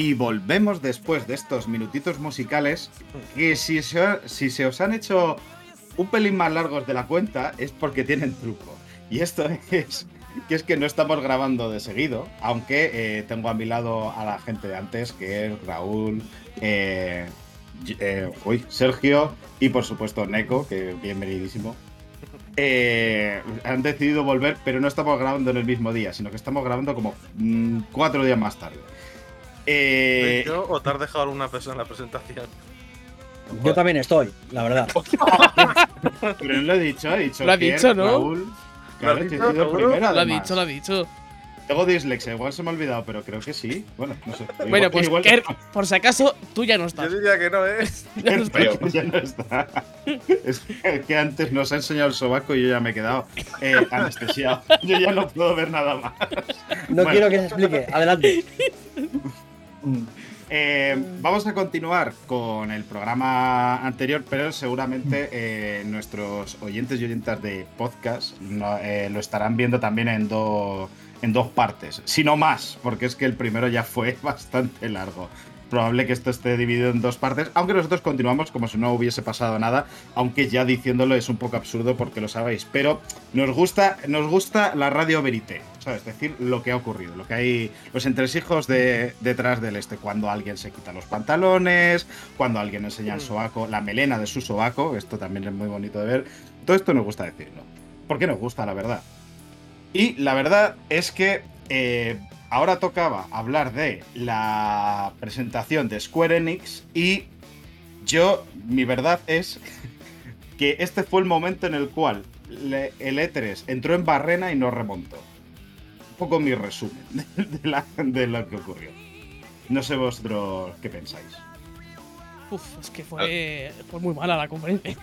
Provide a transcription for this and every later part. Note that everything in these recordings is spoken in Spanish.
Y volvemos después de estos minutitos musicales que si se, os han hecho un pelín más largos de la cuenta es porque tienen truco. Y esto es que es que no estamos grabando de seguido, aunque eh, tengo a mi lado a la gente de antes, que es Raúl, eh, eh, uy, Sergio y por supuesto Neko, que bienvenidísimo. Eh, han decidido volver, pero no estamos grabando en el mismo día, sino que estamos grabando como mm, cuatro días más tarde. Eh, ¿Yo o te has dejado alguna persona en la presentación? Yo también estoy, la verdad. pero no lo he dicho, he dicho Lo ha dicho, ¿no? Raúl, ¿Lo claro, he dicho, primero, Lo ha dicho, lo ha dicho. Tengo dislexia, igual se me ha olvidado, pero creo que sí. Bueno, no sé. Bueno, pues igual- Kerr, por si acaso, tú ya no Yo estás. diría que no, ¿eh? Ya no estás. Pero ya no está. Es que, que antes nos ha enseñado el sobaco y yo ya me he quedado eh, anestesiado. Yo ya no puedo ver nada más. No Bueno. quiero que se explique. Adelante. Eh, vamos a continuar con el programa anterior, pero seguramente eh, nuestros oyentes y oyentas de podcast no, eh, lo estarán viendo también en, do- en dos partes, si no más, porque es que el primero ya fue bastante largo. Probable que esto esté dividido en dos partes, aunque nosotros continuamos como si no hubiese pasado nada, aunque ya diciéndolo es un poco absurdo porque lo sabéis, pero nos gusta, nos gusta la radio verité, ¿sabes? Es decir, lo que ha ocurrido, lo que hay, los entresijos de, detrás del este, cuando alguien se quita los pantalones, cuando alguien enseña el sobaco, la melena de su sobaco, esto también es muy bonito de ver, todo esto nos gusta decirlo, porque nos gusta la verdad. Y la verdad es que eh, ahora tocaba hablar de la presentación de Square Enix y yo, mi verdad es que este fue el momento en el cual el E3 entró en barrena y no remontó. Un poco mi resumen de, la- de lo que ocurrió. No sé vosotros qué pensáis. Uf, es que fue, fue muy mala la conferencia.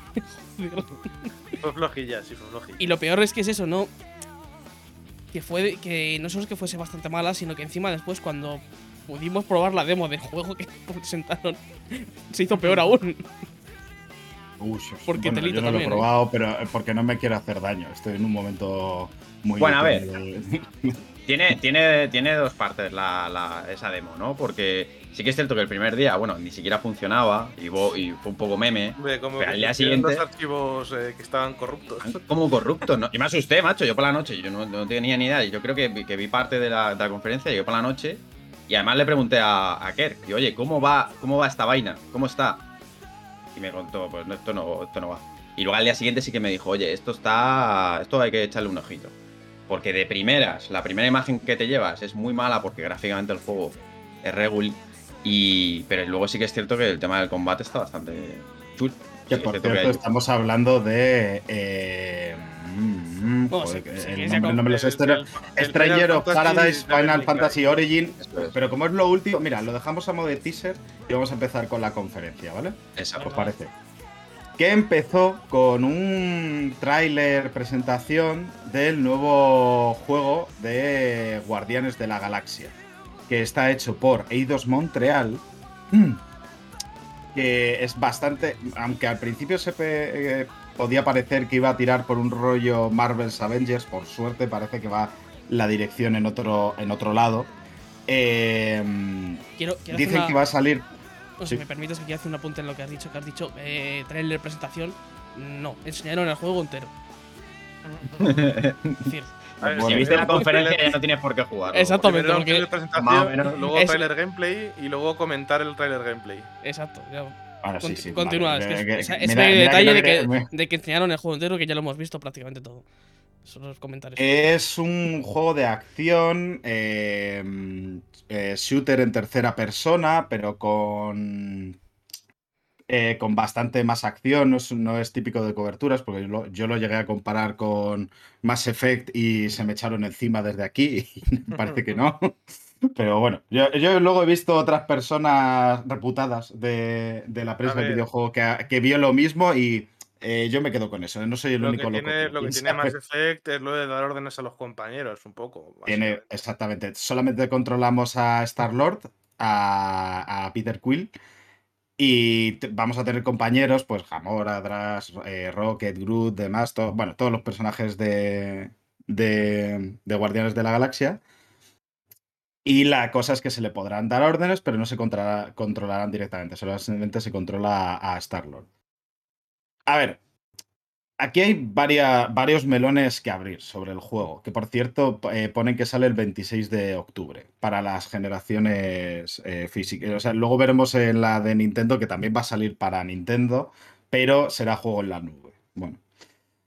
Fue flojilla, sí, fue flojilla. y lo peor es que es eso, ¿no? Que fue que no solo es que fuese bastante mala, sino que encima después cuando pudimos probar la demo del juego que presentaron, se hizo peor aún. Uy, Porque bueno, yo no lo he ¿eh? probado, pero eh, porque no me quiero hacer daño. Estoy en un momento muy. Bueno, a ver. Tiene, tiene, tiene dos partes la, la- esa demo, ¿no? Porque sí que es cierto que el primer día, bueno, ni siquiera funcionaba y, y fue un poco meme. Hombre, como Pero al día siguiente- los archivos eh, que estaban corruptos. Como corrupto, ¿no? Y me asusté, macho. Yo por la noche, yo no, no tenía ni idea. y Yo creo que, vi- que vi parte de la, de la conferencia, yo por la noche. Y además le pregunté a, a Kerr, y, oye, ¿cómo va, ¿cómo va esta vaina? ¿Cómo está? Y me contó, pues no, esto, no, esto no va. Y luego al día siguiente sí que me dijo, oye, esto está. Esto hay que echarle un ojito. Porque de primeras, la primera imagen que te llevas es muy mala porque gráficamente el juego es regular. Y. Pero luego sí que es cierto que el tema del combate está bastante chulo. Que Sí, por es cierto que estamos hablando de. Eh, mm, mm, Bueno, joder, sí, que sí, el nombre no me lo sé. Stranger of Paradise Final Fantasy. Origin. Es. Pero como es lo último, mira, lo dejamos a modo de teaser y vamos a empezar con la conferencia, ¿vale? Exacto. ¿Os parece? Que empezó con un tráiler presentación del nuevo juego de Guardianes de la Galaxia, que está hecho por Eidos Montreal, que es bastante, aunque al principio se eh, podía parecer que iba a tirar por un rollo Marvel's Avengers, por suerte parece que va la dirección en otro, en otro lado. Eh, Quiero, quiero hacer dicen una- que va a salir sí. Si me permites, que quiero hacer un apunte en lo que has dicho. Que has dicho, eh, trailer presentación. No, enseñaron el juego entero. Es decir, A ver, Bueno, si viste la conferencia trailer- ya no tienes por qué jugar. Exactamente. Porque- trailer presentación, Más o menos. luego Es- trailer gameplay y luego comentar el trailer gameplay. exacto. ya. Ahora sí, Conti- sí. Continúa. vale. es que Que- o sea, que- ese mira- mira detalle no de, de que enseñaron el juego entero que ya lo hemos visto prácticamente todo. Comentarios. Es un juego de acción, eh, eh, shooter en tercera persona, pero con eh, con bastante más acción, no es, no es típico de coberturas, porque yo lo, yo lo llegué a comparar con Mass Effect y se me echaron encima desde aquí y parece que no. Pero bueno, yo, yo luego he visto otras personas reputadas de, de la prensa del videojuego que, que vio lo mismo y eh, yo me quedo con eso, no soy el Lo que único loco. que lo que tiene Mass Effect es lo de dar órdenes a los compañeros, un poco. Tiene, exactamente. Solamente controlamos a Star-Lord, a, a Peter Quill. Y vamos a tener compañeros, pues Gamora, Drax, eh, Rocket, Groot, demás, to- bueno, todos los personajes de, de, de Guardianes de la Galaxia. Y la cosa es que se le podrán dar órdenes, pero no se controla- controlarán directamente. Solamente se controla a, a Star-Lord. A ver, Aquí hay varios melones que abrir sobre el juego, que por cierto eh, ponen que sale el 26 de octubre para las generaciones eh, físicas. O sea, luego veremos en la de Nintendo que también va a salir para Nintendo, pero será juego en la nube. Bueno,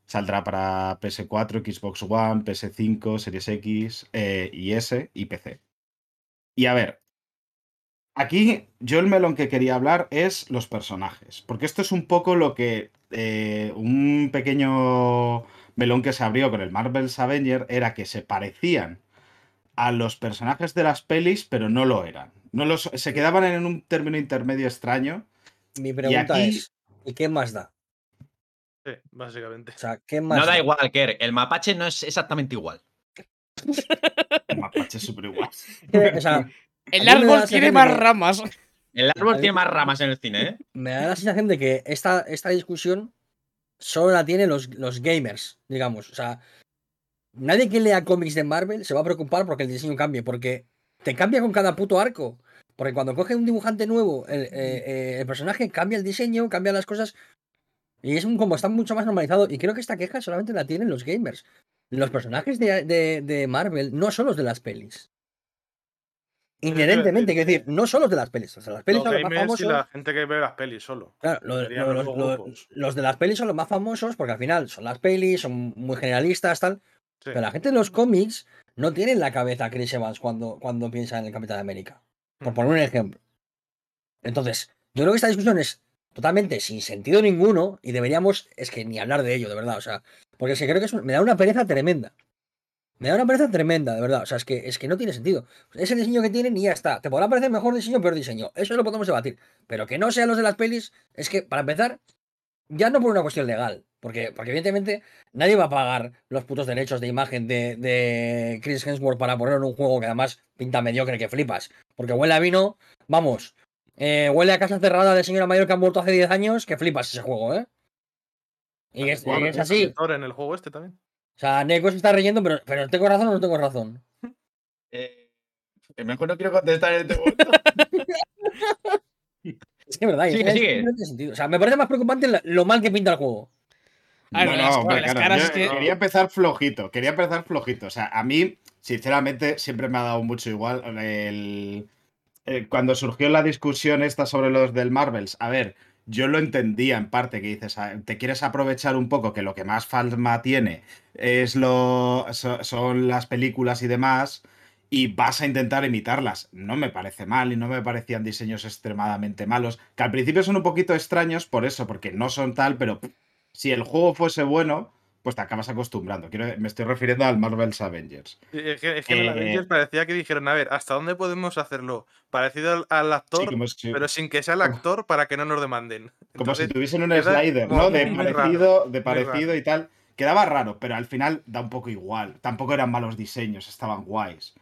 saldrá para PS4, Xbox One, PS5, Series X eh, y S y PC. Y a ver, Aquí yo el melón que quería hablar es los personajes, porque esto es un poco lo que eh, un pequeño melón que se abrió con el Marvel's Avenger era que se parecían a los personajes de las pelis, pero no lo eran. No los, se quedaban en un término intermedio extraño. Mi pregunta aquí- es, ¿y qué más da? Sí, básicamente. O sea, ¿qué más No da igual, Kerr. El mapache no es exactamente igual. El mapache es súper igual. O sea, El árbol tiene más ramas. El árbol tiene más ramas en el cine, ¿eh? me da la sensación de que esta, esta discusión solo la tienen los, los gamers, digamos. O sea, nadie que lea cómics de Marvel se va a preocupar porque el diseño cambie, porque te cambia con cada puto arco. Porque cuando coge un dibujante nuevo, el, eh, eh, el personaje cambia el diseño, cambia las cosas. Y es un como está mucho más normalizado. Y creo que esta queja solamente la tienen los gamers. Los personajes de, de- de Marvel no son los de las pelis. Inherentemente, quiero decir, no son los de las pelis. O sea, las pelis Los son los más y famosos. la gente que ve las pelis solo. Claro, lo- Serían lo- los de las pelis son los más famosos porque al final son las pelis, son muy generalistas, tal. Sí. Pero la gente de los cómics no tiene en la cabeza a Chris Evans cuando, cuando piensa en el Capitán América. Por Mm. poner un ejemplo. Entonces, yo creo que esta discusión es totalmente sin sentido ninguno y deberíamos, es que ni hablar de ello, de verdad. O sea, porque es que creo que es me da una pereza tremenda. Me da una pereza tremenda, de verdad. O sea, es que, es que no tiene sentido. Es el diseño que tienen y ya está. Te podrá parecer mejor diseño o peor diseño. Eso lo podemos debatir. Pero que no sean los de las pelis, es que, para empezar, ya no por una cuestión legal. Porque, porque evidentemente nadie va a pagar los putos derechos de imagen de, de Chris Hemsworth para ponerlo en un juego que además pinta mediocre que flipas. Porque huele a vino, vamos, eh, huele a casa cerrada de señora mayor que ha muerto hace 10 años, que flipas ese juego, ¿eh? Y es, y es así. En el juego este también. O sea, Neko se está reyendo, pero, pero ¿tengo razón o no tengo razón? Eh, mejor no quiero contestar en este momento. Es que es verdad, Sigue, es sigue. no tiene sentido. O sea, me parece más preocupante lo mal que pinta el juego. A ver, No, las- no, hombre, las claro, caras yo es que- Quería empezar flojito, quería empezar flojito. O sea, a mí, sinceramente, siempre me ha dado mucho igual el... cuando surgió la discusión esta sobre los del Marvels, a ver, yo lo entendía en parte, que dices, ah, te quieres aprovechar un poco que lo que más falma tiene es lo, so- son las películas y demás, y vas a intentar imitarlas. No me parece mal y no me parecían diseños extremadamente malos, que al principio son un poquito extraños por eso, porque no son tal, pero si el juego fuese bueno, pues te acabas acostumbrando. Quiero, me estoy refiriendo al Marvel's Avengers. Es que, es que en el Eh, Avengers parecía que dijeron, a ver, ¿hasta dónde podemos hacerlo parecido al, al actor, Sí, como si, pero sin que sea el actor para que no nos demanden? como si tuviesen un slider, ¿no? De raro, parecido, de parecido y tal. Quedaba raro, pero al final da un poco igual. Tampoco eran malos diseños, estaban guays.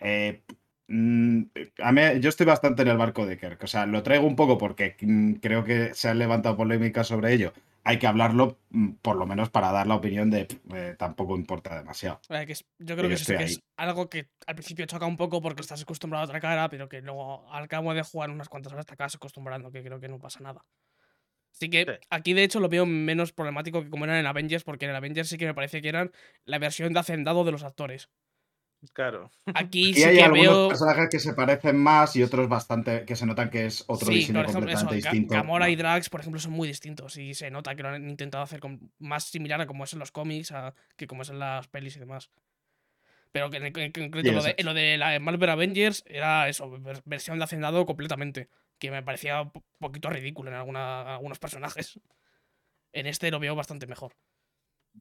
Eh, mm, a mí, yo estoy bastante en el barco de Kirk. O sea, lo traigo un poco porque mm, creo que se han levantado polémicas sobre ello. Hay que hablarlo, mm, por lo menos para dar la opinión de eh, tampoco importa demasiado. Que es- yo creo que, eso es algo que al principio choca un poco porque estás acostumbrado a otra cara, pero que luego al cabo de jugar unas cuantas horas te acabas acostumbrando, que creo que no pasa nada. Así que Sí. aquí de hecho lo veo menos problemático que como eran en Avengers, porque en Avengers sí que me parece que eran la versión de hacendado de los actores. Claro. Aquí Y sí hay que algunos veo. personajes que se parecen más y otros bastante que se notan que es otro Sí, diseño por ejemplo, eso, completamente Ga- distinto. Gamora y. Drax, por ejemplo, son muy distintos y se nota que lo han intentado hacer más similar a como es en los cómics a que como es en las pelis y demás. Pero que en, en concreto Sí, lo, de, lo de la Marvel Avengers era eso, ver- versión de hacendado completamente. que me parecía un po- poquito ridículo en alguna- algunos personajes. En este lo veo bastante mejor.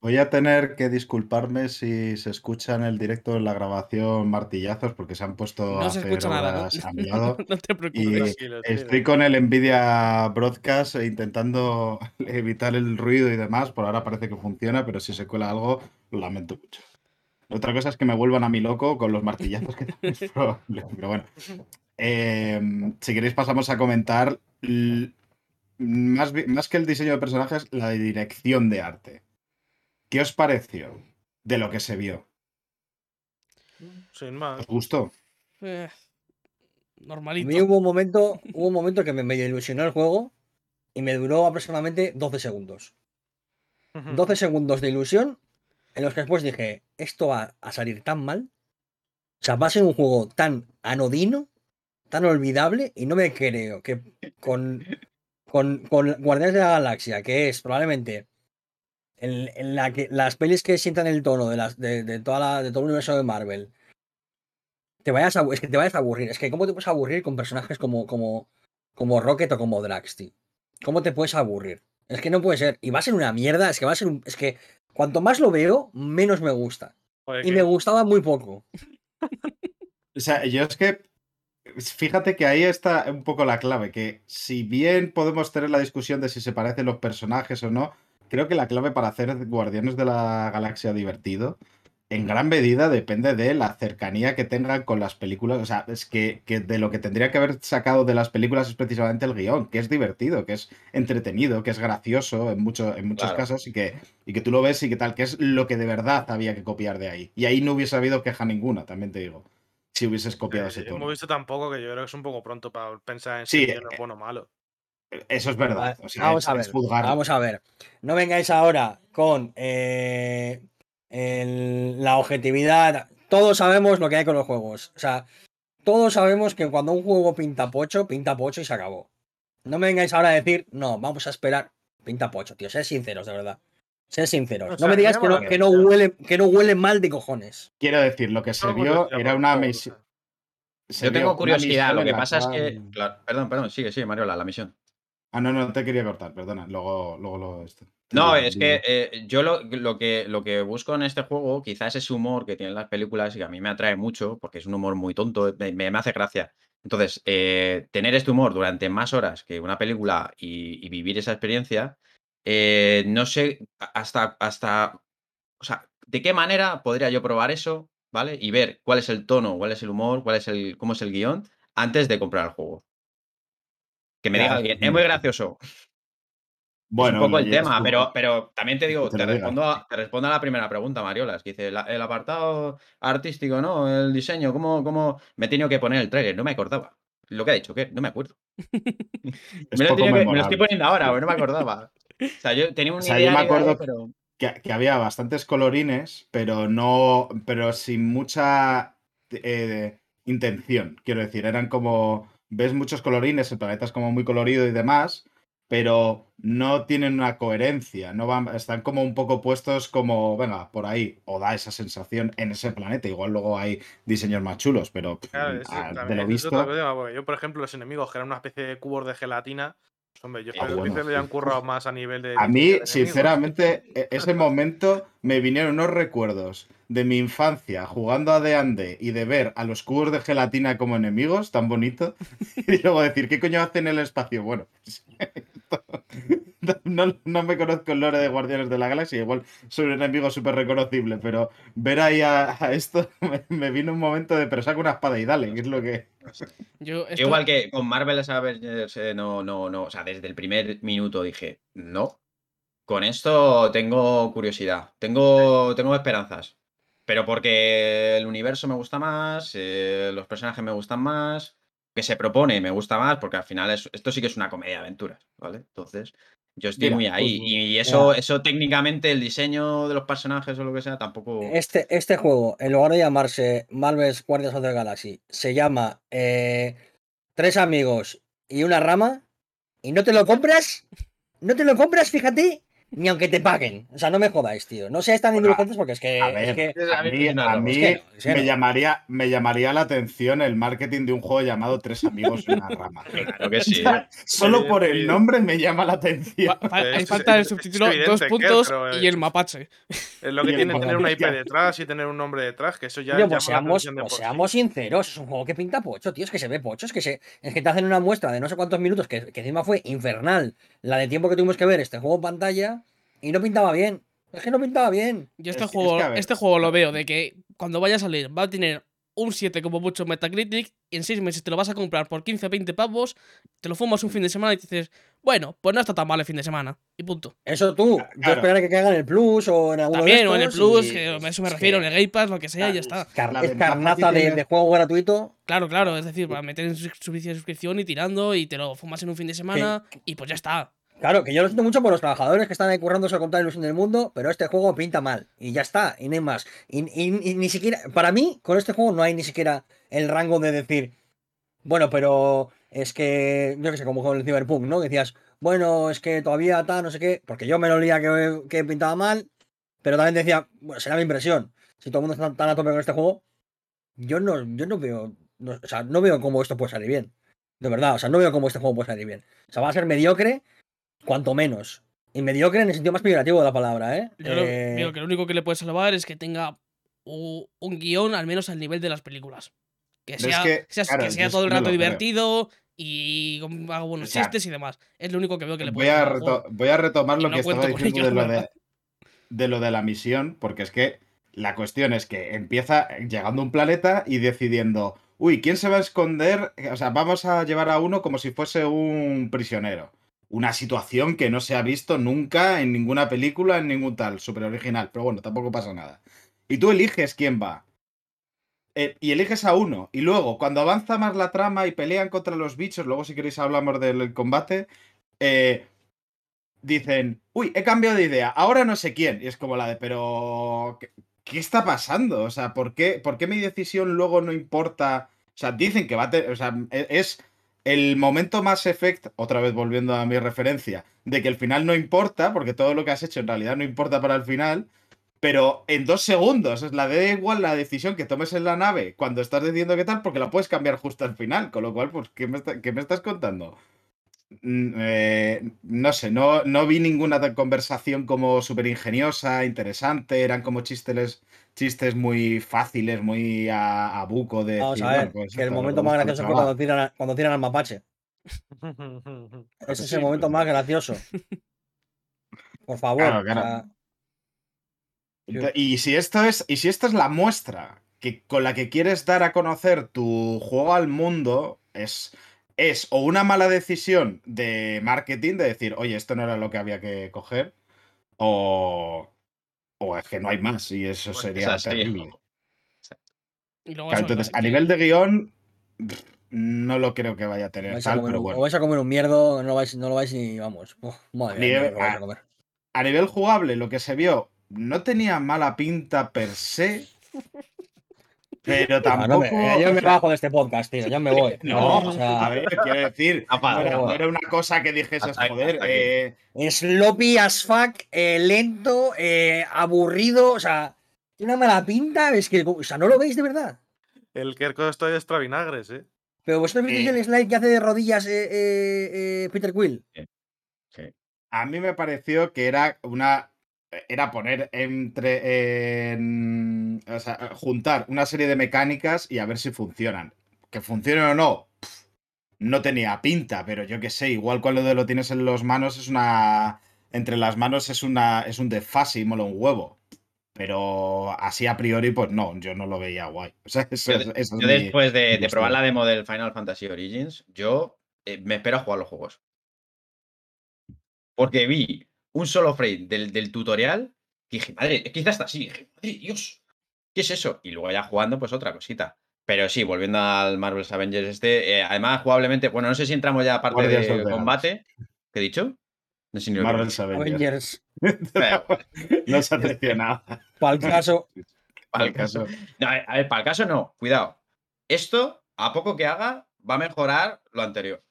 Voy a tener que disculparme si se escucha en el directo en la grabación martillazos porque se han puesto No a se hacer escucha nada, ¿no? horas a mi lado. no te Y preocupes. Tranquilo, estoy con el Nvidia Broadcast e intentando evitar el ruido y demás. Por ahora parece que funciona, pero si se cuela algo, lo lamento mucho. Otra cosa es que me vuelvan a mi loco con los martillazos que también es probable. Pero bueno, Eh, si queréis pasamos a comentar más que el diseño de personajes, la dirección de arte. ¿Qué os pareció de lo que se vio? Sin más. ¿Os gustó? Eh, A normalito. mí hubo un momento, hubo un momento que me medio ilusionó el juego y me duró aproximadamente 12 segundos. 12 segundos de ilusión en los que después dije, esto va a salir tan mal. O sea, va a ser un juego tan anodino, tan olvidable, y no me creo que con, con, con Guardianes de la Galaxia, que es probablemente en, en la que las pelis que sientan el tono de, las, de, de toda la, de todo el universo de Marvel, te vayas a, es que te vayas a aburrir. Es que ¿cómo te puedes aburrir con personajes como, como, como Rocket o como Drax, tío? ¿Cómo te puedes aburrir? Es que no puede ser. Y va a ser una mierda. Es que va a ser un. Es que cuanto más lo veo, menos me gusta. Joder, Y que- me gustaba muy poco. O sea, yo es que. Fíjate que ahí está un poco la clave, que si bien podemos tener la discusión de si se parecen los personajes o no, creo que la clave para hacer Guardianes de la Galaxia divertido, en gran medida depende de la cercanía que tengan con las películas. O sea, es que, que de lo que tendría que haber sacado de las películas es precisamente el guion, que es divertido, que es entretenido, que es gracioso en, mucho, en muchos Claro. casos y que, y que tú lo ves y que tal, que es lo que de verdad había que copiar de ahí. Y ahí no hubiese habido queja ninguna, también te digo. Si hubieses copiado ese Eh, tono. hemos visto tampoco que yo creo que es un poco pronto para pensar en Sí, si guion eh, es bueno o malo. Eso es verdad. O sea, vamos es- a ver. Vamos a ver. No vengáis ahora con eh, el- la objetividad. Todos sabemos lo que hay con los juegos. O sea, todos sabemos que cuando un juego pinta pocho, pinta pocho y se acabó. No me vengáis ahora a decir, no, vamos a esperar. Pinta pocho, tío. Sed sinceros, de verdad. Sed sinceros. O no me digas que no, que huele, que no huele mal de cojones. Quiero decir, lo que se vio curiosidad era por una misión. se Yo tengo curiosidad, lo que pasa es que. claro, perdón, perdón, sigue, sigue, Mariola, la misión. Ah, no, no te quería cortar, perdona. Luego, luego lo esto. No, es que eh, yo lo, lo que lo que busco en este juego, quizás ese humor que tienen las películas y que a mí me atrae mucho, porque es un humor muy tonto, me, me- hace gracia. Entonces, eh, tener este humor durante más horas que una película y, y vivir esa experiencia, eh, no sé hasta, hasta, o sea, de qué manera podría yo probar eso, ¿vale? Y ver cuál es el tono, cuál es el humor, cuál es el, cómo es el guion, antes de comprar el juego. Que me diga alguien, es muy gracioso. Bueno, es un poco el tema, tú. pero, pero también te digo, te respondo a, te respondo a la primera pregunta, Mariola. Es que dice, la- el apartado artístico, ¿no? El diseño, ¿cómo, cómo me he tenido que poner el trailer? No me acordaba. Lo que ha dicho, ¿qué? No me acuerdo. Me, lo que- me estoy poniendo ahora, porque no me acordaba. O sea, yo tenía un O sea, yo me ahí, acuerdo pero... que, que había bastantes colorines, pero no. Pero sin mucha eh, intención. Quiero decir, eran como. Ves muchos colorines, el planeta es como muy colorido y demás, pero no tienen una coherencia. No van, están como un poco puestos como, venga, por ahí. O da esa sensación en ese planeta. Igual luego hay diseños más chulos, pero Claro, ah, de lo visto. yo, por ejemplo, los enemigos que eran una especie de cubos de gelatina, hombre, yo Ah, espero que bueno, le hayan sí. currado más a nivel de. A mí, sinceramente, e- ese momento me vinieron unos recuerdos de mi infancia jugando a D&D y de ver a los cubos de gelatina como enemigos, tan bonito, y luego decir, ¿qué coño hacen en el espacio? Bueno, pues, no, no me conozco el lore de Guardianes de la Galaxia, igual soy un enemigo súper reconocible, pero ver ahí a, a esto me, me vino un momento de, pero saca una espada y dale, que es lo que... Yo esto- Igual que con Marvel Avengers, eh, no, no, no. O sea, desde el primer minuto dije, no. Con esto tengo curiosidad. Tengo, tengo esperanzas. Pero porque el universo me gusta más, eh, los personajes me gustan más, que se propone me gusta más, porque al final es- esto sí que es una comedia de aventuras, ¿vale? Entonces, yo estoy Mira, muy ahí. pues, y eso, eso técnicamente, el diseño de los personajes o lo que sea, tampoco. Este, este juego, en lugar de llamarse Marvel's Guardians of the Galaxy, se llama eh, Tres amigos y una rama. ¿Y no te lo compras? ¿No te lo compras? Fíjate. Ni aunque te paguen. O sea, no me jodáis, tío. No seáis tan indulgentes porque es que. A ver, Es- mí mí, no, a no, mí es que no, es que me, llamaría, me llamaría la atención el marketing de un juego llamado Tres amigos en una rama. Claro que sí. Solo por el sí. nombre me llama la atención. Hay falta el subtítulo, evidente, dos puntos y el mapache. Es lo Y que tiene tener una IP detrás y tener un nombre detrás, que eso ya Tío, llama pues la seamos, atención de pues seamos sinceros, es un juego que pinta pocho, tío. Es que se ve pocho, es que, se, es que te hacen una muestra de no sé cuántos minutos, que, que encima fue infernal la de tiempo que tuvimos que ver este juego en pantalla, y no pintaba bien. Es que no pintaba bien. Yo este Es que- es juego, que, este juego lo veo de que cuando vaya a salir va a tener un 7 como mucho Metacritic y en 6 meses te lo vas a comprar por 15 o 20 pavos, te lo fumas un fin de semana y dices, bueno, pues no está tan mal el fin de semana. Y punto. Eso tú, yo Claro. esperaré que caiga en el Plus o en alguno También, de o en el Plus, y- que a eso me refiero, en el Game Pass, lo que sea, y ya está. es carnaza de, juego gratuito. Claro, claro, es decir, para meter en su servicio de suscripción y tirando y te lo fumas en un fin de semana y pues ya está. Claro, que yo lo siento mucho por los trabajadores que están ahí currándose con toda la ilusión del mundo, pero este juego pinta mal. Y ya está, y no hay más. Y, y- y ni siquiera, para mí, con este juego no hay ni siquiera el rango de decir, bueno, pero es que, yo que sé, como con el Cyberpunk, ¿no? Decías, bueno, es que todavía está, no sé qué, porque yo me lo olía que, que pintaba mal, pero también decía, bueno, será mi impresión. Si todo el mundo está tan a tope con este juego, yo no, yo no veo, no- o sea, no veo cómo esto puede salir bien. De verdad, o sea, no veo cómo este juego puede salir bien. O sea, va a ser mediocre, cuanto menos. Y mediocre en el sentido más peyorativo de la palabra, ¿eh? Yo Eh, digo que lo único que le puede salvar es que tenga un guion al menos al nivel de las películas. Que es sea, que, sea- claro, que yo sea es todo el no rato creo. divertido y con- haga buenos O sea, chistes y demás. Es lo único que veo que le Voy puede a, reto- voy a retomar lo no que estaba diciendo ello, de, lo de, de lo de la misión, porque es que la cuestión es que empieza llegando a un planeta y decidiendo, uy, ¿quién se va a esconder? O sea, vamos a llevar a uno como si fuese un prisionero. Una situación que no se ha visto nunca en ninguna película, en ningún tal, súper original, pero bueno, tampoco pasa nada. Y tú eliges quién va. Eh, y eliges a uno. Y luego, cuando avanza más la trama y pelean contra los bichos, luego si queréis hablamos del combate, eh, dicen, uy, he cambiado de idea, ahora no sé quién. Y es como la de, pero, ¿qué, qué está pasando? O sea, ¿por qué, ¿por qué mi decisión luego no importa? O sea, dicen que va a tener, o sea, e- es el momento más effect, otra vez volviendo a mi referencia, de que el final no importa, porque todo lo que has hecho en realidad no importa para el final. Pero en dos segundos, es la de igual la decisión que tomes en la nave cuando estás diciendo qué tal, porque la puedes cambiar justo al final. Con lo cual, pues, ¿qué me, qué me estás contando? Mm, eh, no sé, no, no vi ninguna conversación como súper ingeniosa, interesante, eran como chistes, chistes muy fáciles, muy a, a buco de... Vamos decir, a ver, bueno, pues que el es momento más gracioso fue chaval. cuando tiran, cuando tiran al mapache. Ese es el momento pues, más gracioso. Por favor. Claro, claro. o sea, Ent- Y si esto es, y si esta es la muestra que, con la que quieres dar a conocer tu juego al mundo, es, es o una mala decisión de marketing, de decir, oye, esto no era lo que había que coger, o, o es que no hay más, y eso Pues sería terrible. Y luego Claro, eso, entonces, a nivel de guion, no lo creo que vaya a tener vais a tal, comer pero bueno. O vais a comer un mierdo, no lo vais, no lo vais ni. Vamos. Uf, madre mía, Nieve- no lo vais a comer. A nivel jugable, lo que se vio no tenía mala pinta per se, pero Ah, tampoco... no me- yo me bajo de este podcast, tío. Ya me voy. No, o sea, a ver, quiero decir, no era, apa. no era una cosa que dijeses, joder, eh, sloppy as fuck, eh, lento, eh, aburrido. O sea, tiene una mala pinta. Es que, o sea, no lo veis de verdad. El Kerko esto es extra vinagres, ¿eh? Pero vosotros visteis Eh. el slide que hace de rodillas eh, eh, eh, Peter Quill. a mí me pareció que era una. Era poner entre. en- o sea, juntar una serie de mecánicas y a ver si funcionan. Que funcionen o no, pff, no tenía pinta, pero yo qué sé, igual cuando lo tienes en las manos es una. Entre las manos es una. es un desfase y mola un huevo. Pero así a priori, pues no, yo no lo veía guay. O sea, eso, Yo, es- eso es yo mi- después de, probar la demo del Final Fantasy Origins, yo eh, me espero a jugar los juegos. Porque vi un solo frame del, del tutorial y dije, madre, quizás está así. Dije, madre Dios, ¿qué es eso? Y luego ya jugando, pues otra cosita. Pero sí, volviendo al Marvel's Avengers este, eh, además jugablemente, bueno, no sé si entramos ya a parte de combate. ¿Qué he dicho? No sé ni lo que Marvel's dicho. Avengers. No se nada. Para el caso. Para el caso. No, a ver, para el caso no, cuidado. Esto, a poco que haga, va a mejorar lo anterior.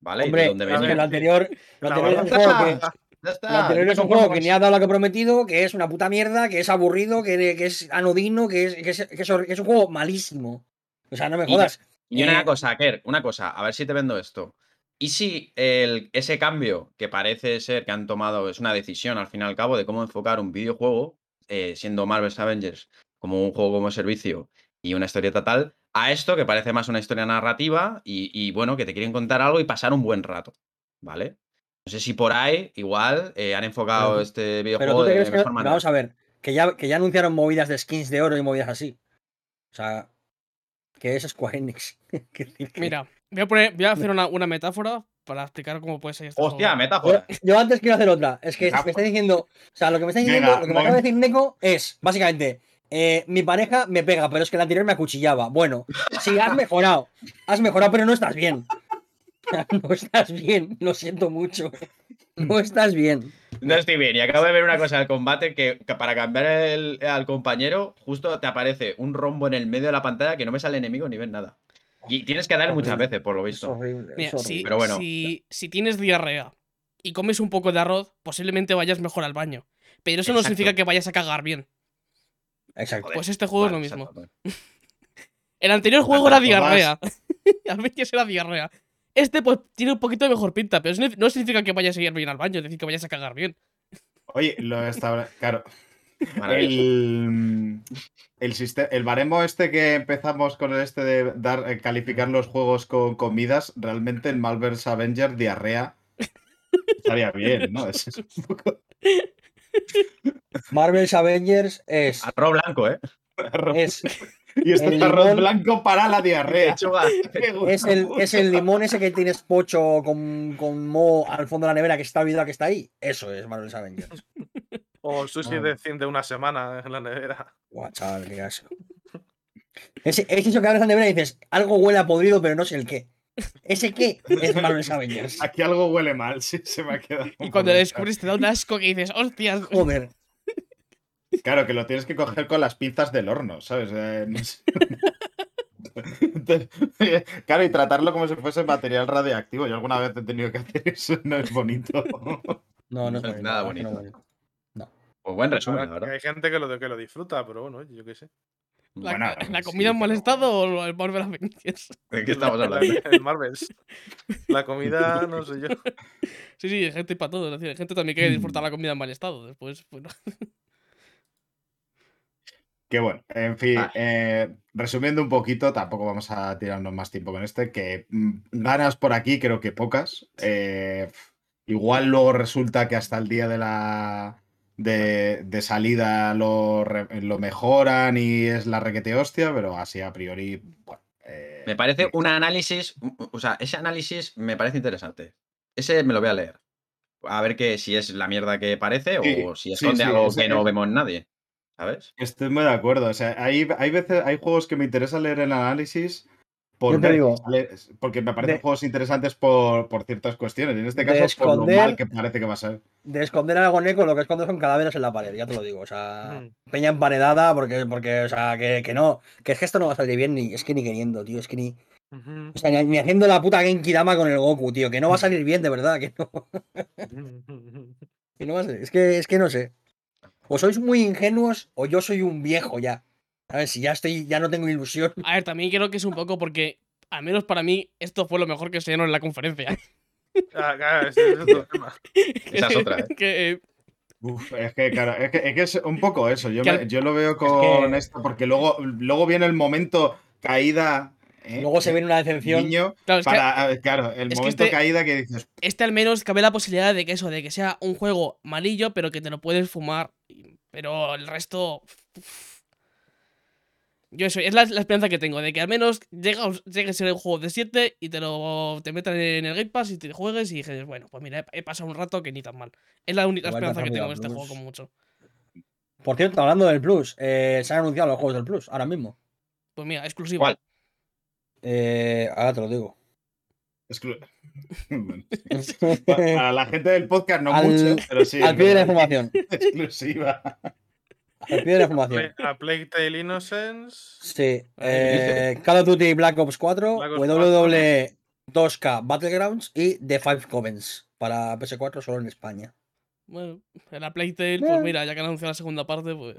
¿Vale? Y de Hombre, dónde que lo anterior, lo anterior es un verdad- juego que. Ya está. El anterior es un juego que ni ha dado lo que ha prometido, que es una puta mierda, que es aburrido, que, que es anodino, que es, que, es, que es hor- que es un juego malísimo. O sea, no me jodas. Y una Eh, cosa, Kerr, una cosa, a ver si te vendo esto. ¿Y si el, ese cambio que parece ser que han tomado es una decisión al fin y al cabo de cómo enfocar un videojuego, eh, siendo Marvel's Avengers como un juego como servicio y una historieta tal, a esto que parece más una historia narrativa y, y, bueno, que te quieren contar algo y pasar un buen rato, ¿vale? No sé si por ahí igual eh, han enfocado Pero- este Pero videojuego tú te de que. mejor manera. Vamos a ver, que ya, que ya anunciaron movidas de skins de oro y movidas así. O sea, que es Square Enix. Que decir que- Mira, voy a, poner, voy a hacer una, una metáfora para explicar cómo puede ser este Hostia, juego. metáfora. Yo, yo antes quiero hacer otra. Es que me está diciendo. O sea, lo que me está diciendo, venga, lo que me acaba de decir Neko es, básicamente, eh, mi pareja me pega, pero es que la anterior me acuchillaba. Bueno, sí, has mejorado. Has mejorado, pero no estás bien. No estás bien, lo siento mucho. No estás bien. No estoy bien. Y acabo de ver una cosa del combate que, que para cambiar el- al compañero, justo te aparece un rombo en el medio de la pantalla que no me sale enemigo ni ves nada. Y tienes que dar muchas veces, por lo Es visto. horrible. Mira, es horrible. si, Pero bueno. si, si tienes diarrea y comes un poco de arroz, posiblemente vayas mejor al baño. Pero eso no significa que vayas a cagar bien. Exacto. Pues este juego Vale, es lo mismo. exacto. El anterior juego era diarrea. a veces era diarrea. Este, pues, tiene un poquito de mejor pinta, pero eso no- significa que vayas a ir bien al baño, es decir, que vayas a cagar bien. Oye, lo está. Claro. El, el, siste- el baremo este que empezamos con el este de dar, eh, calificar los juegos con comidas, realmente en Malver's Avenger, diarrea. Estaría bien, ¿no? Es, es un poco. Marvel's Avengers es. Arroz blanco, ¿eh? Es, Y este el es arroz limón- blanco para la diarrea. Es, el, es el limón ese que tienes pocho con, con mo al fondo de la nevera que está olvidado que está ahí. Eso es Marvel's Avengers. O sushi Ah. de, cien de una semana en la nevera. Guau, chaval, qué asco. Ese, es eso que abres la nevera y dices, algo huele a podrido, pero no sé el qué. ¿Ese qué? Es Marvel's Avengers. Aquí algo huele mal, sí, se me ha quedado. Y cuando lo descubres te da un asco que dices, hostias. Joder. Claro, que lo tienes que coger con las pinzas del horno, ¿sabes? Eh, no sé. Entonces, claro, y tratarlo como si fuese material radioactivo. Yo alguna vez he tenido que hacer eso, no es bonito. No, no No es bonito, nada no bonito. bonito. Pues buen resumen, verdad. hay gente que lo, que lo disfruta, pero bueno, yo qué sé. ¿La, Bueno, la sí, comida en mal estado o el Marvel Avengers? ¿De qué estamos hablando? El Marvels. La comida, no sé yo. Sí, sí, hay gente para todo. Es decir, hay gente también que disfruta la comida en mal estado. Después, bueno. Que bueno, en fin, Ah. eh, resumiendo un poquito, tampoco vamos a tirarnos más tiempo con este, que mm, ganas por aquí creo que pocas. Eh, igual luego resulta que hasta el día de la de, de salida lo, lo mejoran y es la requete hostia, pero así a priori, bueno. eh, Me parece bien. un análisis, o sea, ese análisis me parece interesante. Ese me lo voy a leer. A ver que si es la mierda que parece Sí, o si esconde sí, algo que no vemos nadie. ¿Sabes? Estoy muy de acuerdo. O sea, hay, hay veces, hay juegos que me interesa leer el análisis por ver digo, porque me parecen de- juegos interesantes por, por ciertas cuestiones. Y en este caso, por lo esconder- mal que parece que va a ser. De esconder algo neco, lo que esconde son cadáveres en la pared, ya te lo digo. O sea, Mm. peña emparedada, porque, porque o sea, que, que no. Que es que esto no va a salir bien, ni, es que ni queriendo, tío. Es que ni. O sea, ni, ni haciendo la puta Genki Dama con el Goku, tío. Que no va a salir bien, de verdad. Que no, que no va a salir. Es que, es que no sé. O sois muy ingenuos o yo soy un viejo ya. A ver, si ya estoy, ya no tengo ilusión. A ver, también creo que es un poco porque, al menos para mí, esto fue lo mejor que enseñaron en la conferencia. Ah, claro, ese es otro tema. Esa es otra, ¿eh? que, eh, Uf, es que, claro, es que, es que es un poco eso. Yo, Que me- al- yo lo veo con que- esto, porque luego, luego viene el momento caída. ¿Eh? Luego se viene una decepción. Niño, claro, que para, claro, el que momento este- caída que dices, este al menos cabe la posibilidad de que eso, de que sea un juego malillo, pero que te lo puedes fumar. Pero el resto. uf. Yo eso, es la, la esperanza que tengo, de que al menos llega, llegue a ser un juego de 7 y te lo te metan en el Game Pass y te juegues y dices, bueno, pues mira, he, he pasado un rato que ni tan mal. Es la única Igual esperanza que tengo en este juego, como mucho. Por cierto, hablando del Plus, eh, se han anunciado los juegos del Plus, ahora mismo. Pues mira, exclusivo. ¿Cuál? Eh, ahora te lo digo. exclu- Bueno, para la gente del podcast no Al- mucho, pero sí. Al pie de la información. exclusiva. Al pie de la información. A Plague Tale Innocence. Sí. eh, Call of Duty Black Ops 4, Black Ops WWE 2K Battlegrounds y The Five Covens para PS4 solo en España. Bueno, en la Playtale, pues Eh. mira, ya que han anunciado la segunda parte, pues.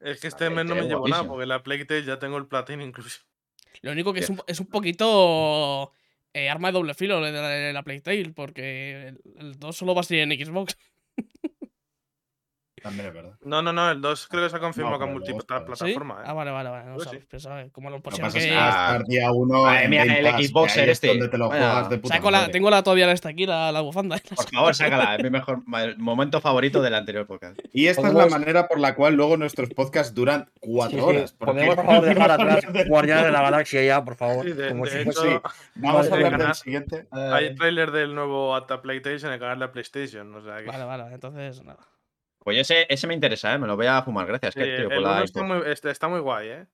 Es que este mes no me llevo nada, porque en la Plague Tale ya tengo el platino incluso. Lo único que es un, es un poquito eh, arma de doble filo de la, de la Playtale, porque el, el 2 solo va a salir en Xbox. También es verdad. No, no, no, el 2 creo que se ha confirmado No, con pero multiplataforma. ¿Sí? ¿eh? Ah, vale, vale, vale. No Pues sabes, sí. pensaba que como lo pusieron que. estar día uno madre mía, el Xboxer este. donde te lo juegas de puta Saco la, tengo la todavía está aquí, la, la bufanda. ¿eh? Por favor, sácala. Es mi mejor el momento favorito del anterior podcast. Y esta es la manera por la cual luego nuestros podcasts duran cuatro Sí, sí. horas. porque Podemos, por favor, dejar atrás Guardianes de la Galaxia ya, por favor. Sí, de- como de si hecho, fuese- Vamos a hablar del siguiente. Hay trailer del nuevo Ata Playtation en el canal de PlayStation. Vale, vale, entonces nada. Pues ese, ese me interesa, ¿eh? Me lo voy a fumar. Gracias, Sí, Kerk, tío, por el la uno está info. muy, este- está muy guay, ¿eh?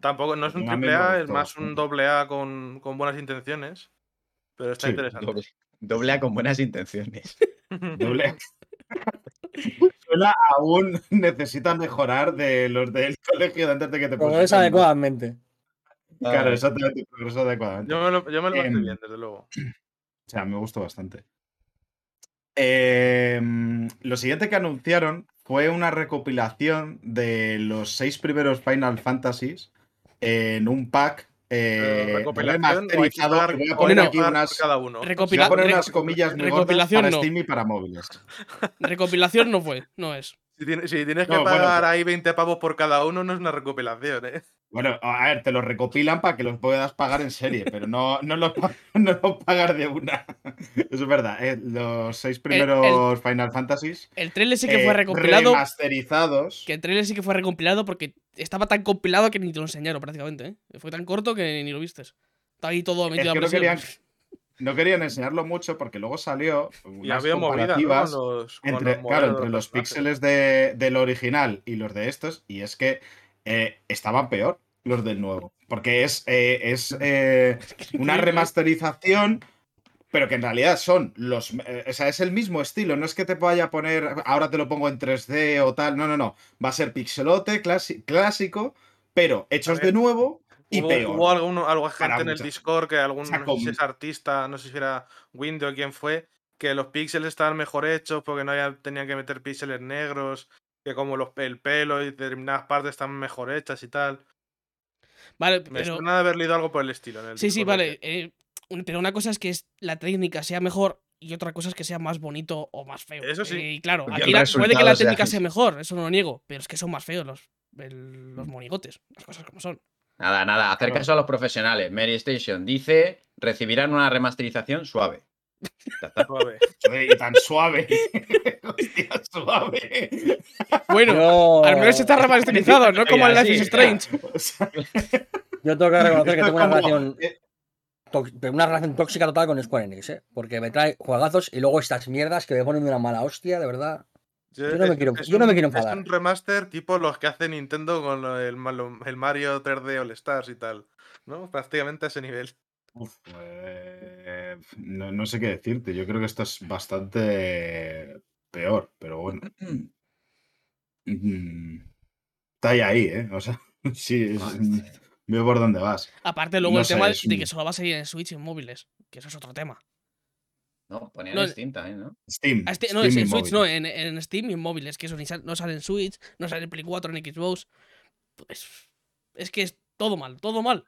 Tampoco, no es un triple A, es más un doble A con, con buenas intenciones. Pero está Sí, interesante. Doble, doble A con buenas intenciones. Doble. Suena aún necesita mejorar de los del colegio de antes de que te Progresa adecuadamente. Claro, exactamente, progreso adecuadamente. Yo me lo, yo me lo Em, bien, desde luego. O sea, me gustó bastante. Em, lo siguiente que anunciaron fue una recopilación de los seis primeros Final Fantasies en un pack eh, recopilación, remasterizado. que voy a poner aquí pagar unas, por cada uno. voy a Recopila- poner re- unas comillas muy recopilación para no. Steam y para móviles. Recopilación no fue, no es. Si tienes, si tienes No, que pagar ahí 20 pavos por cada uno, no es una recopilación, ¿eh? Bueno, a ver, te los recopilan para que los puedas pagar en serie, pero no, no los no los pagar de una. Eso es verdad. eh, Los seis primeros Final Fantasies El trailer sí que eh, fue recopilado. remasterizados. Que el trailer sí que fue recompilado porque estaba tan compilado que ni te lo enseñaron prácticamente. ¿eh? Fue tan corto que ni lo vistes. Está ahí todo metido que a no querían- No querían enseñarlo mucho porque luego salió Y unas había movida, ¿no? comparativas Con los, entre, los claro, entre los personajes. píxeles de, del original y los de estos, y es que eh, estaban peor los del nuevo. Porque es, eh, es eh, una remasterización, pero que en realidad son los. eh, o sea, es el mismo estilo. No es que te vaya a poner. Ahora te lo pongo en 3D o tal. No, no, no. Va a ser pixelote clásico, pero hechos de nuevo y hubo, peor. hubo alguno, algo gente en el Discord que algún O sea, no sé si con- es artista, no sé si era Window o quién fue, que los píxeles estaban mejor hechos porque no había- tenían que meter píxeles negros, que como los, el pelo y determinadas partes están mejor hechas y tal. Vale, Me pero. suena de haber leído algo por el estilo. En el Sí, sí, vale. eh, pero una cosa es que es- la técnica sea mejor y otra cosa es que sea más bonito o más feo. Eso sí. Eh, Y claro, aquí la- puede que la sea técnica sea mejor, eso no lo niego, pero es que son más feos los, el- los monigotes, las cosas como son. Nada, nada, hacer caso a los profesionales. Mary Station dice: recibirán una remasterización suave. Suave. Y tan suave. Hostia, suave. Bueno, Yo, al menos está remasterizado, no como el Life is Strange. O sea, yo tengo que reconocer que tengo una relación, eh, una relación tóxica total con Square Enix, ¿eh? Porque me trae juegazos y luego estas mierdas que me ponen de una mala hostia, de verdad. Yo no me es- quiero- no me quiero Es enfadar. un remaster tipo los que hace Nintendo con el Mario 3D All Stars y tal. ¿No? Prácticamente a ese nivel. Uf, eh, no, no sé qué decirte. Yo creo que esto es bastante peor, pero bueno. Mm, Está ahí, ahí, ¿eh? O sea, sí, es- veo por dónde vas. Aparte, luego No el sé, tema es de que solo va a salir en Switch y en móviles, que eso es otro tema. No, ponían No, en Steam también, ¿no? Steam. Ah, este- no, Steam es y en Switch, no, en, en Steam y en móviles, que eso ni sal- no sale en Switch, no sale en Play 4, en Xbox. Pues es que es todo mal, todo mal.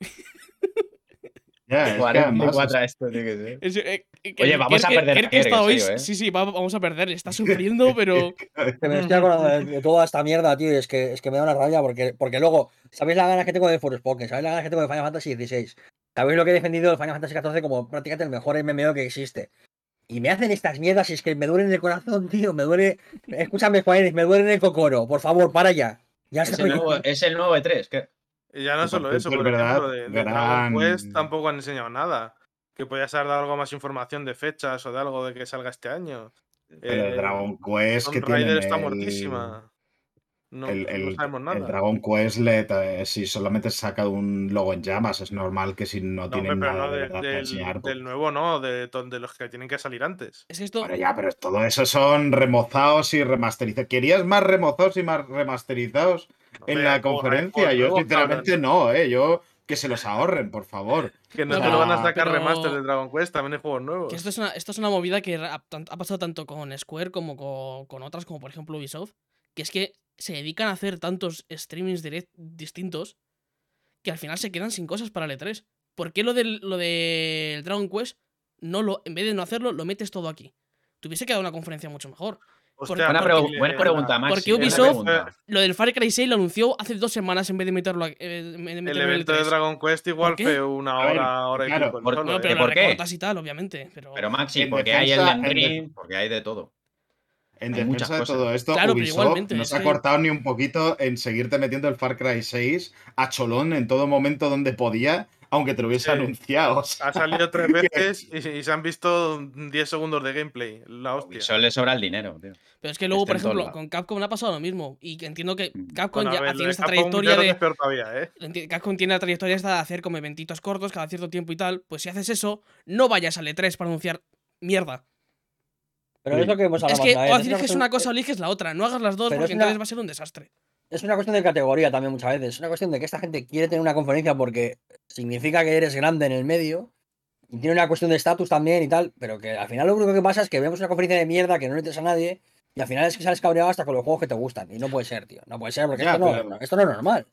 Ya, es que Jugar en además Play 4 a esto tiene que ser. Es- eh, eh, Oye, vamos a Kerk- perder a Kerk Kerk, está en hoy- serio, ¿eh? Sí, sí, va- vamos a perder. Está sufriendo, pero. Me estoy acordando de, de toda esta mierda, tío, y es que, es que me da una rabia porque, porque luego, ¿sabéis las ganas que tengo de Forspoken? ¿Sabéis las ganas que tengo de Final Fantasy XVI? ¿Sabéis lo que he defendido del Final Fantasy XIV como prácticamente el mejor MMO que existe? Y me hacen estas mierdas y es que me duele en el corazón, tío, me duele... Escúchame, Juan, me duele en el cocoro, por favor, para ya. Ya Es el nuevo, es el nuevo E3. ¿qué? Y ya no solo eso, por verdad, ejemplo, de, de gran- Quest tampoco han enseñado nada. Que podías haber dado algo más información de fechas o de algo de que salga este año. Pero el Eh, Dragon Quest que tiene Raider está el- muertísima. No, el, no el- sabemos el nada. Dragon Quest, le, eh, si solamente saca un logo en llamas, es normal que si no, No, tienen pero nada no de de- verdad que del, enseñar. pues- del nuevo no, de, de los que tienen que salir antes. Es esto. Bueno, ya, pero todo eso son remozados y remasterizados. ¿Querías más remozados y más remasterizados en la conferencia? Yo, sinceramente, no, ¿eh? Yo que se los ahorren, por favor. Que no O te lo van a sea, sacar pero- remaster de Dragon Quest, también hay juegos nuevos. Que esto es una, esto es una movida que ha, pasado tanto con Square como con, con otras, como por ejemplo Ubisoft, que es que se dedican a hacer tantos streamings direct distintos que al final se quedan sin cosas para el E3. ¿Por qué lo del, lo del Dragon Quest, no lo, en vez de no hacerlo, lo metes todo aquí? Te hubiese quedado una conferencia mucho mejor. Hostia, Buena, porque- pregu- buena pregunta, Maxi. porque Ubisoft- pregunta. Lo del Far Cry 6 lo anunció hace dos semanas en vez de meterlo, eh, de El en evento de E3. Dragon Quest igual fue una hora, hora y claro, pico. por- solo, Bueno, ¿eh? pero ¿por qué? y tal, obviamente. Pero, Pero Maxi, En porque hay defensa- el en Ring, porque hay de todo. En Hay muchas defensa de cosas. todo esto, Claro, pero Ubisoft igualmente, no se ha cortado ni un poquito en seguirte metiendo el Far Cry 6 a cholón en todo momento donde podía, aunque te lo hubiese Sí. anunciado. o sea, Ha salido tres veces y, y se han visto 10 segundos de gameplay. La hostia. Ubisoft le sobra el dinero, tío. Pero es que luego, por ejemplo, con Capcom ha pasado lo mismo. Y que entiendo que Mm. Capcom Bueno, ya ver, tiene esta Capcom trayectoria que de. es peor todavía, ¿eh? Capcom tiene la trayectoria esta de hacer como eventitos cortos cada cierto tiempo y tal. Pues si haces eso, no vayas al E3 para anunciar mierda. Pero es lo que hemos Es hablado que otra vez, o es eliges una cosa o eliges la otra. No hagas las dos Pero porque es una- entonces va a ser un desastre. Es una cuestión de categoría también muchas veces. Es una cuestión de que esta gente quiere tener una conferencia porque significa que eres grande en el medio. Y tiene una cuestión de estatus también y tal. Pero que al final lo único que pasa es que vemos una conferencia de mierda que no le interesa a nadie. Y al final es que sales cabreado hasta con los juegos que te gustan. Y no puede ser, tío. No puede ser porque Ya, esto, no, pero- esto no es normal.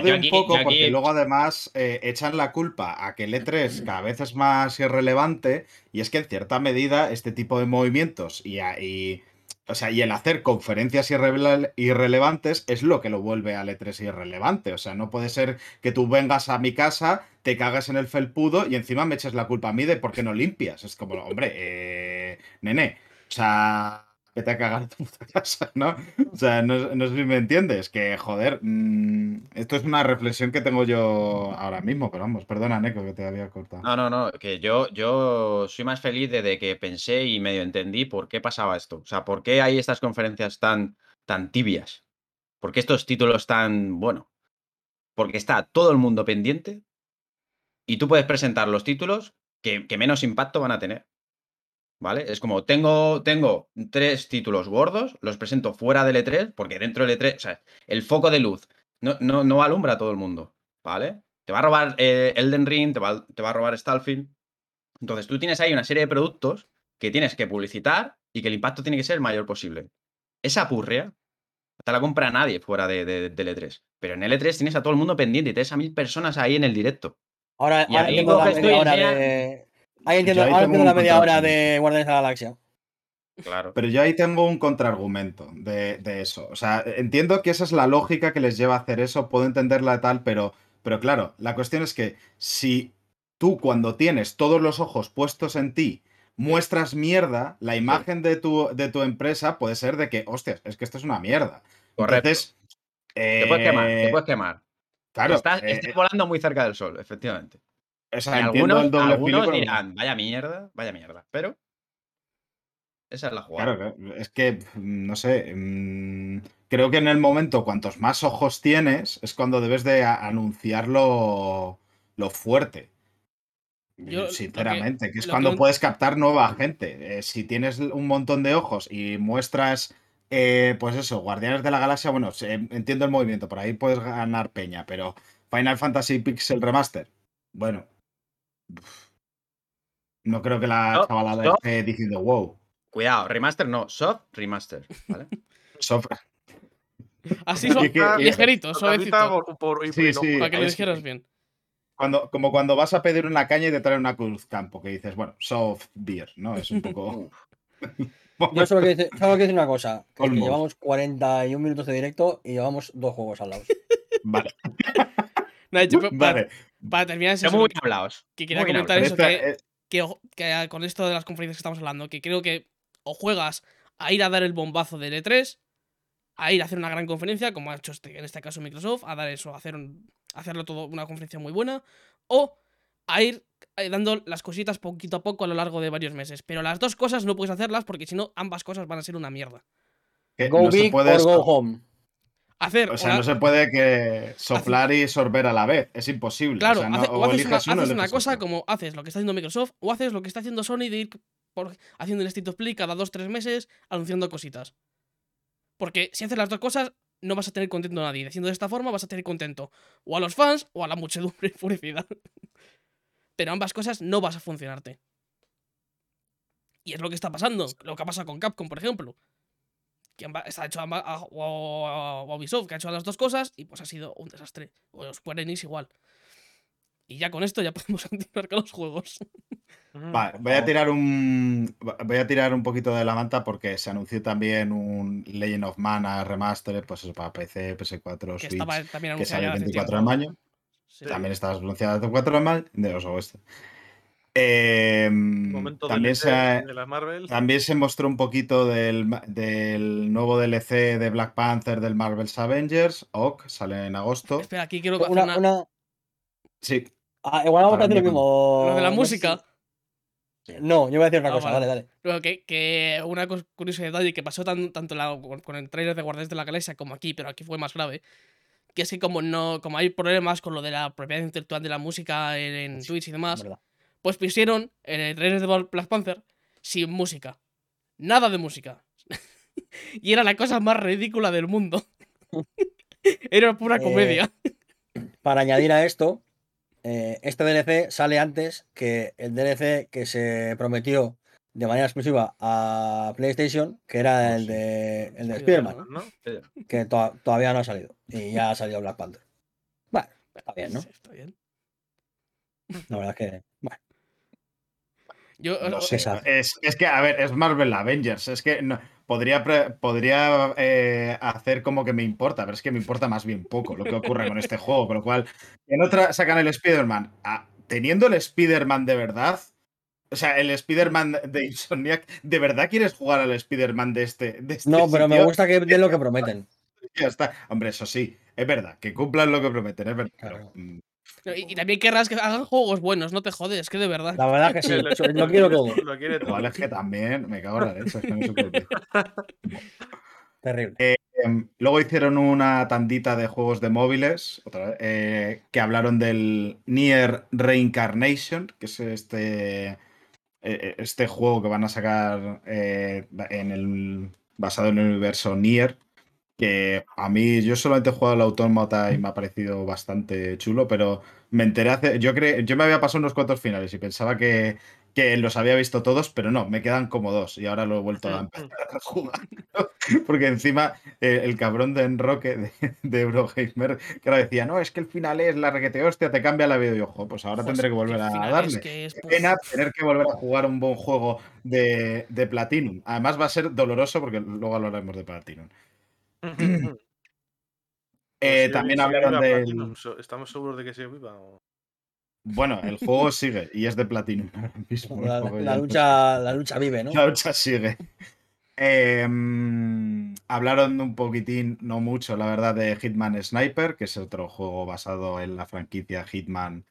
Jode un poco porque luego además eh, echan la culpa a que el E3 cada vez es más irrelevante y es que en cierta medida este tipo de movimientos y, a- y- o sea, y el hacer conferencias irrele- irrelevantes es lo que lo vuelve al E3 irrelevante. O sea, no puede ser que tú vengas a mi casa, te cagas en el felpudo y encima me eches la culpa a mí de por qué no limpias. Es como, hombre, eh, nene, o sea, vete a cagar a tu puta casa, ¿no? O sea, no, no sé si me entiendes, que joder, mm, esto es una reflexión que tengo yo ahora mismo, pero vamos, perdona, Neko, que te había cortado. No, no, no, que yo, yo soy más feliz desde que pensé y medio entendí por qué pasaba esto. O sea, por qué hay estas conferencias tan, tan tibias. ¿Por qué estos títulos tan, bueno? Porque está todo el mundo pendiente y tú puedes presentar los títulos que, que menos impacto van a tener. ¿Vale? Es como, tengo, tengo tres títulos gordos, los presento fuera del E3, porque dentro del E3, o sea, el foco de luz no, no, no alumbra a todo el mundo, ¿vale? Te va a robar eh, Elden Ring, te va, te va a robar Starfield. Entonces tú tienes ahí una serie de productos que tienes que publicitar y que el impacto tiene que ser el mayor posible. Esa purria te la compra nadie fuera de, de- del E3. Pero en el E3 tienes a todo el mundo pendiente y tienes a mil personas ahí en el directo. Ahora, entiendo la media hora de. Ahí entiendo, ahí ahora tengo entiendo la media hora de Guardianes de la Galaxia. Claro. Pero yo ahí tengo un contraargumento de, de eso. O sea, entiendo que esa es la lógica que les lleva a hacer eso, puedo entenderla tal, pero, pero claro, la cuestión es que si tú cuando tienes todos los ojos puestos en ti muestras mierda, la imagen de tu, de tu empresa puede ser de que, hostias, es que esto es una mierda. Correcto. Entonces, Te puedes quemar, te eh, puedes quemar. Claro, estás, eh, estás volando muy cerca del sol, efectivamente. O sea, algunos el doble algunos filo, pero- dirán, vaya mierda, vaya mierda. Pero esa es la jugada. Claro, es que, mm, no sé, mm, creo que en el momento cuantos más ojos tienes es cuando debes de anunciarlo lo fuerte. Yo lo que- Sinceramente, que es que cuando puedes captar nueva gente. Eh, si tienes un montón de ojos y muestras, eh, pues eso, Guardianes de la Galaxia, bueno, se- entiendo el movimiento, por ahí puedes ganar peña, pero Final Fantasy Pixel Remaster, bueno, no creo que la No, chavalada esté diciendo wow. Cuidado, remaster no, soft remaster. ¿vale? soft- Así, Y so- que- ligerito, Tocadita suavecito. por- por- y- Sí, sí. Para que lo es- dijeras bien. Cuando, como cuando vas a pedir una caña y te traen una cruz campo, que dices, bueno, soft beer, ¿no? Es un poco. Yo solo quiero decir, solo quiero decir una cosa: que que llevamos 41 minutos de directo y llevamos dos juegos al lado. Vale, vale. Para terminar, es Son eso, muy bien hablados. que quería muy comentar eso, que, eh, que, ojo- que, con esto de las conferencias que estamos hablando, que creo que o juegas a ir a dar el bombazo del E3, a ir a hacer una gran conferencia, como ha hecho este, en este caso Microsoft, a dar eso, a hacer un- a hacerlo todo una conferencia muy buena, o a ir dando las cositas poquito a poco a lo largo de varios meses. Pero las dos cosas no puedes hacerlas porque si no, ambas cosas van a ser una mierda. que Go no se big puede or go home. Hacer O sea, una- no se puede que soplar y sorber a la vez. Es imposible. Claro, O sea, no- hace- o o haces, una, eliges uno, haces una cosa otro. como haces lo que está haciendo Microsoft o haces lo que está haciendo Sony de ir por- haciendo el State of Play cada dos tres meses anunciando cositas. Porque si haces las dos cosas, no vas a tener contento a nadie. Haciendo de esta forma vas a tener contento o a los fans o a la muchedumbre enfurecida. Pero ambas cosas no vas a funcionarte. Y es lo que está pasando. Lo que ha pasado con Capcom, por ejemplo. Que está hecho amba- a- o, o Ubisoft, que ha hecho las dos cosas y pues ha sido un desastre. O Square Enix igual. Y ya con esto ya podemos continuar con los juegos. Vale, voy a tirar un voy a tirar un poquito de la manta porque se anunció también un Legend of Mana remaster, pues eso para PC, PS4, Que Switch, estaba también que sale anunciado el hace 24 de mayo. Sí. También está anunciado el 24 de mayo de os agosto. Eh, Momento también DLC se ha- de la Marvel. También se mostró un poquito del, del nuevo DLC de Black Panther del Marvel's Avengers. OK, sale en agosto. Espera, aquí quiero hacer Una, una- una- Sí, Ah, igual vamos a decir lo mismo. Lo de la música. si- No, yo voy a decir otra Ah, cosa, vale. dale, dale. Que, que una curioso detalle que pasó tan- tanto la- con, con el trailer de Guardianes de la Galaxia como aquí, pero aquí fue más grave. Que es que como no, como hay problemas con lo de la propiedad intelectual de la música en, en Twitch y demás, verdad. Pues pusieron en el trailer de Black Panther sin música. Nada de música. y era la cosa más ridícula del mundo. era pura Eh, comedia. Para añadir a esto, eh, este DLC sale antes que el DLC que se prometió de manera exclusiva a PlayStation, que era Oh, el de, el de Spider-Man, ¿no? que to- todavía no ha salido. Y ya ha salido Black Panther. Bueno, está bien, ¿no? Sí, está bien. La verdad es que. Bueno, Yo, no sé. Es, es que, a ver, es Marvel Avengers. Es que no- podría, podría eh, hacer como que me importa, pero es que me importa más bien poco lo que ocurre con este juego. Con lo cual, en otra sacan el Spider-Man. Ah, teniendo el Spider-Man de verdad. O sea, el Spider-Man de Insomniac, ¿de verdad quieres jugar al Spider-Man de este, de este No, pero me gusta que den lo que prometen. Ya está. Hombre, eso sí, es verdad, que cumplan lo que prometen, es verdad. Claro. mm, y, y también querrás que hagan juegos buenos, no te jodes, que de verdad. La verdad que sí. Lo quiero todo. Lo quiere todo. igual es que también me cago en la leche, es que no. Terrible. Em, luego hicieron una tandita de juegos de móviles otra vez, eh, que hablaron del Nier Reincarnation, que es este, eh, este juego que van a sacar eh, en el, basado en el universo Nier. Que a mí, yo solamente he jugado al Autómata y me ha parecido bastante chulo, pero me enteré hace. Yo, cre- yo me había pasado unos cuantos finales y pensaba que, que los había visto todos, pero no, me quedan como dos y ahora lo he vuelto a empezar a jugar. Porque encima eh, el cabrón de Enroque de, de Eurogamer, que ahora decía, no, es que el final es la requete hostia, te cambia la vida. Y yo, "Jo, pues ahora Joder, tendré que volver a darle. que es, Qué puf. pena tener que volver a jugar un buen juego de, de Platinum. Además va a ser doloroso porque luego hablaremos de Platinum. Eh, Pues también sigue hablaron. Platinum, so- ¿Estamos seguros de que sigue viva? o- Bueno, el juego sigue y es de Platinum ahora mismo. La, lucha, la lucha vive, ¿no? La lucha sigue. Eh, hablaron un poquitín, no mucho, la verdad, de Hitman Sniper, que es otro juego basado en la franquicia Hitman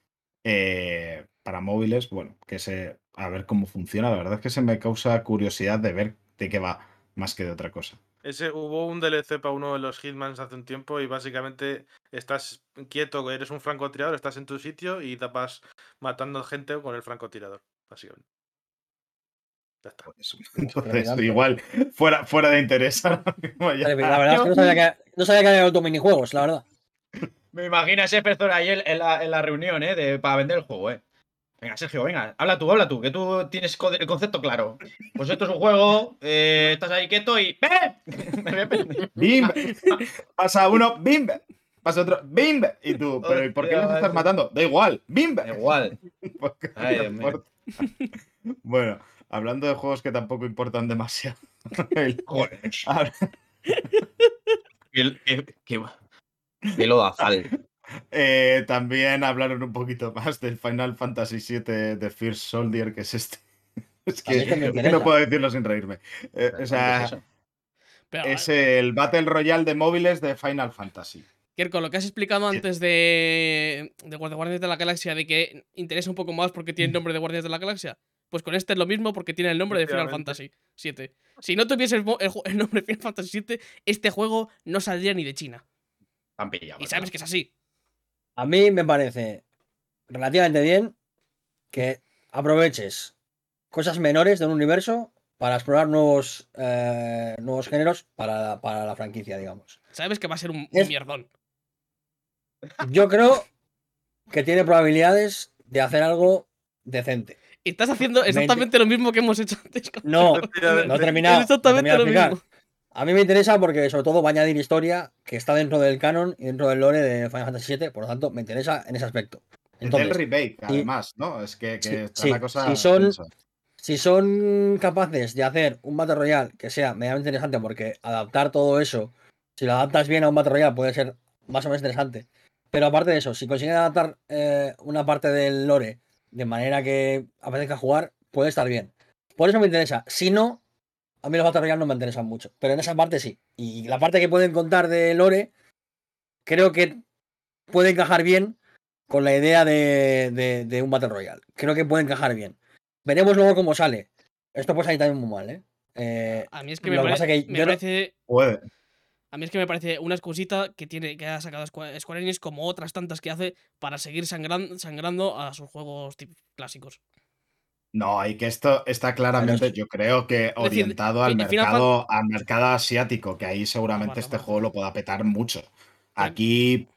eh, para móviles. Bueno, que se, a ver cómo funciona. La verdad es que se me causa curiosidad de ver de qué va, más que de otra cosa. Ese, hubo un DLC para uno de los Hitmans hace un tiempo y básicamente estás quieto, eres un francotirador, estás en tu sitio y te vas matando gente con el francotirador, básicamente. Ya está. Pues, entonces, igual, fuera, fuera de interés. ahora mismo ya- La verdad es que no sabía que, no sabía que había autominijuegos, la verdad. Me imagino a ese profesor ahí en, en la, en la reunión, ¿eh? De, para vender el juego, ¿eh? Venga, Sergio, venga, habla tú, habla tú, que tú tienes el concepto claro. Pues esto es un juego, eh, estás ahí quieto y. ¡Bim! ¡Bim! Pasa uno, ¡bim! Pasa otro, ¡bim! Y tú, ¿pero ¿y por qué los estás matando? Da igual, ¡bim! Igual. Porque no Ay. Bueno, hablando de juegos que tampoco importan demasiado. el- Joder. Ah, Qué, qué, qué, qué lodazal. Eh, también hablaron un poquito más del Final Fantasy VII de First Soldier, que es este. Es que, es no puedo decirlo sin reírme. Eh, o sea, ¿Qué es eso? Pero, es el Battle Royale de móviles de Final Fantasy. Kirko, lo que has explicado antes de, de Guardi- Guardianes de la Galaxia, de que interesa un poco más porque tiene el nombre de Guardianes de la Galaxia, pues con este es lo mismo porque tiene el nombre de Final Fantasy. VII. Si no tuviese el nombre de Final Fantasy VII, este juego no saldría ni de China. Han pillado. Y sabes que es así. A mí me parece relativamente bien que aproveches cosas menores de un universo para explorar nuevos, eh, nuevos géneros para, para la franquicia, digamos. Sabes que va a ser un, mierdón. Yo creo que tiene probabilidades de hacer algo decente. Y estás haciendo exactamente lo mismo que hemos hecho antes. con- No, no he terminado. Es exactamente no lo mismo. A mí me interesa porque sobre todo va a añadir historia que está dentro del canon y dentro del lore de Final Fantasy VII, por lo tanto me interesa en ese aspecto. El Entonces, del remake, además, ¿no? Es que, que Sí, está sí, la cosa. si son- tensa. si son capaces de hacer un Battle Royale que sea medianamente interesante, porque adaptar todo eso, si lo adaptas bien a un Battle Royale puede ser más o menos interesante. Pero aparte de eso, si consiguen adaptar eh, una parte del lore de manera que apetezca jugar, puede estar bien. Por eso me interesa. Si no, a mí los Battle Royale no me interesan mucho. Pero en esa parte sí. Y la parte que pueden contar de lore, creo que puede encajar bien con la idea de, de- de un Battle Royale. Creo que puede encajar bien. Veremos luego cómo sale. Esto puede salir también muy mal, ¿eh? Eh, A mí es que me, pare- que no- parece. A mí es que me parece una excusita que tiene que ha sacado Squa- Square Enix como otras tantas que hace para seguir sangran- sangrando a sus juegos clásicos. No, y que esto está claramente, yo creo que orientado al mercado, al mercado asiático, que ahí seguramente este juego lo pueda petar mucho. Aquí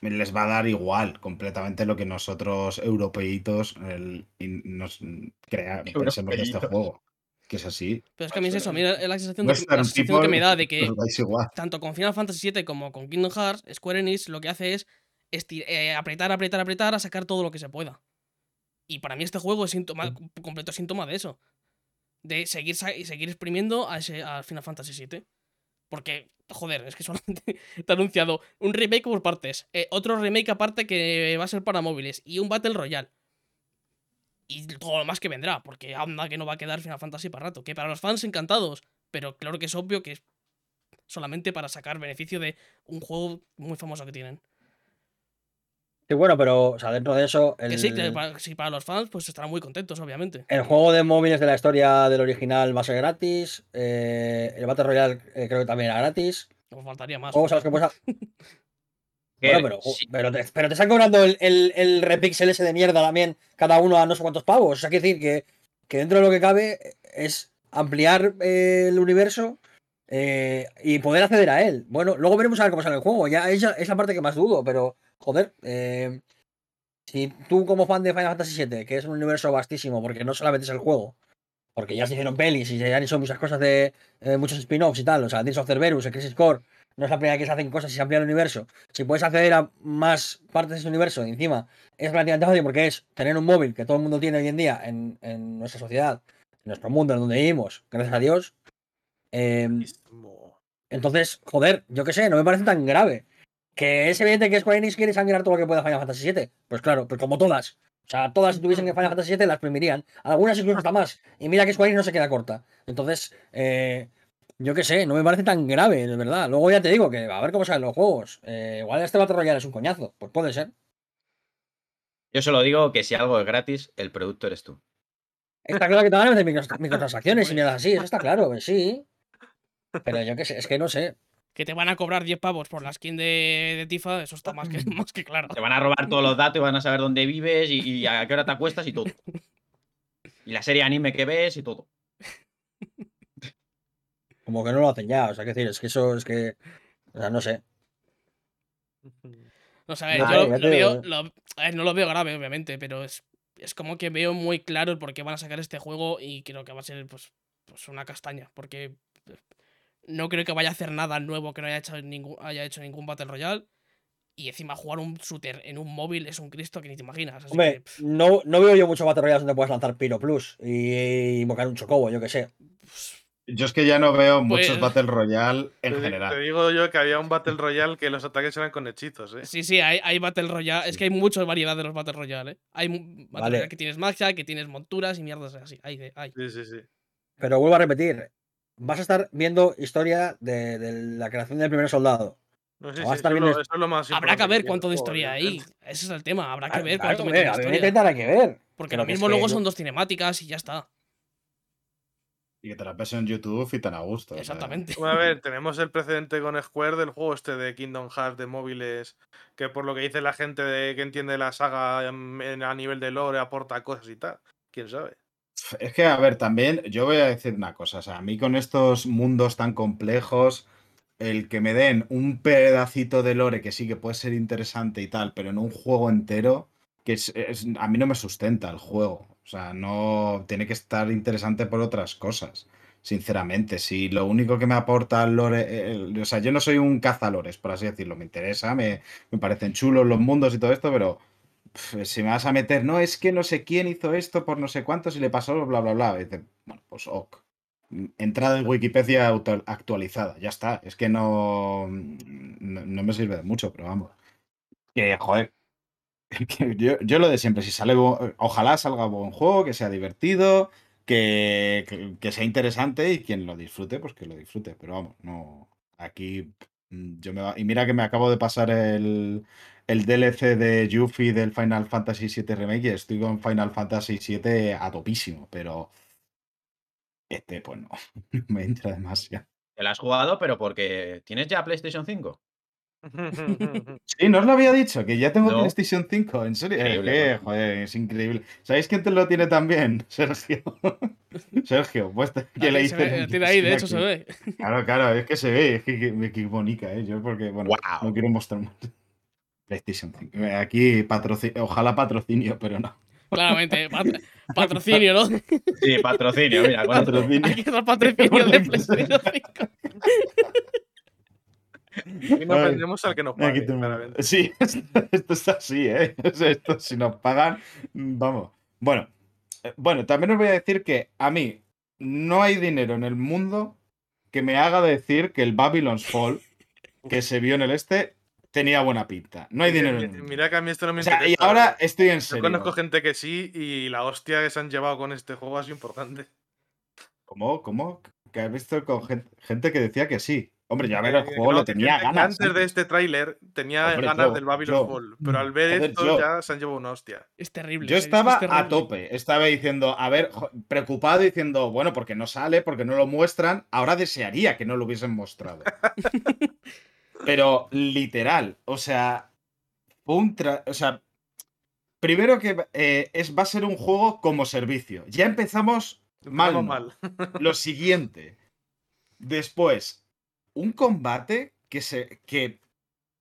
les va a dar igual completamente lo que nosotros, europeitos, el- nos crea, pensemos de este juego. Que es así. Pero es que a mí es eso, a mí es la sensación, de, la sensación que me da de que tanto con Final Fantasy VII como con Kingdom Hearts, Square Enix lo que hace es eh, apretar, apretar, apretar a sacar todo lo que se pueda. Y para mí este juego es síntoma, completo síntoma de eso. De seguir, seguir exprimiendo a, ese, a Final Fantasy VII. Porque, joder, es que solamente te ha anunciado un remake por partes, eh, otro remake aparte que va a ser para móviles y un Battle Royale. Y todo lo más que vendrá, porque anda que no va a quedar Final Fantasy para rato. Que para los fans encantados, pero claro que es obvio que es solamente para sacar beneficio de un juego muy famoso que tienen. Sí, bueno, pero o sea, dentro de eso, el, Que sí, que para, sí, para los fans, pues estarán muy contentos, obviamente. el juego de móviles de la historia del original va a ser gratis. eh, el Battle Royale eh, creo que también era gratis. Nos faltaría más. Juegos a los que puedes. Que Bueno, pero, sí, pero, te, pero te están cobrando el, el, el repixel ese de mierda también, cada uno a no sé cuántos pavos. O sea, quiere decir que, que dentro de lo que cabe es ampliar eh, el universo eh, y poder acceder a él. Bueno, luego veremos a ver cómo sale el juego. Ya es, es la parte que más dudo, pero joder, eh, si tú como fan de Final Fantasy VII, que es un universo vastísimo, porque no solamente es el juego, porque ya se hicieron pelis y se han hecho muchas cosas de eh, muchos spin-offs y tal, o sea, Tales of Cerberus, el Crisis Core, no es la primera vez que se hacen cosas y se amplía el universo. Si puedes acceder a más partes de ese universo, y encima es relativamente fácil porque es tener un móvil que todo el mundo tiene hoy en día en, en nuestra sociedad, en nuestro mundo, en donde vivimos, gracias a Dios. eh, entonces, joder, yo qué sé, no me parece tan grave. Que es evidente que Square Enix quiere sangrar todo lo que pueda Final Fantasy VII. Pues claro, pues como todas. O sea, todas si tuviesen que Final Fantasy VII las exprimirían. Algunas incluso hasta más. Y mira que Square Enix no se queda corta. Entonces, eh, yo qué sé, no me parece tan grave, de verdad. Luego ya te digo que a ver cómo salen los juegos. Eh, igual este Battle Royale es un coñazo. Pues puede ser. Yo solo digo que si algo es gratis, el producto eres tú. Está claro que te van a meter microtransacciones y mierdas así. Eso está claro, que sí. Pero yo qué sé, es que no sé. Que te van a cobrar 10 pavos por la skin de, de Tifa, eso está más que, más que claro. Te van a robar todos los datos y van a saber dónde vives y, y a qué hora te acuestas y todo. Y la serie anime que ves y todo. Como que no lo hacen ya. O sea, que decir, es que eso es que. O sea, no sé. No sé, a ver, No, yo lo veo, digo, lo- a ver, no lo veo grave, obviamente, pero es, es como que veo muy claro el por qué van a sacar este juego y creo que va a ser pues, pues una castaña, porque eh, no creo que vaya a hacer nada nuevo que no haya hecho ningún, haya hecho ningún Battle Royale. Y encima jugar un shooter en un móvil es un Cristo que ni te imaginas. Así Hombre, que, no, no veo yo muchos Battle Royales donde puedas lanzar Piro Plus y invocar un chocobo, yo que sé. Yo es que ya no veo Pues- muchos Battle Royale en Te, di- te general. digo yo que había un Battle Royale que los ataques eran con hechizos, ¿eh? sí, sí, hay, hay Battle Royale. Es que hay mucha variedad de los Battle Royale, ¿eh? Hay Battle Vale. Royale que tienes magia, que tienes monturas y mierdas así. Hay, hay. Sí, sí, sí. Pero vuelvo a repetir, vas a estar viendo historia de, de la creación del primer soldado. No estar eso, es lo, es- eso es lo más Habrá que ver cuánto de historia hay. Ese es el tema. Habrá que Claro, ver claro, cuánto meten de ver, historia. que ver. Porque Pero lo es mismo que luego yo- son dos cinemáticas y ya está. Y que te la ves en YouTube y tan a gusto. o sea. Exactamente. Bueno, a ver, tenemos el precedente con Square del juego este de Kingdom Hearts de móviles, que por lo que dice la gente de que entiende la saga en- en- a nivel de lore aporta cosas y tal. ¿Quién sabe? Es que, a ver, también yo voy a decir una cosa. O sea, a mí con estos mundos tan complejos, el que me den un pedacito de lore que sí que puede ser interesante y tal, pero en un juego entero, que es, a mí no me sustenta el juego. O sea, no tiene que estar interesante por otras cosas. Sinceramente, si lo único que me aporta el lore, o sea, yo no soy un cazalores, por así decirlo, me interesa, me, me parecen chulos los mundos y todo esto, pero si me vas a meter, no, es que no sé quién hizo esto por no sé cuántos y le pasó bla, bla, bla. Dice, bueno, pues ok. Entrada en Wikipedia actualizada, ya está. Es que no, no, no me sirve de mucho, pero vamos. Que, joder. yo, yo lo de siempre, si sale, ojalá salga buen juego, que sea divertido, que, que, que sea interesante y quien lo disfrute, pues que lo disfrute. Pero vamos, no. Aquí mm, yo me Y mira que me acabo de pasar el, el DLC de Yuffie del Final Fantasy VII Remake y estoy con Final Fantasy VII a topísimo, pero este, pues no, me entra demasiado. Te la has jugado, pero porque tienes ya PlayStation 5. Sí, no os lo había dicho, que ya tengo No. PlayStation 5, en serio. Es Increíble, que, macho. joder, es increíble. ¿Sabéis quién te lo tiene también? Sergio. Sergio, pues que La le hice. tiene ahí, de hecho se ve. Claro, claro, es que se ve, es que, que, que bonita, ¿eh? Yo porque, bueno, no quiero mostrar más. PlayStation 5. Eh, Aquí patrocinio, ojalá patrocinio, pero no. Claramente, pat- patrocinio, ¿no? Sí, patrocinio, mira. con. Patrocinio. Aquí está el patrocinio de PlayStation 5. Y no Ay, vendemos al que nos Aquí pague. Sí, esto, esto es así, ¿eh? Esto, si nos pagan, vamos. Bueno, eh, bueno, también os voy a decir que a mí no hay dinero en el mundo que me haga decir que el Babylon's Fall que se vio en el este tenía buena pinta. No hay dinero en el Mira, mundo. mira que a mí esto no me O sea, y interesa. ahora estoy en Yo serio. conozco gente que sí y la hostia que se han llevado con este juego ha sido importante. ¿Cómo? ¿Cómo? Que he visto con gen- gente, que decía que sí. Hombre, yo a ver el juego no, que tenía ganas. Antes de ¿eh? este tráiler tenía Hombre, ganas yo- del Babylon yo- Fall, pero al ver joder, esto yo- ya se han llevado una hostia. Es terrible. Yo es- es estaba a terrible. tope, estaba diciendo, a ver, preocupado diciendo, bueno, porque no sale, porque no lo muestran, ahora desearía que no lo hubiesen mostrado. Pero literal, o sea, un tra- o sea, primero que eh, es, va a ser un juego como servicio. Ya empezamos mal. No. mal. Lo siguiente. Después, un combate que se. que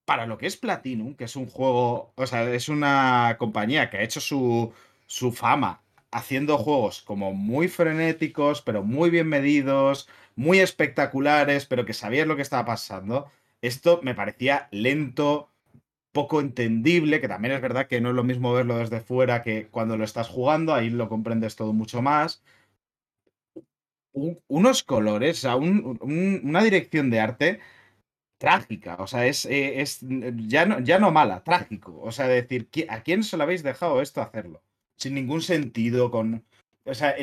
para lo que es Platinum, que es un juego. O sea, es una compañía que ha hecho su, su fama haciendo juegos como muy frenéticos, pero muy bien medidos, muy espectaculares, pero que sabías lo que estaba pasando. Esto me parecía lento, poco entendible, que también es verdad que no es lo mismo verlo desde fuera que cuando lo estás jugando, ahí lo comprendes todo mucho más un- unos colores, o sea, un- un- una dirección de arte trágica. O sea, es, eh, es ya, no, ya no mala, trágico. O sea, decir, ¿qui- ¿a quién se lo habéis dejado esto hacerlo? Sin ningún sentido, con. O sea,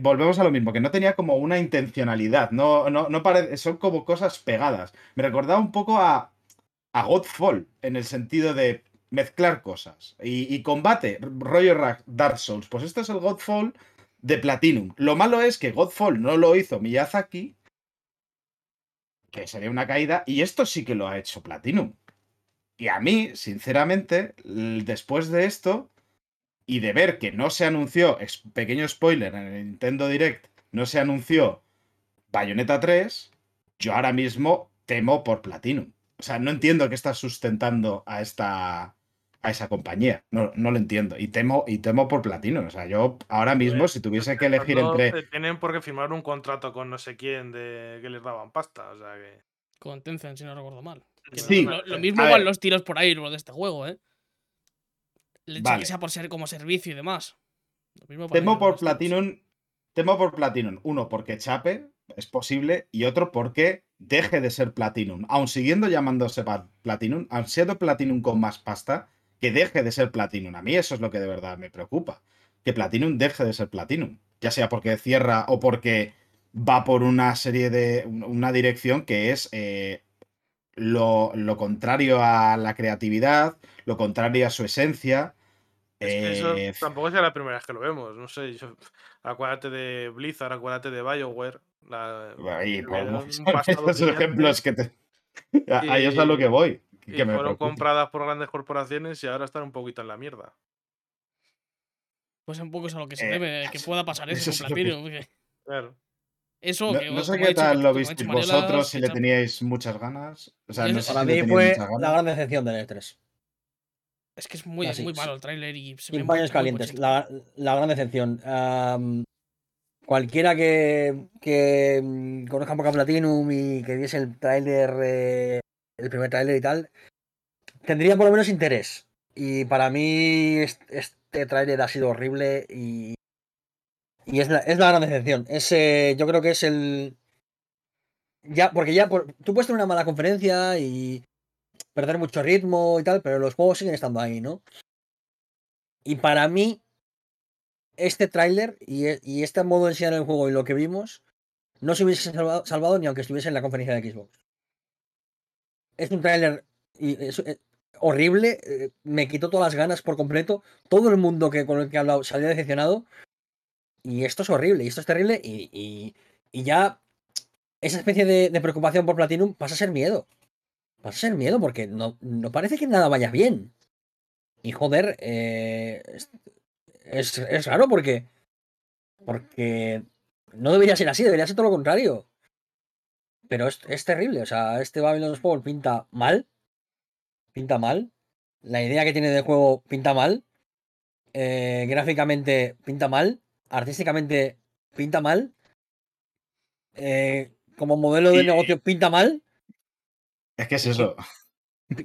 volvemos a lo mismo, que no tenía como una intencionalidad. No, no, no pare- son como cosas pegadas. Me recordaba un poco a, a Godfall, en el sentido de mezclar cosas. Y, y combate, rollo Dark Souls. Pues esto es el Godfall de Platinum. Lo malo es que Godfall no lo hizo Miyazaki, que sería una caída, y esto sí que lo ha hecho Platinum. Y a mí, sinceramente, después de esto, y de ver que no se anunció, es- pequeño spoiler, en el Nintendo Direct, no se anunció Bayonetta 3, yo ahora mismo temo por Platinum. O sea, no entiendo qué está sustentando a esta a esa compañía. No, no lo entiendo. Y temo, y temo por Platinum. O sea, yo ahora mismo, si tuviese que elegir entre. te tienen por qué firmar un contrato con no sé quién de que les daban pasta. O sea que. Con Tencent, si no recuerdo mal. Que Sí. Lo, lo mismo A van ver. los tiros por ahí, lo de este juego, ¿eh? El hecho de Vale. que sea por ser como servicio y demás. Lo mismo para Temo por. Platinum. Temo por Platinum. Uno, porque chape, es posible. Y otro, porque deje de ser Platinum. Aun siguiendo llamándose Platinum, aun siendo Platinum con más pasta, que deje de ser Platinum. A mí eso es lo que de verdad me preocupa. Que Platinum deje de ser Platinum. Ya sea porque cierra o porque va por una serie de. una dirección que es. eh, lo, lo contrario a la creatividad, lo contrario a su esencia. Es que eso Eh, tampoco es la primera vez que lo vemos. No sé. yo- acuérdate de Blizzard, acuérdate de Bioware. La, Ahí, pues, ejemplos que te. A- Ahí es a lo que Y- voy. y Que me fueron preocupa. compradas por grandes corporaciones y ahora están un poquito en la mierda. Pues un poco es a lo que se Eh, debe que pueda pasar eso, eso con que- Claro. Eso, No, que, no sé qué tal lo visteis vosotros, si le teníais muchas ganas. O sea, no sé- Para si mí fue la gran decepción del E3. Es que es muy, malo el tráiler y se muy- paños calientes. La, la gran decepción. Cualquiera que, que mm, conozca un poco a Platinum y que viese el tráiler, eh, el primer tráiler y tal, tendría por lo menos interés. Y para mí est- este tráiler ha sido horrible y, y es, la, es la gran decepción. Es, eh, yo creo que es el... Ya, porque ya tú puedes tener una mala conferencia y perder mucho ritmo y tal, pero los juegos siguen estando ahí, ¿no? Y para mí, este tráiler y, e- este modo de enseñar el juego y lo que vimos, no se hubiese salvado, ni aunque estuviese en la conferencia de Xbox. Es un tráiler eh, horrible, eh, me quitó todas las ganas por completo. Todo el mundo que, con el que he hablado salió decepcionado. Y esto es horrible, y esto es terrible, y, y- y ya esa especie de, preocupación por Platinum pasa a ser miedo. Pasa a ser miedo porque no, no parece que nada vaya bien. Y joder, eh, es, es, es raro porque. Porque no debería ser así, debería ser todo lo contrario. Pero es, es terrible. O sea, este Babylon Fall pinta mal. Pinta mal. La idea que tiene del juego pinta mal. eh, gráficamente pinta mal. Artísticamente pinta mal. eh, como modelo de Y- negocio pinta mal. Es que es eso.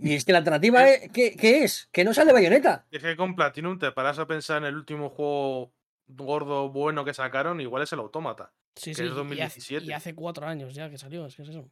Y es que la alternativa es, ¿qué, qué es? Que no sale bayoneta. Es que con Platinum te paras a pensar en el último juego gordo bueno que sacaron, igual es el Autómata. Sí, que sí, es y hace- 2017. Y hace cuatro años ya que salió, es que es eso.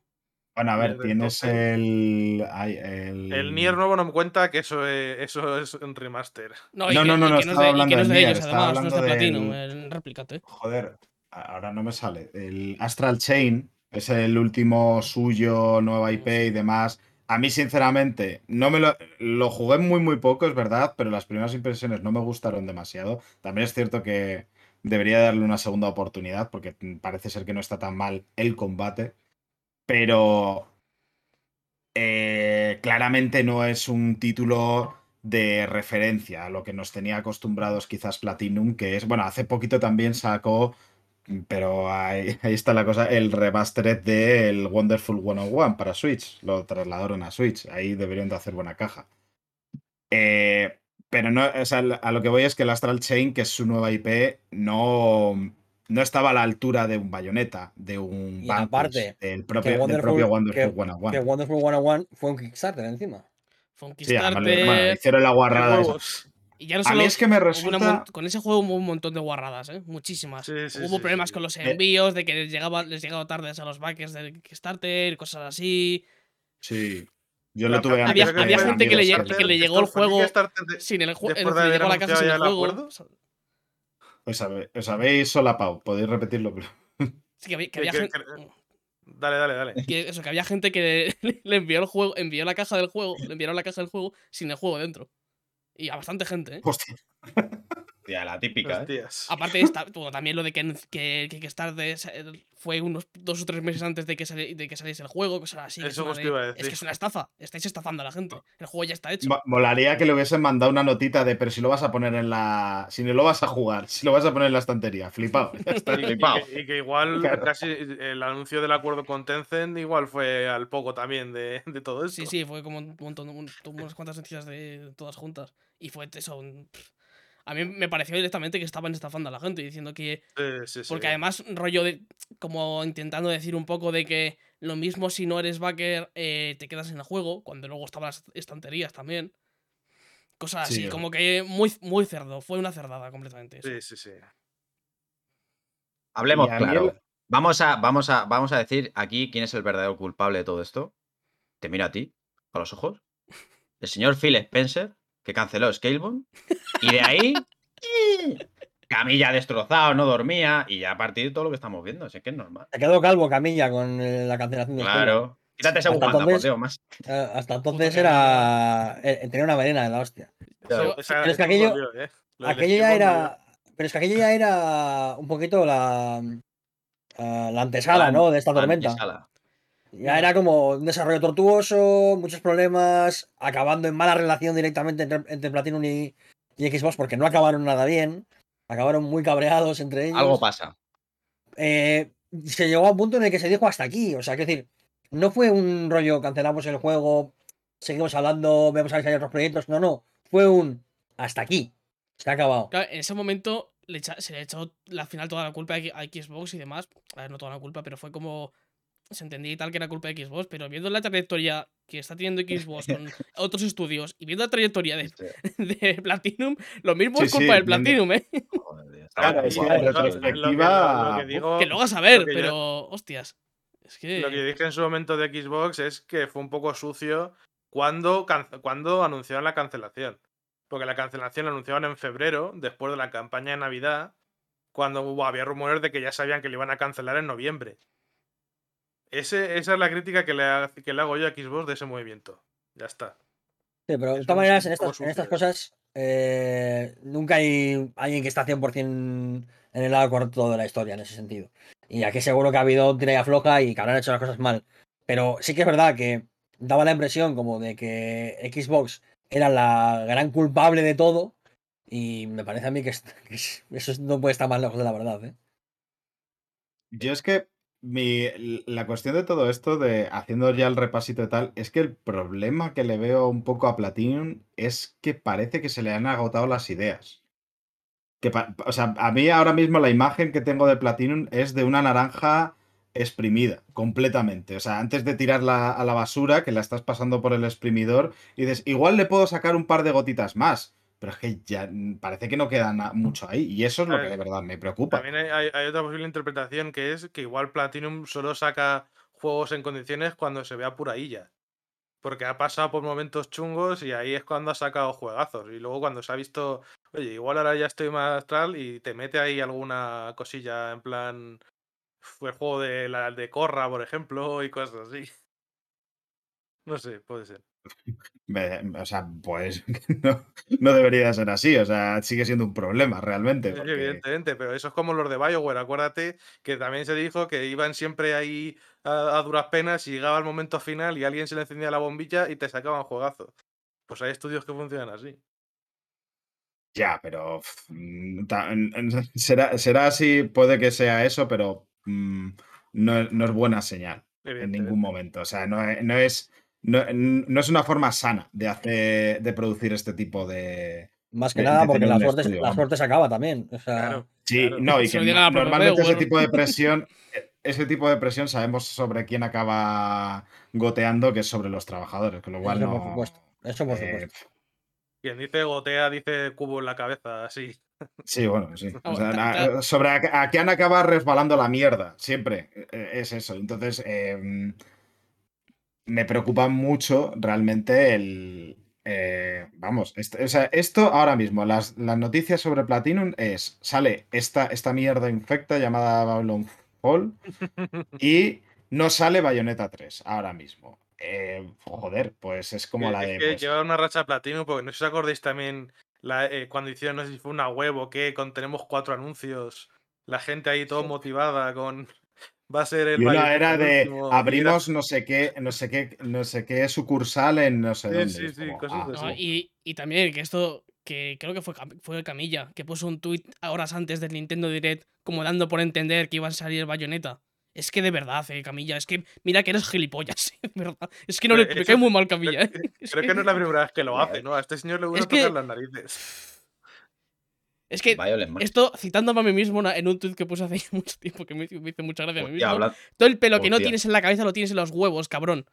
Bueno, a ver, tienes entonces- el. el. El Nier nuevo no me cuenta que eso es, eso es un remaster. No, No, que, no, no, no, no estaba de, hablando no de Nier, ellos, estaba además, no es de hablando Platinum, del- el Replicate. Joder, ahora no me sale. El Astral Chain es el último suyo, nueva IP y demás. A mí, sinceramente, no me lo, lo jugué muy, muy poco, es verdad, pero las primeras impresiones no me gustaron demasiado. También es cierto que debería darle una segunda oportunidad, porque parece ser que no está tan mal el combate. Pero eh, claramente no es un título de referencia a lo que nos tenía acostumbrados quizás Platinum, que es, bueno, hace poquito también sacó, pero ahí, está la cosa, el remastered del Wonderful 101 para Switch, lo trasladaron a Switch, ahí deberían de hacer buena caja. Eh, pero no, o sea, a lo que voy es que el Astral Chain, que es su nueva IP, no, no estaba a la altura de un Bayonetta, de un Y Vanquish, aparte, del que propio, del Wonderful- propio Wonderful que- 101. Que Wonderful 101 fue un Kickstarter encima. Fue un Sí, Kickstarter. bueno, hicieron la ¡Qué guarrada y ya no A solo mí es que me resulta. con ese juego hubo un montón de guarradas, ¿eh? Muchísimas. Sí, sí, hubo sí, problemas sí. con los Eh, envíos, de que les llegaba, les llegaba tarde a los backers del Kickstarter, cosas así. Sí. Yo lo tuve Había- antes. había de gente que le que le llegó el juego Sin el juego. Llegó a la casa sin el juego. Os, habe- os habéis solapado, podéis repetirlo. pero- Sí, que había, que Que- había que- gente. que- Dale, dale, dale. que eso, que había gente que le envió el juego, envió la caja del juego, le enviaron la caja del juego sin el juego dentro. Y a bastante gente, ¿eh? Hostia. La típica, ¿eh? Aparte, esta, bueno, también lo de que, que, que sa- fue unos dos o tres meses antes de que, sali- de que saliese el juego, cosas así. que Eso es una os de- te iba a Es que es una estafa. Estáis estafando a la gente. El juego ya está hecho. Mo- Molaría que le hubiesen mandado una notita de, pero si lo vas a poner en la. Si no lo vas a jugar, si lo vas a poner en la estantería, flipado. Está. Y, flipado. que, y que igual Claro. casi el anuncio del acuerdo con Tencent igual fue al poco también de, de todo esto. Sí, sí, fue como un montón, un- unas cuantas noticias de todas juntas. Y fue eso. un- pff. A mí me pareció directamente que estaban estafando a la gente, diciendo que. Sí, sí, sí. Porque además, rollo de. Como intentando decir un poco de que lo mismo si no eres backer, eh, te quedas en el juego, cuando luego estaban las estanterías también. Cosas Sí, así, como que muy, muy cerdo. Fue una cerdada completamente. eso. Sí, sí, sí. Hablemos claro. el- Vamos a, vamos, a, vamos a decir aquí quién es el verdadero culpable de todo esto. Te miro a ti, a los ojos. El señor Phil Spencer, que canceló Scalebone. Y de ahí. Camilla destrozado, no dormía. Y ya a partir de todo lo que estamos viendo. Así que es normal. Se quedó calvo Camilla con eh, la cancelación de Claro. Quítate esa Hasta bufanda, por más. Eh, hasta entonces era. eh, tenía una melena de la hostia. Pero es que aquello- ¿eh? Aquello ya era. Pero es que aquello ya era un poquito la. la antesala, ¿no? De esta tormenta. Ya era como un desarrollo tortuoso, muchos problemas, acabando en mala relación directamente entre, entre Platinum y, y Xbox porque no acabaron nada bien. Acabaron muy cabreados entre ellos. Algo pasa. eh, se llegó a un punto en el que se dijo hasta aquí. O sea, que decir, no fue un rollo, cancelamos el juego, seguimos hablando, vemos a ver si hay otros proyectos. No, no. Fue un hasta aquí. Se ha acabado. Claro, en ese momento le echa- se le echó al final toda la culpa a a Xbox y demás. A ver, no toda la culpa, pero fue como. Se entendía y tal que era culpa de Xbox, pero viendo la trayectoria que está teniendo Xbox con otros estudios y viendo la trayectoria de, de Platinum, lo mismo Sí, es culpa sí, del Platinum, ¿eh? Joder, Claro, es que en Lo que- retrospectiva- lo que digo- Que lo hagas a ver, que yo- pero. Hostias. Es que. Lo que dije en su momento de Xbox es que fue un poco sucio cuando, cuando anunciaron la cancelación. Porque la cancelación la anunciaron en febrero, después de la campaña de Navidad, cuando había rumores de que ya sabían que le iban a cancelar en noviembre. Ese, esa es la crítica que le, ha- que le hago yo a Xbox de ese movimiento. Ya está. Sí, pero de todas maneras, en estas, en estas sucio. cosas, eh, nunca hay alguien que está 100% en el lado correcto de la historia en ese sentido. Y aquí seguro que ha habido tira y afloja y que habrán hecho las cosas mal. Pero sí que es verdad que daba la impresión como de que Xbox era la gran culpable de todo. Y me parece a mí que, es- que es- eso no puede estar más lejos de la verdad. ¿eh? Yo es que mi, la cuestión de todo esto, de haciendo ya el repasito y tal, es que el problema que le veo un poco a Platinum es que parece que se le han agotado las ideas. Que o sea, a mí ahora mismo la imagen que tengo de Platinum es de una naranja exprimida completamente. O sea, antes de tirarla a la basura, que la estás pasando por el exprimidor, y dices, igual le puedo sacar un par de gotitas más. Pero es que ya parece que no queda mucho ahí. Y eso es lo que de verdad me preocupa. También hay, hay- hay otra posible interpretación que es que igual Platinum solo saca juegos en condiciones cuando se vea pura illa. Porque ha pasado por momentos chungos y ahí es cuando ha sacado juegazos. Y luego cuando se ha visto, oye, igual ahora ya estoy más astral y te mete ahí alguna cosilla en plan fue el juego de la de Corra, por ejemplo, y cosas así. No sé, puede ser. O sea, pues no, no debería ser así. O sea, sigue siendo un problema realmente. Porque- Evidentemente, pero eso es como los de Bioware. Acuérdate que también se dijo que iban siempre ahí a, a duras penas y llegaba el momento final y alguien se le encendía la bombilla y te sacaban juegazo. Pues hay estudios que funcionan así. Ya, pero mm, será, será así, puede que sea eso, pero mm, no, es- no es buena señal en ningún momento. O sea, no no es, no, no es una forma sana de hacer, de producir este tipo de. Más que De- nada de porque la suerte, estudio, la vamos. suerte se acaba también. O sea, Claro. Sí, Claro. no, y que no- normalmente ese tipo de presión, eh, ese tipo de presión sabemos sobre quién acaba goteando, que es sobre los trabajadores, con lo cual Eso no. por supuesto, eso por eh, supuesto. Quien dice gotea dice cubo en la cabeza, así. Sí, bueno, sí. O sea, ta- na- ta- sobre a, a quién acaba resbalando la mierda, siempre. eh, Es eso. Entonces, eh, me preocupa mucho realmente el. eh, vamos, esto, o sea, esto ahora mismo, las, las noticias sobre Platinum es, sale esta, esta mierda infecta llamada Babylon Fall y no sale Bayonetta 3 ahora mismo. Eh, joder, pues es como la de... que pues, lleva una racha platino, porque no sé si os acordáis también la, eh, cuando hicieron, no sé si fue una web o qué, con tenemos cuatro anuncios, la gente ahí todo motivada con va a ser el Y una Bayonetta era de último", y era- abrimos no sé qué, no sé qué, no sé qué sucursal en no sé Sí, dónde. sí, sí, como, cosas ah, así. No, y, y también que esto, que creo que fue, fue Camilla, que puso un tuit horas antes del Nintendo Direct, como dando por entender que iba a salir Bayonetta. Es que de verdad, eh, Camilla, es que mira que eres gilipollas, eh, verdad. Es que no le, me cae muy mal Camilla, eh. Creo, Es creo que no es la primera vez que lo hace, ¿no? A este señor le gusta Es que- tocar las narices. Es que Violent esto, citándome a mí mismo una- en un tuit que puse hace mucho tiempo, que me, hizo- me hizo mucha gracia a mí mismo. habla- Todo el pelo que no tienes en la cabeza lo tienes en los huevos, cabrón.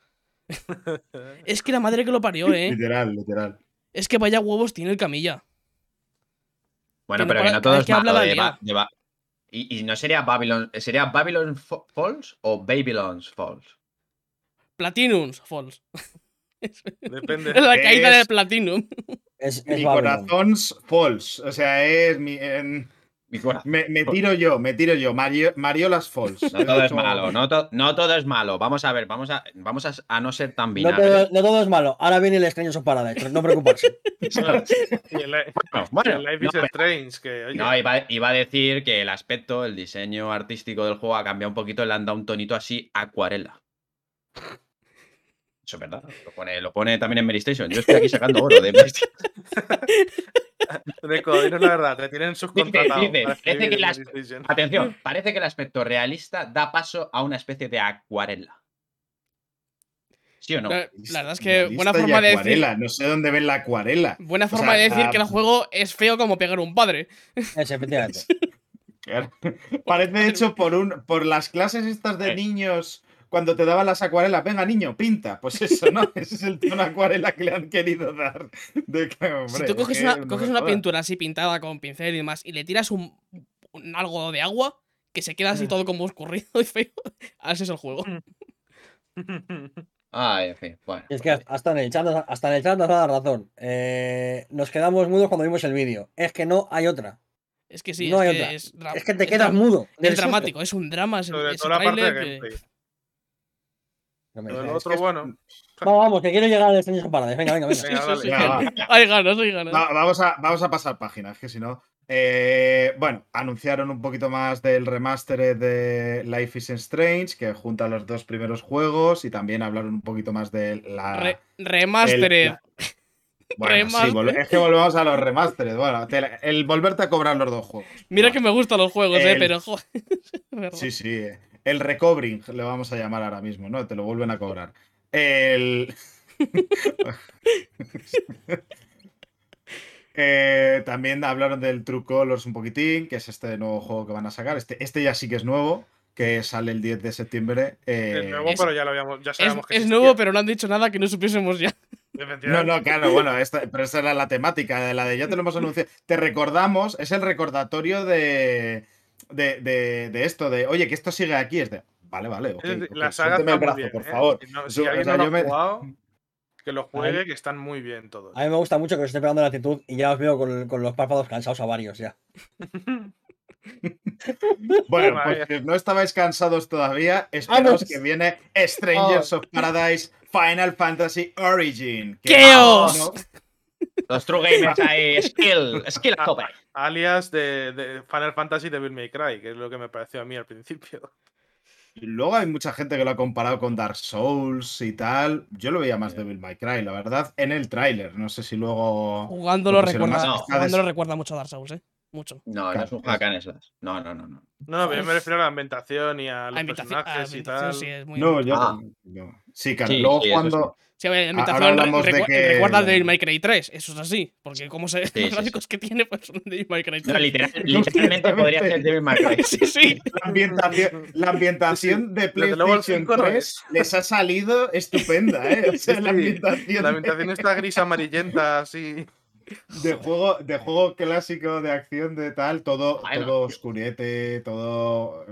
Es que la madre que lo parió, eh. Literal, literal. Es que vaya huevos tiene el Camilla. Bueno, que no pero que no todo es que habla malo de. Ba- de Ba- y, y no sería Babylon. ¿Sería Babylon Fa- Falls o Babylon's Falls? Platinums Falls. Depende. Es la caída Es- del Platinum. Es, es Mi corazón falls. O sea, es mi. en- Mi corazón. me, me tiro yo, me tiro yo. Mario, Mariolas falls. No todo es malo, no, to- no todo es malo. Vamos a ver, vamos a, vamos a, a no ser tan No todo, no todo es malo. Ahora viene el extraño son Paradise, no preocuparse. y el, li- Bueno, el Life no, is pero- Strange, que oye, no, iba, iba a decir que el aspecto, el diseño artístico del juego ha cambiado un poquito, le han dado un tonito así acuarela. Eso es verdad. Lo pone, lo pone también en Mary Station. Yo estoy aquí sacando oro de Mary Station. Deco, dinos la verdad, te tienen subcontratado. dice, parece que las-. Atención, parece que el aspecto realista da paso a una especie de acuarela. ¿Sí o no? La, la verdad es que Realista buena forma de decir. No sé dónde ven la acuarela. Buena O forma sea, de decir que el juego es feo como pegar un padre. Es, efectivamente. Claro. Parece hecho por un por las clases estas de Eh. niños cuando te daban las acuarelas. Venga, niño, pinta. Pues eso, ¿no? Ese es el tono acuarela que le han querido dar. De que, Si hombre, tú es coges una, no coges me una jodas. pintura así pintada con pincel y demás y le tiras un, un algo de agua que se queda Mm. así todo como escurrido y feo, así es el juego. Ay, en fin, bueno. Y es que hasta en el chat, nos- hasta en el chat nos da la razón. Eh, nos quedamos mudos cuando vimos el vídeo. Es que no hay otra. Es que sí, No es, hay que otra. es, Es que te es quedas mudo. Es susto. dramático, es un drama ese, Sobre ese todo la parte de que- gameplay. No me digas. otro, bueno. Vamos, vamos, que quiero llegar al Stranger Paradise. Venga, venga, venga. Sí, Venga, sí. Venga, va. Hay ganas, hay ganas. Va- vamos, a, vamos a pasar páginas, que si no. eh, bueno, anunciaron un poquito más del remaster de Life is Strange, que junta los dos primeros juegos, y también hablaron un poquito más de la. Re- remastered. el- la- Bueno, sí, Remaster. vol- es que volvemos a los remasteres. Bueno, te- el volverte a cobrar los dos juegos. Mira Bueno, que me gustan los juegos, eh, El- pero joder. es verdad. Sí, sí. eh. El recovering le vamos a llamar ahora mismo, ¿no? Te lo vuelven a cobrar. El. Eh, también hablaron del True Colors un poquitín, que es este nuevo juego que van a sacar. Este, este ya sí que es nuevo, que sale el 10 de septiembre. eh, Es nuevo, es- pero ya lo habíamos. Ya Es, que es existía. nuevo, pero no han dicho nada que no supiésemos ya. No, no, claro, bueno, esta- pero esa era la temática de la de ya te lo hemos anunciado. Te recordamos, es el recordatorio de, de, de- de esto, de oye, que esto sigue aquí. Es de, vale, vale, la saga está el brazo, bien, por ¿eh? favor. Si, no- si Yo- o alguien sea, no yo lo ha me- jugado, que lo juegue, que están muy bien todos. A mí me gusta mucho que os esté pegando la actitud y ya os veo con, con los párpados cansados a varios ya. Bueno, pues si no estabais cansados todavía, esperaos Vamos. que viene Strangers of Paradise Final Fantasy Origin. que- ¡Chaos! ¿No? Los True Gamers ahí, skill, skill a tope. Alias de, de Final Fantasy Devil May Cry, que es lo que me pareció a mí al principio. Y luego hay mucha gente que lo ha comparado con Dark Souls y tal. Yo lo veía más Devil May Cry, la verdad, en el tráiler. No sé si luego. Jugándolo recuerda, más- jugándolo recuerda mucho a Dark Souls, eh. Mucho. No, no es un hack and slash. No, no, no, no. No, no, pero yo me refiero a la ambientación y a los A personajes y tal. sí, es muy. No, yo. Ah. no. Sí, claro. Sí, luego sí, cuando. Sí, a ver, de recu- que- recuerda Devil May Cry 3, eso es así. Porque como se, sí, los sí. gráficos que tiene, pues son Devil May Cry 3. No, literal- literalmente podría ser Devil May Cry. sí, sí. La ambientación, la ambientación de PlayStation cinco no 3 les ha salido estupenda, ¿eh? O sea, la ambientación, La ambientación está gris amarillenta, así. de juego, de juego clásico de acción de tal, todo, todo oscurete, todo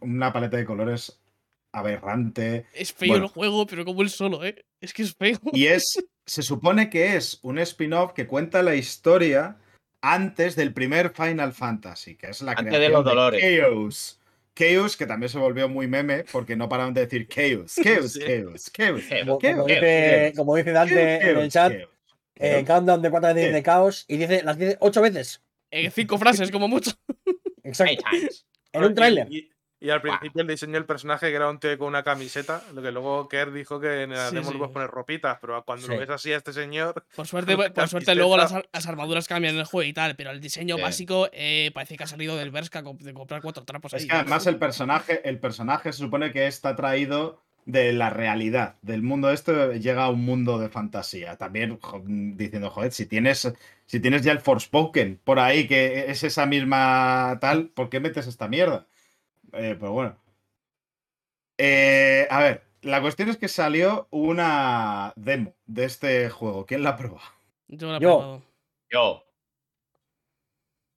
una paleta de colores aberrante. Es feo Bueno. el juego, pero como él solo, eh. Es que es feo. Y es, se supone que es un spin-off que cuenta la historia antes del primer Final Fantasy, que es la Antes de creación los dolores. Chaos. Chaos, que también se volvió muy meme porque no paraban de decir Chaos, Chaos, Sí. Chaos, Chaos. Chaos. Como, Chaos, como Chaos, dice, Chaos. como dice Dante en el chat, eh, countdown de cuatro veces de caos y dice, las dice ocho veces. Eh, cinco frases, como mucho. Exacto. En un tráiler. Y, y al principio el diseño del personaje que era un tío con una camiseta, lo que luego Kerr dijo que en la Sí, demo sí. le puedes poner ropitas, pero cuando Sí. lo ves así a este señor, Por suerte, por luego las, ar- las armaduras cambian en el juego y tal, pero el diseño Sí. básico eh, parece que ha salido del Berska de comprar cuatro trapos Es ahí. que además el personaje, el personaje se supone que está traído de la realidad, del mundo este llega a un mundo de fantasía. También jo- diciendo, joder, si tienes, si tienes ya el Forspoken por ahí, que es esa misma tal, ¿por qué metes esta mierda? Eh, pero bueno. Eh, a ver, la cuestión es que salió una demo de este juego. ¿Quién la prueba? Yo, la he Yo. Yo,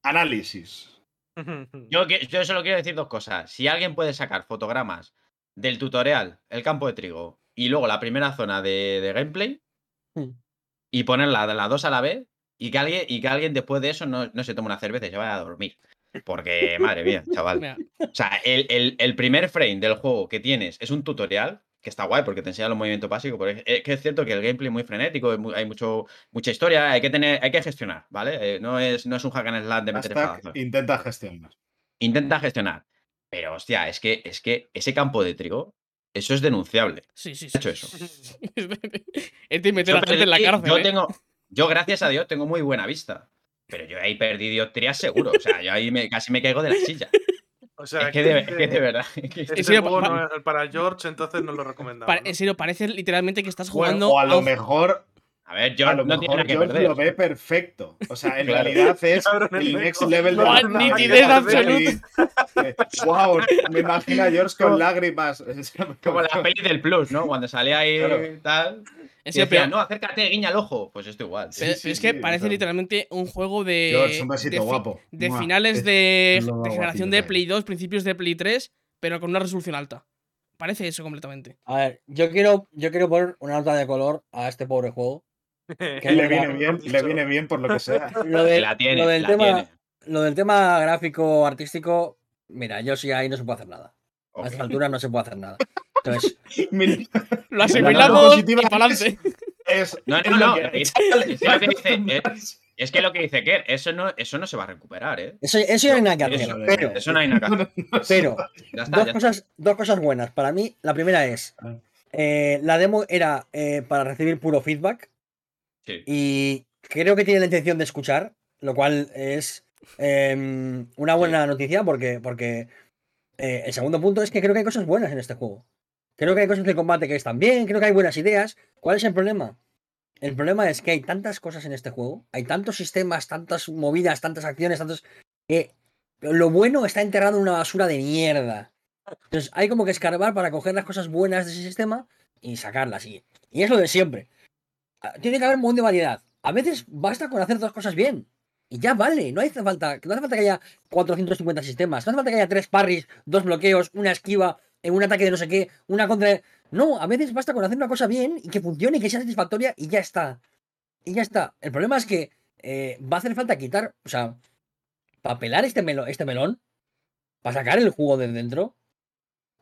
Análisis. yo, solo quiero decir dos cosas. Si alguien puede sacar fotogramas del tutorial, el campo de trigo, y luego la primera zona de, de gameplay, Hmm. y ponerla de las dos a la vez, y que alguien, y que alguien después de eso no, no se tome una cerveza y se vaya a dormir. Porque, madre mía, chaval. O sea, el, el- el primer frame del juego que tienes es un tutorial, que está guay porque te enseña los movimientos básicos, porque es que es cierto que el gameplay es muy frenético, hay mucho, mucha historia, hay que tener, hay que gestionar, ¿vale? Eh, no, es, no es un hack and slash de meter Hashtag intenta gestionar. Intenta gestionar. Pero, hostia, es que, es que ese campo de trigo, eso es denunciable. sí, sí, sí. hecho eso. es de meter a Yo, gente en la yo cárcel. eh. tengo, yo, gracias a Dios, tengo muy buena vista. Pero yo ahí perdí dioptrías seguro. O sea, yo ahí me, casi me caigo de la silla. O sea, Es que de, es que de verdad. es que- Este serio, juego pa- no es para George, entonces no lo recomendamos. ¿no? En serio, parece literalmente que estás Bueno, jugando. o a lo mejor, A ver, yo a lo no mejor nada que George perder. lo ve perfecto. O sea, en Claro. realidad es Cabrón, el next level de la nitidez absoluta. Wow, me imagino a George con lágrimas. Como la peli del Plus, ¿no? Cuando sale ahí Claro. tal. En Y serio, decía, pero- no, acércate, guiña el ojo. Pues esto igual. pero- sí, pero es que sí, parece claro. literalmente un juego de. George, un besito de fi- guapo. de Mua. finales Es- de, generación guapillo de Play hay. 2, principios de Play 3, pero con una resolución alta. Parece eso completamente. A ver, yo quiero, yo quiero poner una nota de color a este pobre juego. Que le viene bien, le viene bien por lo que sea. Lo, Que de- la tiene, lo del la tema, tiene. lo del tema gráfico artístico, mira, yo sí ahí no se puede hacer nada. A Ok. estas alturas no se puede hacer nada. Entonces, Lo La asimilamos y adelante. Es, No, no, no, es- que lo que dice Kerr, eso no, eso no se va a recuperar, ¿eh? eso, eso ya no hay nada que hacer. Eso, pero, Eso no hay nada que hacer. pero Ya está, dos, ya cosas, dos cosas buenas. Para mí, la primera es, Ah. eh, la demo era eh, para recibir puro feedback Sí. y creo que tiene la intención de escuchar, lo cual es em, una buena noticia porque, porque eh, el segundo punto es que creo que hay cosas buenas en este juego. Creo que hay cosas de combate que están bien, creo que hay buenas ideas. ¿Cuál es el problema? El problema es que hay tantas cosas en este juego, hay tantos sistemas, tantas movidas, tantas acciones, tantos... que lo bueno está enterrado en una basura de mierda. Entonces hay como que escarbar para coger las cosas buenas de ese sistema y sacarlas. Y, y es lo de siempre. Ah, Tiene que haber un montón de variedad. A veces basta con hacer dos cosas bien. Y ya vale. No hace falta, no hace falta que haya 450 sistemas. No hace falta que haya tres parries, dos bloqueos, una esquiva, eh, un ataque de no sé qué, una contra. No, a veces basta con hacer una cosa bien y que funcione y que sea satisfactoria y ya está. Y ya está. El problema es que eh, va a hacer falta quitar, o sea, para pelar este, melo- este melón, para sacar el jugo de dentro,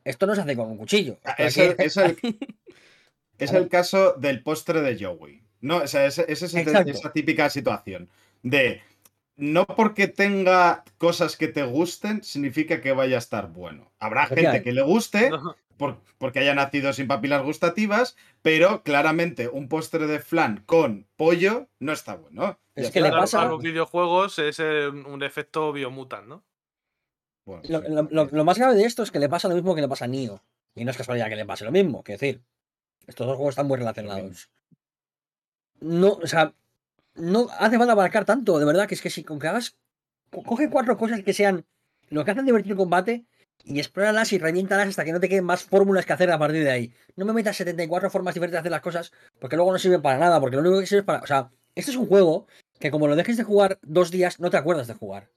esto no se hace con un cuchillo. Hay Es el, es el- es el caso del postre de Joey. No, o sea, es, es esa típica situación de no porque tenga cosas que te gusten significa que vaya a estar bueno. Habrá gente Efectivamente. que le guste por- porque haya nacido sin papilas gustativas, pero claramente un postre de flan con pollo no está bueno. Es Ya que está. le pasa- A los videojuegos es eh, un efecto biomutant, ¿no? Bueno, Lo, sí. lo- lo- lo más grave de esto es que le pasa lo mismo que le pasa a Nio. Y no es casualidad que le pase lo mismo. Que decir, estos dos juegos están muy relacionados. No, o sea, no hace falta abarcar tanto, de verdad, que es que si con que hagas. co- Coge cuatro cosas que sean lo que hacen divertir el combate y explóralas y reviéntalas hasta que no te queden más fórmulas que hacer a partir de ahí. No me metas 74 formas diferentes de hacer las cosas porque luego no sirven para nada, porque lo único que sirve es para. O sea, este es un juego que como lo dejes de jugar dos días, no te acuerdas de jugar.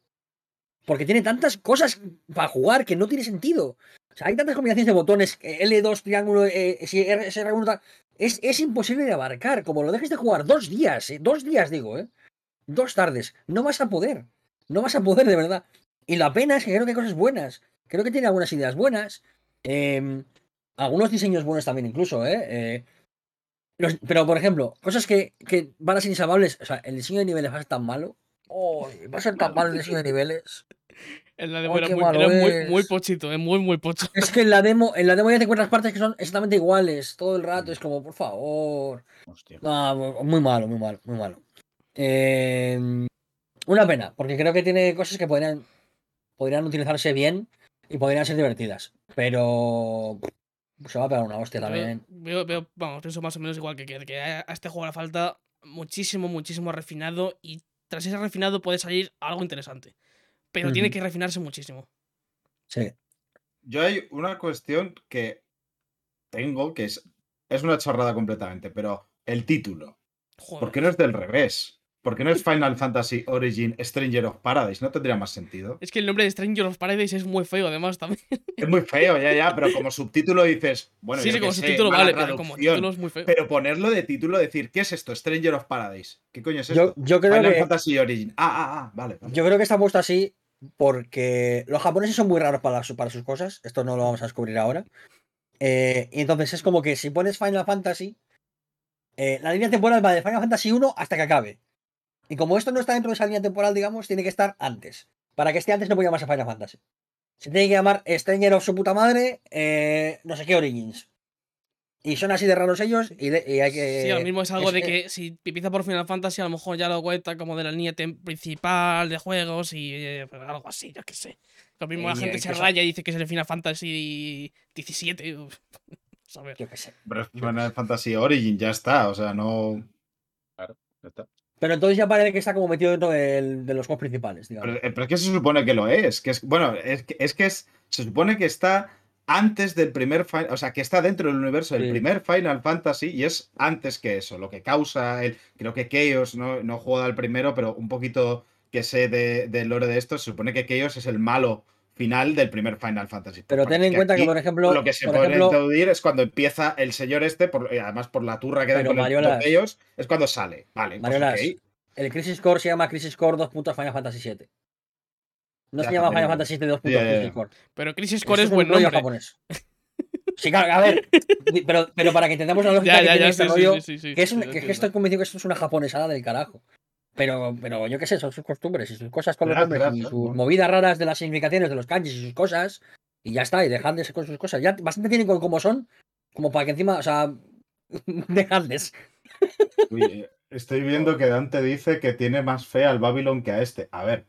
Porque tiene tantas cosas para jugar que no tiene sentido. O sea, hay tantas combinaciones de botones, eh, L2, triángulo, eh, si R- SR1, tal, es, es imposible de abarcar. Como lo dejes de jugar dos días, eh, dos días digo, ¿eh? Dos tardes. No vas a poder. No vas a poder, de verdad. Y la pena es que creo que hay cosas buenas. Creo que tiene algunas ideas buenas. eh, algunos diseños buenos también, incluso, ¿eh? Eh, los- pero, por ejemplo, cosas que, que van a ser insalvables. O sea, el diseño de niveles va a ser tan malo. Oh, va a ser tan malo el diseño de niveles. En la demo era, qué muy, era muy, es. muy pochito, es muy, muy pocho. Es que en la demo, en la demo ya te encuentras partes que son exactamente iguales todo el rato. Es como, por favor. Hostia. No, mu- muy malo, muy malo, muy malo. Eh, una pena, porque creo que tiene cosas que podrían, podrían utilizarse bien y podrían ser divertidas. Pero se va a pegar una hostia también. Veo, veo- vamos, pienso más o menos igual que, que, que a este juego le falta muchísimo, muchísimo refinado y tras ese refinado puede salir algo interesante. Pero tiene que refinarse muchísimo. Sí. Yo hay una cuestión que tengo que es, es una chorrada completamente, pero el título. Joder. ¿Por qué no es del revés? ¿Por qué no es Final Fantasy Origin Stranger of Paradise? ¿No tendría más sentido? Es que el nombre de Stranger of Paradise es muy feo, además también. Es muy feo, ya, ya, pero como subtítulo dices, bueno, sí, yo sí, como subtítulo vale, pero como título es muy feo. Pero ponerlo de título, decir, ¿qué es esto? Stranger of Paradise. ¿Qué coño es Yo, esto? yo creo Final que, Fantasy Origin. Ah, ah, ah, vale. vale. yo creo que está puesto así porque los japoneses son muy raros para, su- para sus cosas. Esto no lo vamos a descubrir ahora. Eh, y entonces es como que si pones Final Fantasy, eh, la línea temporal va de Final Fantasy 1 hasta que acabe. Y como esto no está dentro de esa línea temporal, digamos, tiene que estar antes. Para que esté antes no puede llamarse Final Fantasy. Se tiene que llamar Stranger of su puta madre, eh, no sé qué Origins. Y son así de raros ellos y, de- y hay que. Sí, lo mismo es algo es- de que si empieza por Final Fantasy, a lo mejor ya lo cuenta como de la línea principal de juegos y eh, algo así, yo qué sé. Lo mismo la gente se raya y dice que es el Final Fantasy 17. uf, A ver. Yo qué sé. Pero es Final Fantasy Origin ya está, o sea, no. Ya está. Pero entonces ya parece que está como metido dentro del- de los juegos principales, digamos. Pero, eh, pero es que se supone que lo es. Que es bueno, es que, es que es, se supone que está antes del primer Final, o sea, que está dentro del universo del Sí. primer Final Fantasy y es antes que eso, lo que causa el, creo que Chaos, no, no jugado al primero, pero un poquito que sé de- del lore de esto, se supone que Chaos es el malo final del primer Final Fantasy. Pero ten en cuenta que, por ejemplo. lo que se puede introducir es cuando empieza el señor este, por- y además por la turra que da con Mariolas- ellos, es cuando sale. Vale, pues el Crisis Core se llama Crisis Core 2. Final Fantasy 7. No se llama Final Fantasy 7 2. Ya, ya, ya. Crisis Core. Pero Crisis Core es un buen nombre. japonés. Sí, claro, a ver. pero, pero para que entendamos la lógica Ya, que ya, tiene ya, este sí, rollo, sí, sí, sí, que, es un- que, estoy convencido que esto es una japonesada del carajo. Pero, pero yo qué sé, son sus costumbres y sus cosas con los nombres y sus movidas raras de las significaciones de los kanjis y sus cosas. Y ya está, y dejadles con sus cosas. Ya bastante tienen con cómo son, como para que encima, o sea, dejadles. Uy, eh, estoy viendo que Dante dice que tiene más fe al Babylon que a este. A ver.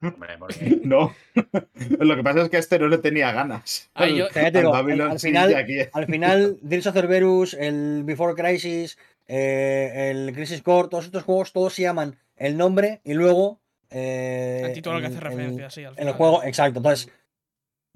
Hombre, porque No. Lo que pasa es que a este no le tenía ganas. Yo- digo, Al final, aquí- al final, of Cerberus, el Before Crisis, eh, el Crisis Core, todos estos juegos, todos se llaman el nombre y luego. Eh, El título al que hace el- referencia, sí. Al el final. juego, exacto. Entonces,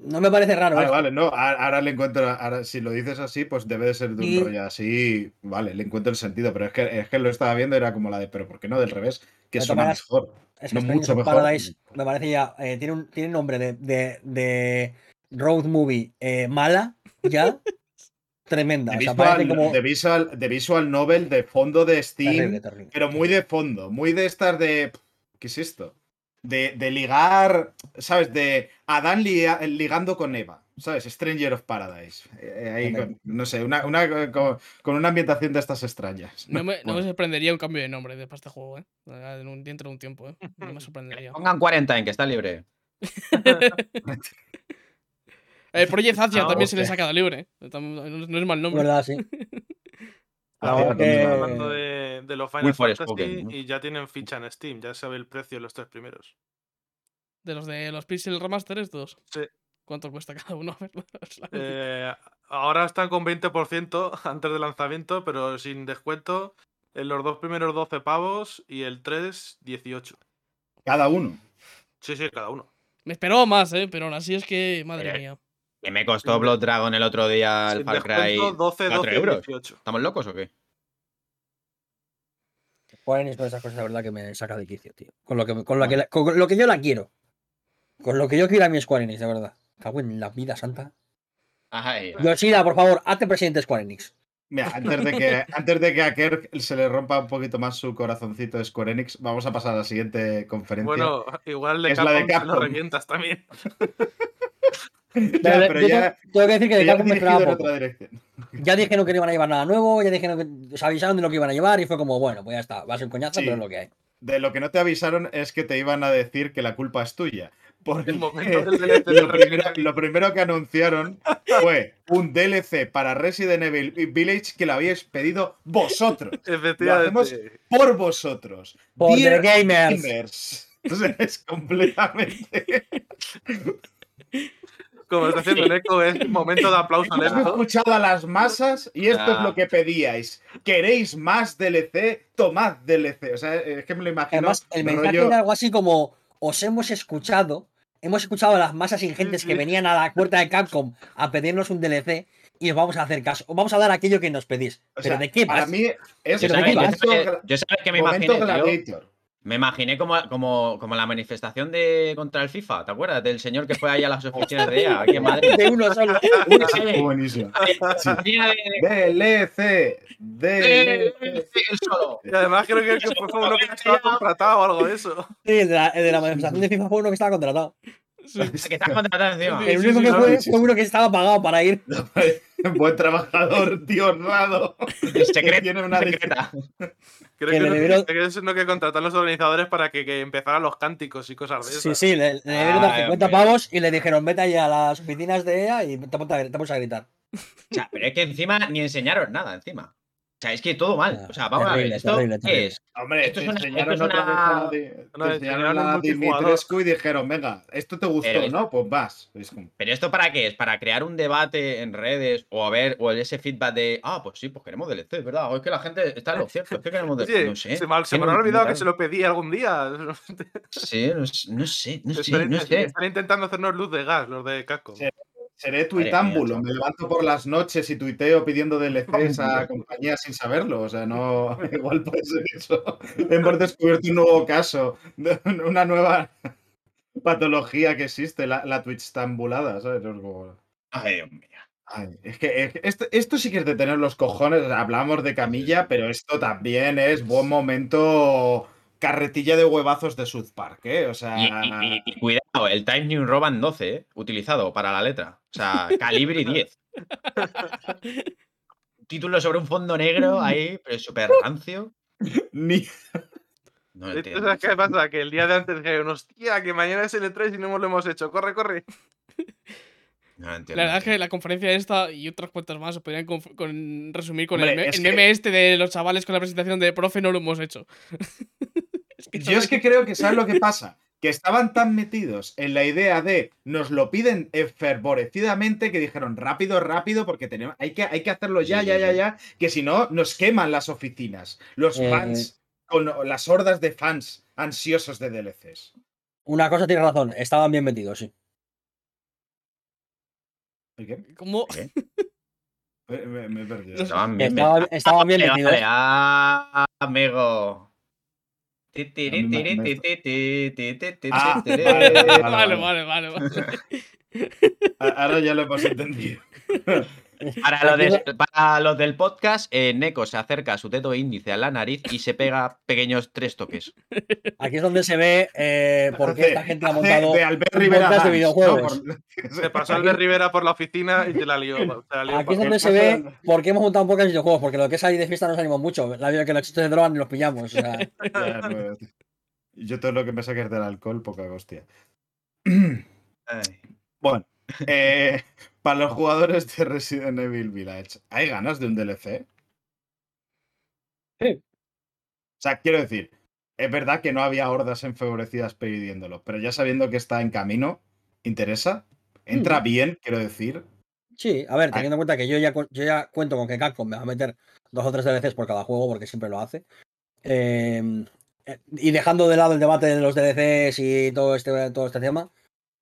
no me parece raro. Vale, esto. vale, no. Ahora le encuentro. Ahora, si lo dices así, pues debe de ser de un Y- rollo así. Vale, le encuentro el sentido. Pero es que, es que lo estaba viendo, era como la de. Pero ¿por qué no del revés? Que De suena mejor. Es no mucho mejor. Paradise me parece ya. eh, tiene, un, tiene nombre de, de, de road movie eh, mala, ya. tremenda. De O sea, visual, como. de, visual, novel, de fondo de Steam. Terrible, terrible. pero muy de fondo, muy de estas de. ¿Qué es esto? De, de ligar, ¿sabes? De Adán liga- ligando con Eva, ¿sabes? Stranger of Paradise. Eh, ahí con- no sé, una, una- con, con una ambientación de estas extrañas. No me, no me sorprendería un cambio de nombre de para este juego, ¿eh? En un- dentro de un tiempo, ¿eh? No me sorprendería. pongan 40 en que está libre. El Project Asia Ah, también se le hostia. saca libre. ¿eh? No, no es mal nombre. verdad, sí. Ah, sí, que- también. Hablando de, de los Final Will Fantasy y ya tienen ficha en Steam, ya sabe el precio de los tres primeros. De los de los Pixel Remaster estos. Sí. ¿Cuánto cuesta cada uno? Eh, ahora están con 20% antes del lanzamiento, pero sin descuento. En los dos primeros 12 pavos y el 3, 18. Cada uno. Sí, sí, cada uno. Me esperaba más, ¿eh? Pero aún así es que, madre Eh, mía. Que me costó Blood Dragon el otro día el Sin Far Cry. descuento, 12, 4 12, euros. 18. ¿Estamos locos o qué? Ponen todas esas cosas, la verdad, que me saca de quicio, tío. Con lo que, con lo que, la- con lo que yo la quiero. Con lo que yo quiero a mi Square Enix, de verdad. Cago en la vida santa. Ay, Yoshida, por favor, hazte presidente de Square Enix. Mira, antes de que, antes de que a Kirk se le rompa un poquito más su corazoncito de Square Enix, vamos a pasar a la siguiente conferencia. Bueno, igual de Es la de Capcom, se lo Capcom. revientas también. Ya, pero yo ya, tengo, tengo que decir que de Capcom me esperaba en poco. otra dirección. Ya dijeron que no iban a llevar nada nuevo, ya dijeron que os avisaron de lo que iban a llevar y fue como, bueno, pues ya está, va a ser un coñazo, Sí. pero es lo que hay. De lo que no te avisaron es que te iban a decir que la culpa es tuya. Porque El momento del DLC de lo, primero, lo primero que anunciaron fue un DLC para Resident Evil Village que lo habíais pedido vosotros. Efectivamente. Por vosotros. Por Dear the gamers. gamers. Sea, es completamente. Como está haciendo el eco, es momento de aplauso Hemos escuchado a las masas y esto es lo que pedíais. ¿Queréis más DLC? Tomad DLC. O sea, es que me lo imagino. Además, el mensaje rollo- era algo así como, os hemos escuchado, hemos escuchado a las masas ingentes Sí, que venían a la puerta de Capcom a pedirnos un DLC y os vamos a hacer caso, os vamos a dar aquello que nos pedís. o Pero sea, ¿de qué Para vas? mí es Yo ¿de sabes, yo sabes- yo sabes que me? Gladiator. Me imaginé como, como, como la manifestación de contra el FIFA, ¿te acuerdas? Del señor que fue ahí a las oficinas de EA, aquí en Madrid. De uno solo. Sí. Buenísimo. Sí. DLC. de- DLC. solo. Y además creo que fue uno que estaba contratado o algo de eso. Sí, el de la, el de la manifestación de FIFA fue uno que estaba contratado. Sí. Que estás contratado encima. El Sí, único sí, que sí, fue sí, fue uno que estaba pagado para ir. Buen trabajador, tío honrado. Secreta, Tiene una secreta. Creo Que que, le no, debieron- que es lo que contratan los organizadores para que, que empezaran los cánticos y cosas de Sí, esas. sí, le, le dieron dar Ay, 50 hombre. pavos y le dijeron, vete ahí a las oficinas de EA y te a, a gritar. O sea, pero es que encima ni enseñaron nada, encima. O sea, es que todo mal. O sea, vamos a ver. Terrible, ¿Esto terrible, qué terrible. es? Hombre, Esto te es una- enseñaron esto es otra vez una- a No, te enseñaron a. Dimitrescu y dijeron, venga, esto te gustó, Pero- ¿no? Pues vas. ¿Pero esto para qué es? ¿Para crear un debate en redes o a ver, o ese feedback de, ah, pues sí, pues queremos DLC, ¿verdad? O es que la gente está en lo cierto, es que queremos DLC. Oye, no sé. se me, ha- se Es me que ha no- olvidado que se lo pedí algún día. Sí, no, sé, no sé, no sé, están, no sé. están intentando hacernos luz de gas, los de Capcom. Sí. Seré tuitámbulo, me levanto por las noches y tuiteo pidiendo DLCs a compañías sin saberlo. O sea, no, igual puede ser eso. Hemos descubierto un nuevo caso, una nueva patología que existe, la, la Twitch tambulada, ¿sabes? Ay, Dios mío. Ay, es que es que esto, esto sí que es de tener los cojones. Hablamos de camilla, pero esto también es buen momento carretilla de huevazos de South Park, ¿eh? O sea. Y, y- y- y cuidado, el Time New Roman 12, ¿eh? utilizado para la letra. O sea, Calibri 10. Título sobre un fondo negro ahí, pero súper rancio. ni- No Esto, entiendo. ¿Sabes qué pasa? Que el día de antes dijeron, hostia, que mañana es el E3 y no lo hemos hecho. Corre, corre. No lo entiendo. La verdad es que la conferencia esta y otras cuantas más se podrían con- resumir con Hombre, el, me- es el que- meme este de los chavales con la presentación de profe no lo hemos hecho. Es que Yo es que creo que, ¿sabes lo que pasa? Que estaban tan metidos en la idea de nos lo piden fervorecidamente que dijeron rápido, rápido, porque tenemos, hay, que, hay que hacerlo ya, Sí, ya, sí, ya, ya, que si no nos queman las oficinas. Los Eh, fans, con las hordas de fans ansiosos de DLCs. Una cosa tiene razón, estaban bien metidos, sí. ¿Y qué? Me, me- me he perdido. Estaban bien Estaba- metidos. estaban bien metidos. vale. Ah, amigo. Vale, vale, vale, vale, vale, vale. A- Ahora ya lo hemos entendido. Para los, de- para los del podcast, eh, Neko se acerca su dedo índice a la nariz y se pega pequeños tres toques. Aquí es donde se ve eh, por qué esta gente ha montado de Albert Rivera de videojuegos. Por- Se pasó al de Rivera por la oficina y te la lió. te la lió Aquí es donde se ve por qué hemos montado un podcast de videojuegos, porque lo que es salir de fiesta nos animamos mucho. La vida que los chistes de droga ni los pillamos. O sea, Ya, no, Yo todo lo que me saqué es del alcohol, poca hostia. Ay. Bueno, eh, para los jugadores de Resident Evil Village, ¿hay ganas de un DLC? Sí. O sea, quiero decir, es verdad que no había hordas enfavorecidas pidiéndolo, pero ya sabiendo que está en camino, ¿interesa? ¿Entra Mm. bien, quiero decir? sí, a ver, teniendo en cuenta que yo ya, yo ya cuento con que Capcom me va a meter dos o tres DLCs por cada juego, porque siempre lo hace. Eh, eh, y dejando de lado el debate de los DLCs y todo este, todo este tema,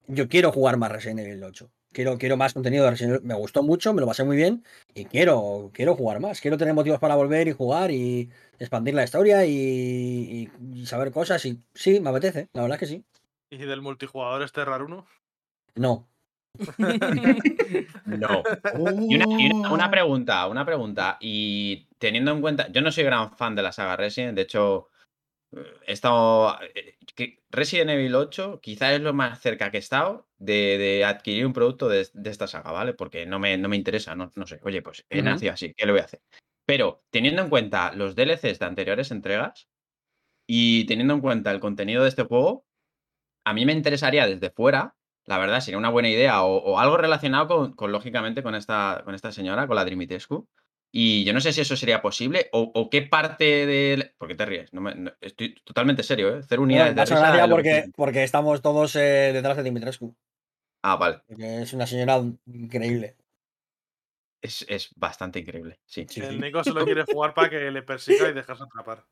yo quiero jugar más Resident Evil 8. Quiero, quiero más contenido de Resident Evil. Me gustó mucho, me lo pasé muy bien y quiero, quiero jugar más. Quiero tener motivos para volver y jugar y expandir la historia y, y- y saber cosas. Y sí, me apetece, la verdad es que sí. ¿Y del multijugador este raro uno? No. No. Y una, y una- una pregunta, una pregunta. Y teniendo en cuenta, yo no soy gran fan de la saga Resident, de hecho, he estado. eh, Resident Evil 8 quizás es lo más cerca que he estado de, de adquirir un producto de, de esta saga, ¿vale? Porque no me, no me interesa, no, no sé. Oye, pues he Ujú. nacido así, ¿qué le voy a hacer? Pero teniendo en cuenta los DLCs de anteriores entregas y teniendo en cuenta el contenido de este juego, a mí me interesaría desde fuera, la verdad, sería una buena idea, o, o algo relacionado con, con, lógicamente, con esta, con esta señora, con la Drimitescu. Y yo no sé si eso sería posible, o, o qué parte de... ¿Por qué te ríes? No me- no- estoy totalmente serio, ¿eh? Hacer unidades Bueno, de risa gracia que porque, porque estamos todos eh, detrás de Dimitrescu. Ah, vale. Porque es una señora increíble. Es, es bastante increíble, sí. Sí, El. Nico solo quiere jugar para que le persiga y dejarse atrapar.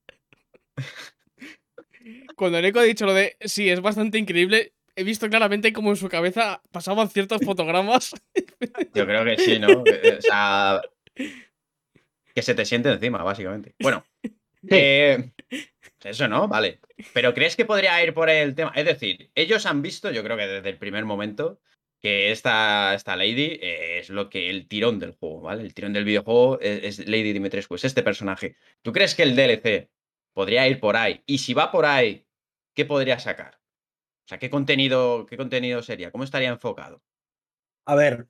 Cuando Neko ha dicho lo de sí, es bastante increíble, he visto claramente cómo en su cabeza pasaban ciertos fotogramas. Yo creo que sí, ¿no? Eh, O sea, que se te siente encima, básicamente. Bueno, eh, eso no, vale. Pero ¿crees que podría ir por el tema? Es decir, ellos han visto, yo creo que desde el primer momento, que esta, esta Lady eh, es lo que el tirón del juego, ¿vale? El tirón del videojuego es, es Lady Dimitrescu, es este personaje. ¿Tú crees que el DLC podría ir por ahí? Y si va por ahí, ¿qué podría sacar? sea, ¿qué contenido, qué contenido sería? ¿Cómo estaría enfocado? A ver,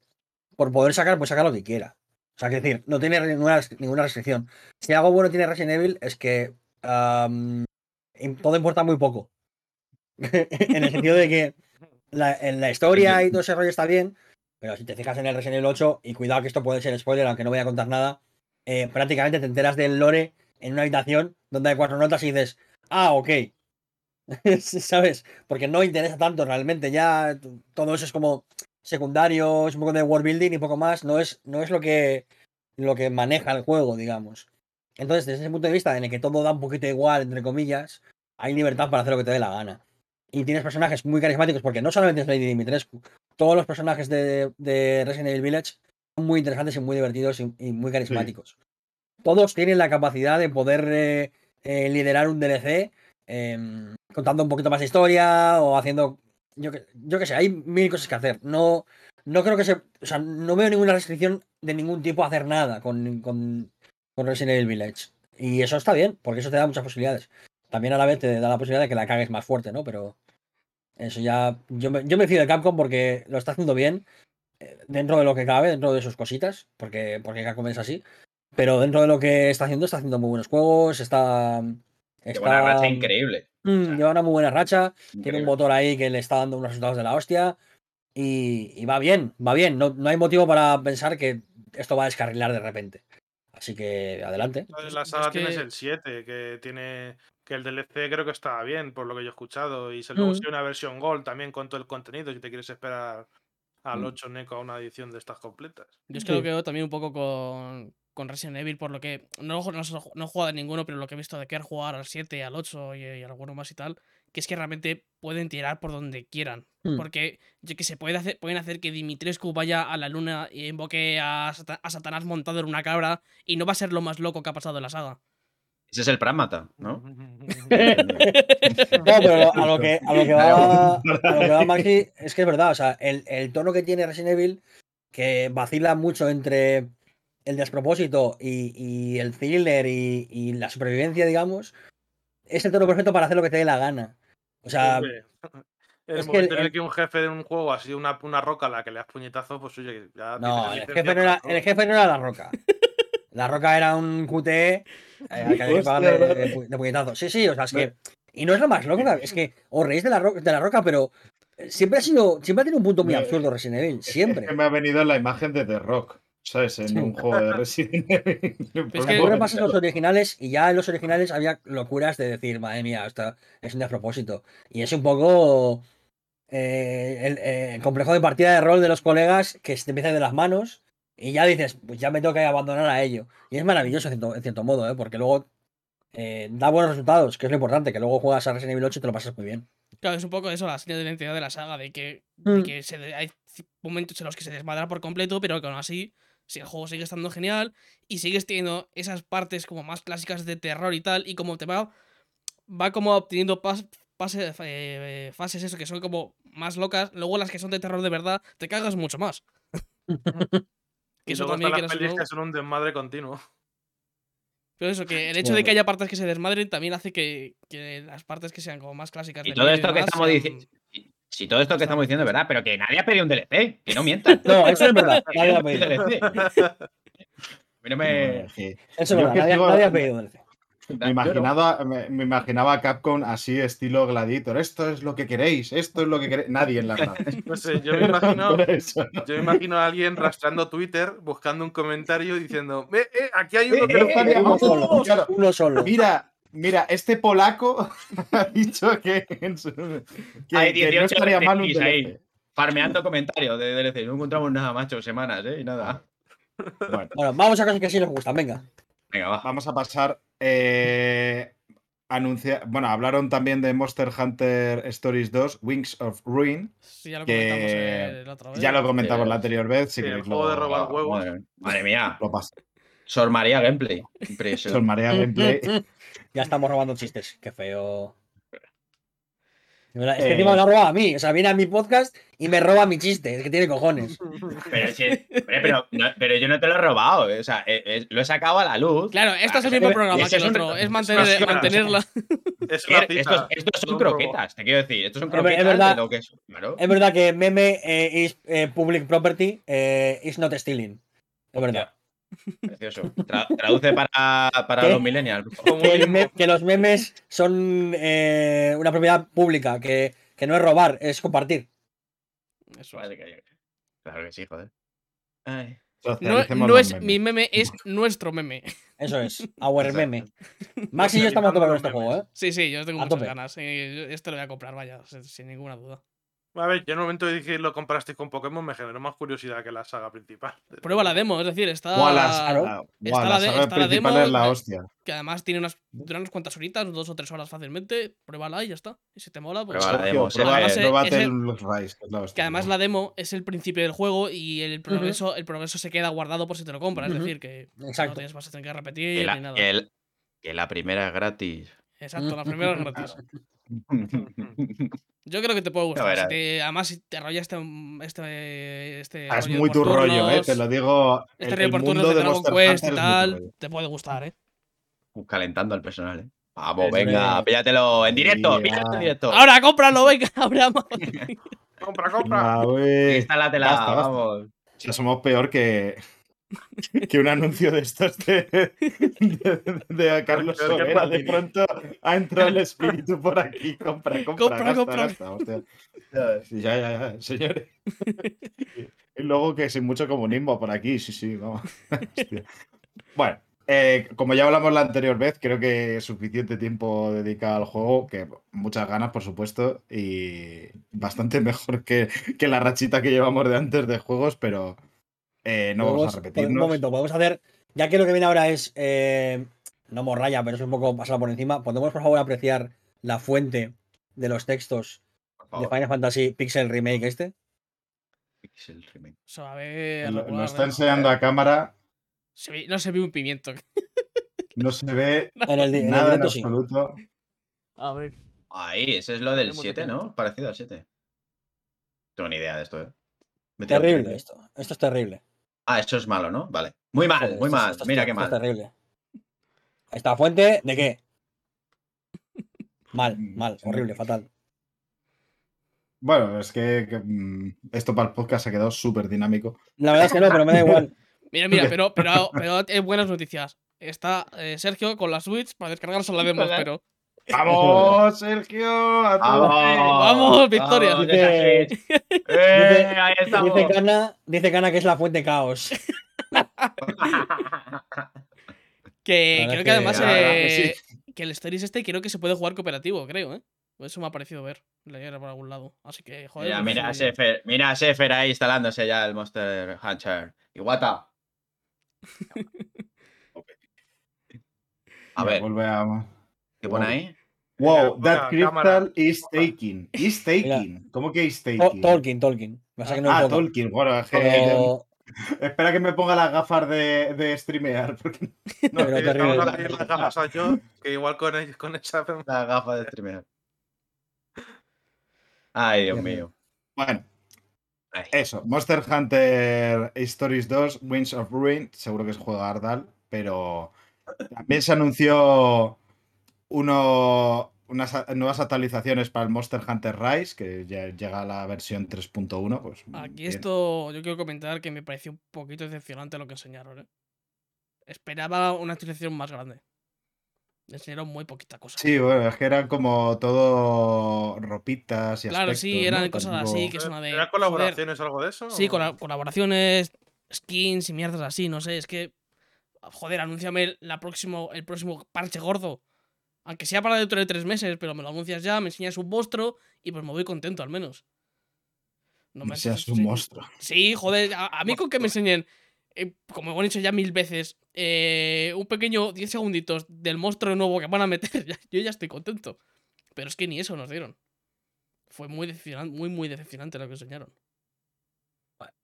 por poder sacar, pues saca lo que quiera. O sea, que decir, no tiene ninguna, restricción. Si algo bueno tiene Resident Evil es que todo importa muy poco. en el sentido de que la, en la historia y todo ese rollo está bien, pero si te fijas en el Resident Evil 8, y cuidado que esto puede ser spoiler, aunque no voy a contar nada, eh, prácticamente te enteras del lore en una habitación donde hay cuatro notas y dices, ah, ok. ¿Sabes? Porque no interesa tanto realmente, ya todo eso es como secundario, es un poco de world building y poco más, no es, no es lo que lo que maneja el juego, digamos. Entonces, desde ese punto de vista en el que todo da un poquito igual, entre comillas, hay libertad para hacer lo que te dé la gana. Y tienes personajes muy carismáticos, porque no solamente es Lady Dimitrescu, todos los personajes de, de Resident Evil Village son muy interesantes y muy divertidos y, y muy carismáticos. Todos tienen la capacidad de poder eh, eh, liderar un DLC em, contando un poquito más de historia o haciendo. Yo que, yo que sé, hay mil cosas que hacer. No, no creo que se. O sea, no veo ninguna restricción de ningún tipo a hacer nada con, con, con Resident Evil Village. Y eso está bien, porque eso te da muchas posibilidades. También a la vez te da la posibilidad de que la cagues más fuerte, ¿no? Pero eso ya. Yo me, yo me fío de Capcom porque lo está haciendo bien. eh, Dentro de lo que cabe, dentro de sus cositas. Porque, porque Capcom es así. Pero dentro de lo que está haciendo, está haciendo muy buenos juegos. Está. Está- racha increíble. Mm, lleva una muy buena racha. Tiene un motor ahí que le está dando unos resultados de la hostia. Y, y va bien, va bien. No, no hay motivo para pensar que esto va a descarrilar de repente. Así que adelante. En la Es saga que- tienes el 7, que tiene. Que el DLC creo que estaba bien, por lo que yo he escuchado. Y se luego Mm. sí una versión Gold también con todo el contenido, si te quieres esperar al Mm. 8 Neko a una edición de estas completas. Yo es Sí. que lo veo también un poco con, con Resident Evil, por lo que no, no, no he jugado a ninguno, pero lo que he visto de que jugar al 7, al 8 y, y alguno más y tal, que es que realmente pueden tirar por donde quieran. Mm. Porque yo que se puede hacer, pueden hacer que Dimitrescu vaya a la luna y invoque a, Sata- a Satanás montado en una cabra y no va a ser lo más loco que ha pasado en la saga. Ese es el Pragmata, ¿no? No, pero a lo que, a lo que va, a lo que va Maxi es que es verdad. O sea, el, el tono que tiene Resident Evil, que vacila mucho entre el despropósito y, y el thriller y, y la supervivencia, digamos, es el tono perfecto para hacer lo que te dé la gana. O sea, el es que momento el- en el que un jefe de un juego ha sido una, una roca a la que le das puñetazo, pues oye, ya no, el jefe no, era, el jefe no era la roca. La roca era un QTE eh, al que había que de, ¿verdad? de pu- de puñetazo. Sí, sí, o sea, es que. Y no es lo más loco, es que os reís de la, ro- de la roca, pero siempre ha sido. Siempre ha tenido un punto muy absurdo Resident Evil. Es que Siempre. me ha venido la imagen de The Rock, ¿sabes? En Sí. un juego de Resident Evil. Por que- momento. repasas los originales y ya en los originales había locuras de decir, madre mía, esto es un despropósito. Y es un poco eh, el, eh, el complejo de partida de rol de los colegas que se te empieza de las manos y ya dices, pues ya me tengo que abandonar a ello. Y es maravilloso en cierto, en cierto modo, ¿eh? porque luego eh, da buenos resultados, que es lo importante, que luego juegas a Resident Evil 8 y te lo pasas muy bien. Claro, es un poco eso, la señal de identidad de la saga, de que, de Mm. que se de- hay momentos en los que se desmadra por completo, pero que aún así si el juego sigue estando genial y sigues teniendo esas partes como más clásicas de terror y tal, y como te va, va como obteniendo pas- pase- eh, fases eso que son como más locas, luego las que son de terror de verdad, te cagas mucho más. Que eso también las pelis que son un desmadre continuo. Pero eso, que el hecho de que haya partes que se desmadren también hace que, que las partes que sean como más clásicas. Y del todo esto que estamos sean- diciendo. Si todo esto que estamos diciendo es verdad, pero que nadie ha pedido un DLC, que no mientan. No, eso es verdad. Nadie ha pedido. DLC. A mí no me. Sí. Eso es verdad. Nadie, ha pedido DLC. Me imaginaba, me, me imaginaba a Capcom así, estilo Gladiator. Esto es lo que queréis, esto es lo que queréis. Nadie en las naves. No sé, yo me imagino, yo me imagino a alguien rastreando Twitter, buscando un comentario y diciendo, "Eh, eh, aquí hay uno Eh, que eh, quiere". eh, Uno solo. Claro. Uno solo. Mira, mira, este polaco ha dicho que, en su- que- Hay que no 18 estaría mal un ahí. Farmeando comentarios de DLC. No encontramos nada, macho, semanas, ¿eh? Y nada. Bueno, Bueno, vamos a cosas que sí nos gustan, venga. Venga, va. vamos a pasar. Eh, anuncia- bueno, hablaron también de Monster Hunter Stories 2, Wings of Ruin. Sí, ya lo que comentamos el otro vez. Ya lo comentamos Sí, la anterior vez. Si el juego lo, de robar huevos. Madre, madre mía. lo paso. Sor María Gameplay. Impresionante. Marea Gameplay. Ya estamos robando chistes. Qué feo. Es que Eh. encima me lo ha robado a mí. O sea, viene a mi podcast y me roba mi chiste. Es que tiene cojones. Pero, pero, no- pero yo no te lo he robado. eh, O sea, eh, eh, lo he sacado a la luz. Claro, esto es el Ah, mismo programa que es el otro. Es mantener, mantenerla. Es. Estos, estos son croquetas, te quiero decir. Estos son ver- es croquetas verdad. de lo que es. Claro. Es verdad que meme eh, is eh, public property eh, is not stealing. Es verdad. Precioso. Tra- traduce para, para ¿Qué? los millennials. Que, que los memes son eh, una propiedad pública, que, que no es robar, es compartir. Eso es. Vale, que- Claro que sí, joder. Ay. No, no es mi meme, es nuestro meme. Eso es, our meme. Max y yo estamos a tope con este juego, ¿eh? Sí, sí, yo tengo A muchas tope. ganas. eh, Este lo voy a comprar, vaya, sin ninguna duda. A ver, yo en el momento de que lo compraste con Pokémon me generó más curiosidad que la saga principal. Prueba la demo, es decir, está. Buah, la, Claro. la- Está buah, la la de- saga está la principal demo, es la hostia. Que además tiene unas, dura unas cuantas horitas, dos o tres horas fácilmente. Pruébala y ya está. Y si te mola, pues. Pruébala. la demo, prueba- eh, que es la hostia. Que además la demo es el principio del juego y el progreso, el progreso se queda guardado por si te lo compras. Es decir, que no tienes vas a tener que Que repetir la, ni nada. que el- que la primera es gratis. Exacto, la primera es gratis. Yo creo que te puede gustar. verás. si te- además, si te rollo este. este, este Ah, es rollo muy tu rollo, eh, te lo digo. Este el- rollo por turnos de de Dragon Quest y tal. Te puede gustar, ¿eh? Calentando al personal, ¿eh? Vamos, Es venga, píllatelo en directo, Sí, píllatelo en directo. Ahora, cómpralo, venga, Abraham. ¡Compra, compra! Ah. Instálatela, Basta, basta. vamos. Sea, somos peor que, que un anuncio de estos de, de, de Carlos Sobera. De pronto ha entrado el espíritu por aquí. Compra, compra, Compra, gasta, compra. gasta, hostia. Ya, ya, ya, señores. Y luego que sin mucho comunismo por aquí, sí, sí, vamos. Hostia. Bueno, eh, como ya hablamos la anterior vez, creo que suficiente tiempo dedicado al juego, que muchas ganas, por supuesto, y bastante mejor que, que la rachita que llevamos de antes de juegos, pero eh, no vamos a repetirnos. Un momento, podemos hacer. Ya que lo que viene ahora es. eh, no morralla, pero es un poco pasarla por encima. ¿Podemos, por favor, apreciar la fuente de los textos de. Final Fantasy Pixel Remake este? Pixel remake. A ver. Lo, está enseñando a cámara, Se ve- no se ve un pimiento. no se ve En el, di- en el nada en sí. absoluto. A ver. Ahí, ese es lo del Tenemos 7, ¿no? Parecido al 7. No tengo ni idea de esto, ¿eh? Me Terrible esto. Esto es terrible. Ah, eso es malo, ¿no? Vale. Muy mal, Joder, muy mal. Mira qué esto es mal. terrible. Esta fuente, ¿de qué? Mal, Mm, mal, horrible, fatal. Bueno, es que, que, mm, esto para el podcast ha quedado súper dinámico. La verdad es que no, pero me da igual. Mira, mira, pero, pero, pero hay buenas noticias. Está eh, Sergio con la Switch para descargarse la demo, pero. ¡Vamos, Sergio! ¡A ¡Vamos! Vamos, victoria. ¡Vamos, Dice-! ¡Eh! Ahí estamos. Dice Cana, dice Cana que es la fuente caos. Que creo que que- además verdad eh, que que el Stories este creo que se puede jugar cooperativo, creo, ¿eh? Eso me ha parecido ver. Leer por algún lado. Así que, joder. Mira, pues, mira a eh, Sefer, mira a Sefer ahí instalándose ya el Monster Hunter. Iguata. A ver. ¿qué pone ahí? Wow, that cámara. crystal is taking. Is taking. ¿Cómo que is taking? Tolkien, Tolkien. Pasa que no ah, puedo. Tolkien. Bueno, es que- Pero- espera que me ponga las gafas de, de streamear. porque- No, Pero que terrible. vamos a pedir las gafas a yo, que igual con, con esa. La gafa de streamer. Ay, Dios mío. mío. Bueno, Ay. eso. Monster Hunter Stories 2, Winds of Ruin. Seguro que es juego Ardal, pero también se anunció uno, unas nuevas actualizaciones para el Monster Hunter Rise, que ya llega a la versión 3.1. Pues, Aquí bien. esto yo quiero comentar que me pareció un poquito decepcionante lo que enseñaron, ¿eh? Esperaba una actualización más grande. Enseñaron muy poquita cosa. Sí, bueno, es que eran como todo ropitas y Claro, aspectos, sí, ¿no? eran cosas Tampoco- así que es una de. ¿Era joder, colaboraciones o algo de eso? Sí, o- cola- colaboraciones, skins y mierdas así, no sé, es que. Joder, anúnciame la próximo, el próximo parche gordo. Aunque sea para dentro de tres meses, pero me lo anuncias ya, me enseñas un monstruo y pues me voy contento al menos. No No seas un monstruo. Sí, joder, a, a mí con que me enseñen, eh, como he dicho ya mil veces, eh, un pequeño 10 segunditos del monstruo nuevo que van a meter, yo ya estoy contento. Pero es que ni eso nos dieron. Fue muy decepcionante, muy, muy decepcionante lo que enseñaron.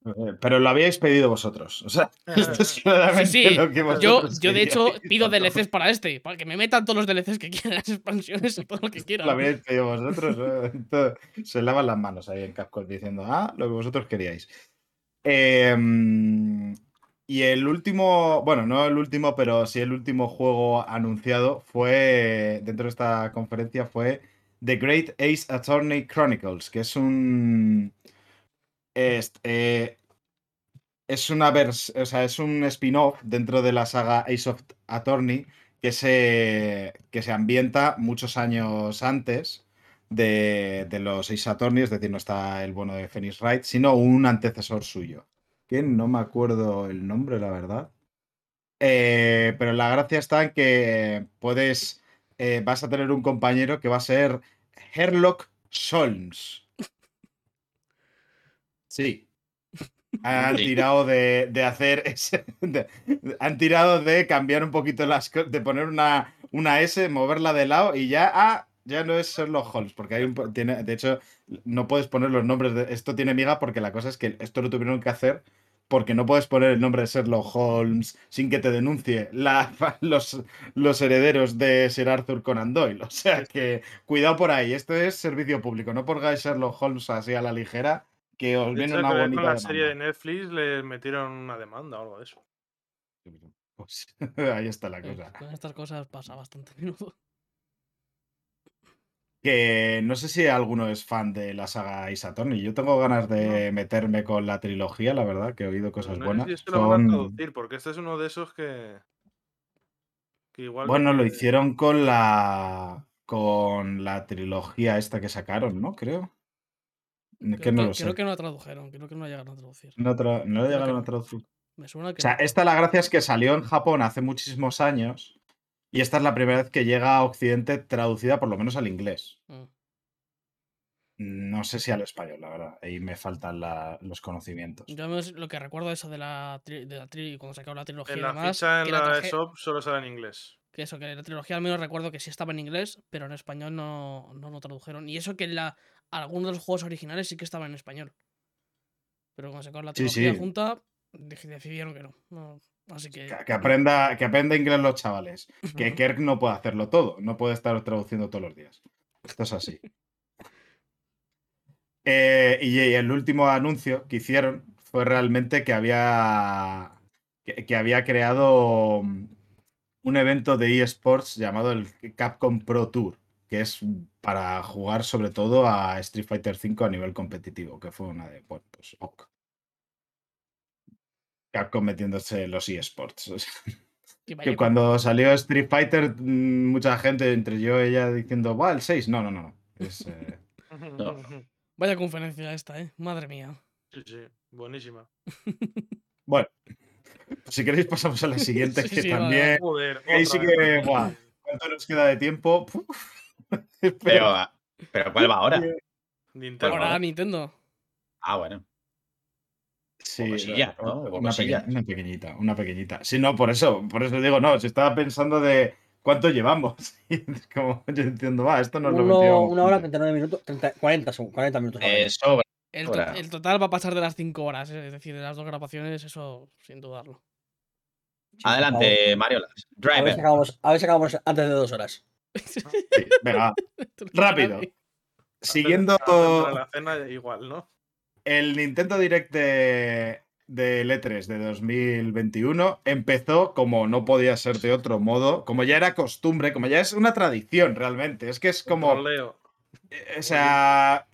Eh, Pero lo habíais pedido vosotros. O sea, esto es claramente Sí, sí. lo que Yo, vosotros yo de hecho pido DLCs para este, para que me metan todos los DLCs que quieran, las expansiones y todo lo que Lo quieran. habíais pedido vosotros. Se lavan las manos ahí en Capcom diciendo, ah, lo que vosotros queríais. Em, y el último, bueno, no el último, pero sí el último juego anunciado fue, dentro de esta conferencia, fue The Great Ace Attorney Chronicles, que es un... Es, eh, es una vers o sea, es un spin-off dentro de la saga Ace of Attorney que se, que se ambienta muchos años antes de, de los Ace Attorney, es decir, no está el bueno de Phoenix Wright, sino un antecesor suyo, que no me acuerdo el nombre, la verdad. Eh, pero la gracia está en que puedes, eh, vas a tener un compañero que va a ser Herlock Solms. Sí. Han Sí. tirado de, de hacer ese- de- de- han tirado de cambiar un poquito las cosas, de poner una, una S, moverla de lado y ya, ah, ya no es Sherlock Holmes, porque hay un, tiene, de hecho, no puedes poner los nombres de esto tiene miga porque la cosa es que esto lo tuvieron que hacer porque no puedes poner el nombre de Sherlock Holmes sin que te denuncie la, los, los herederos de Sir Arthur Conan Doyle. O sea que cuidado por ahí, esto es servicio público, no pongáis Sherlock Holmes así a la ligera, que os De viene hecho, una bonita con la demanda. serie de Netflix le metieron una demanda o algo de eso. Pues, ahí está la Eh, cosa. Con estas cosas pasa bastante a menudo. Que no sé si alguno es fan de la saga Attorney. Yo tengo ganas de meterme con la trilogía, la verdad, que he oído cosas no buenas. si esto lo van a Son- traducir, porque este es uno de esos que. que igual. Bueno, lo hicieron con la con la trilogía esta que sacaron, ¿no? Creo. Que Creo, no que, lo sé. creo que no la tradujeron, creo que no la llegaron a traducir. No, tra- no Creo llegaron a traducir. Me suena que O sea, no. esta la gracia es que salió en Japón hace muchísimos años y esta es la primera vez que llega a Occidente traducida por lo menos al inglés. Mm. No sé si al español, la verdad. Ahí me faltan la- los conocimientos. Yo lo que recuerdo eso de la, tri- de la tri- cuando sacaron la trilogía En la ficha en que la la traje- shop solo sale en inglés. que eso, que la trilogía al menos recuerdo que sí estaba en inglés, pero en español no, no lo tradujeron. Y eso que en la, algunos de los juegos originales sí que estaban en español. Pero cuando sacaron la trilogía sí. junta, decidieron que no. no. Así que. Que, que aprenda, que aprenda inglés los chavales. Que Kirk no puede hacerlo todo. No puede estar traduciendo todos los días. Esto es así. Eh, y el último anuncio que hicieron fue realmente que había, que, que había creado mm, un evento de eSports llamado el Capcom Pro Tour, que es para jugar sobre todo a Street Fighter V a nivel competitivo, que fue una de, bueno, pues, ok. Capcom metiéndose en los eSports. o sea, que vaya cuando salió Street Fighter, mm, mucha gente, entre yo y ella, diciendo, va, el 6. No, no, no. no. Es, eh, Vaya conferencia esta, ¿eh? Madre mía. Sí, sí, buenísima. Bueno, si queréis pasamos a la siguiente, Sí, que sí, vale, también... Joder. Ahí sí que, buah, ¿cuánto nos queda de tiempo? Puf. Pero, pero ¿cuál va ahora? Nintendo. Ahora. Nintendo. Ah, bueno. Sí, Cosilla, ¿no? una, Cosilla. pequeña- una pequeñita, una pequeñita. Sí, no, por eso, por eso digo, no, se estaba pensando de cuánto llevamos. Es como, yo entiendo, va, esto no lo Uno- metíamos una hora, antes. 39 minutos, 30, 40, segun- 40 minutos. Eh, sobra. El, to- Ahora. el total va a pasar de las 5 horas, ¿eh? es decir, de las dos grabaciones, eso sin dudarlo. Adelante, Mariolas. A ver, si acabamos, a ver si acabamos antes de dos horas. Sí, venga, rápido. Siguiendo Para la cena igual, ¿no? el Nintendo Direct de, de E3 de 2021 empezó como no podía ser de otro modo, como ya era costumbre, como ya es una tradición realmente. Es que es como, Troleo. eh, o sea,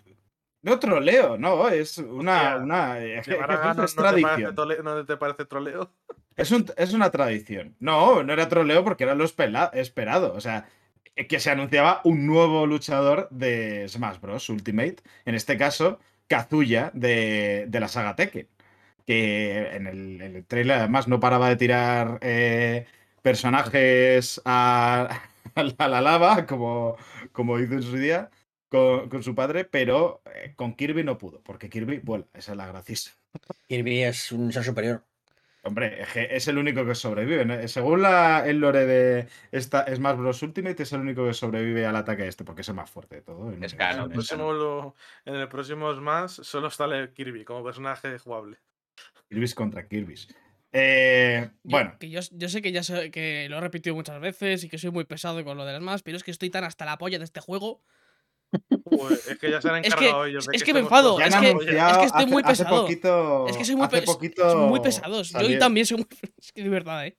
no troleo, no, es una, una es, a es- ganas, es ¿no te parece tradición. ¿No te parece troleo? Es, un- es una tradición. No, no era troleo porque era lo esperado. O sea, eh, que se anunciaba un nuevo luchador de Smash Bros. Ultimate. En este caso, Kazuya de, de la saga Tekken. Que en el, el trailer además no paraba de tirar eh, personajes a, la, lava, como, como hizo en su día con, su padre, pero eh, con Kirby no pudo, porque Kirby vuela. Esa es la gracia. Kirby es un ser superior. Hombre, es, el único que sobrevive. ¿no? Según la, el lore de esta Smash Bros. Ultimate, es el único que sobrevive al ataque este, porque es el más fuerte de todo. el Es canon, En el es próximo, lo- en el próximo Smash solo sale Kirby como personaje jugable. Kirby's contra Kirby's. Eh, bueno, Que yo, yo sé que ya sé, que lo he repetido muchas veces y que soy muy pesado con lo de las más, pero es que estoy tan hasta la polla de este juego. Uy, es que ya se han Es que- encargado ellos. de es que me estemos enfado, es han que- es que estoy hace- muy hace pesado. poquito- Es que soy muy, pes- poquito son muy pesados. Yo también soy muy. Es que de verdad, ¿eh?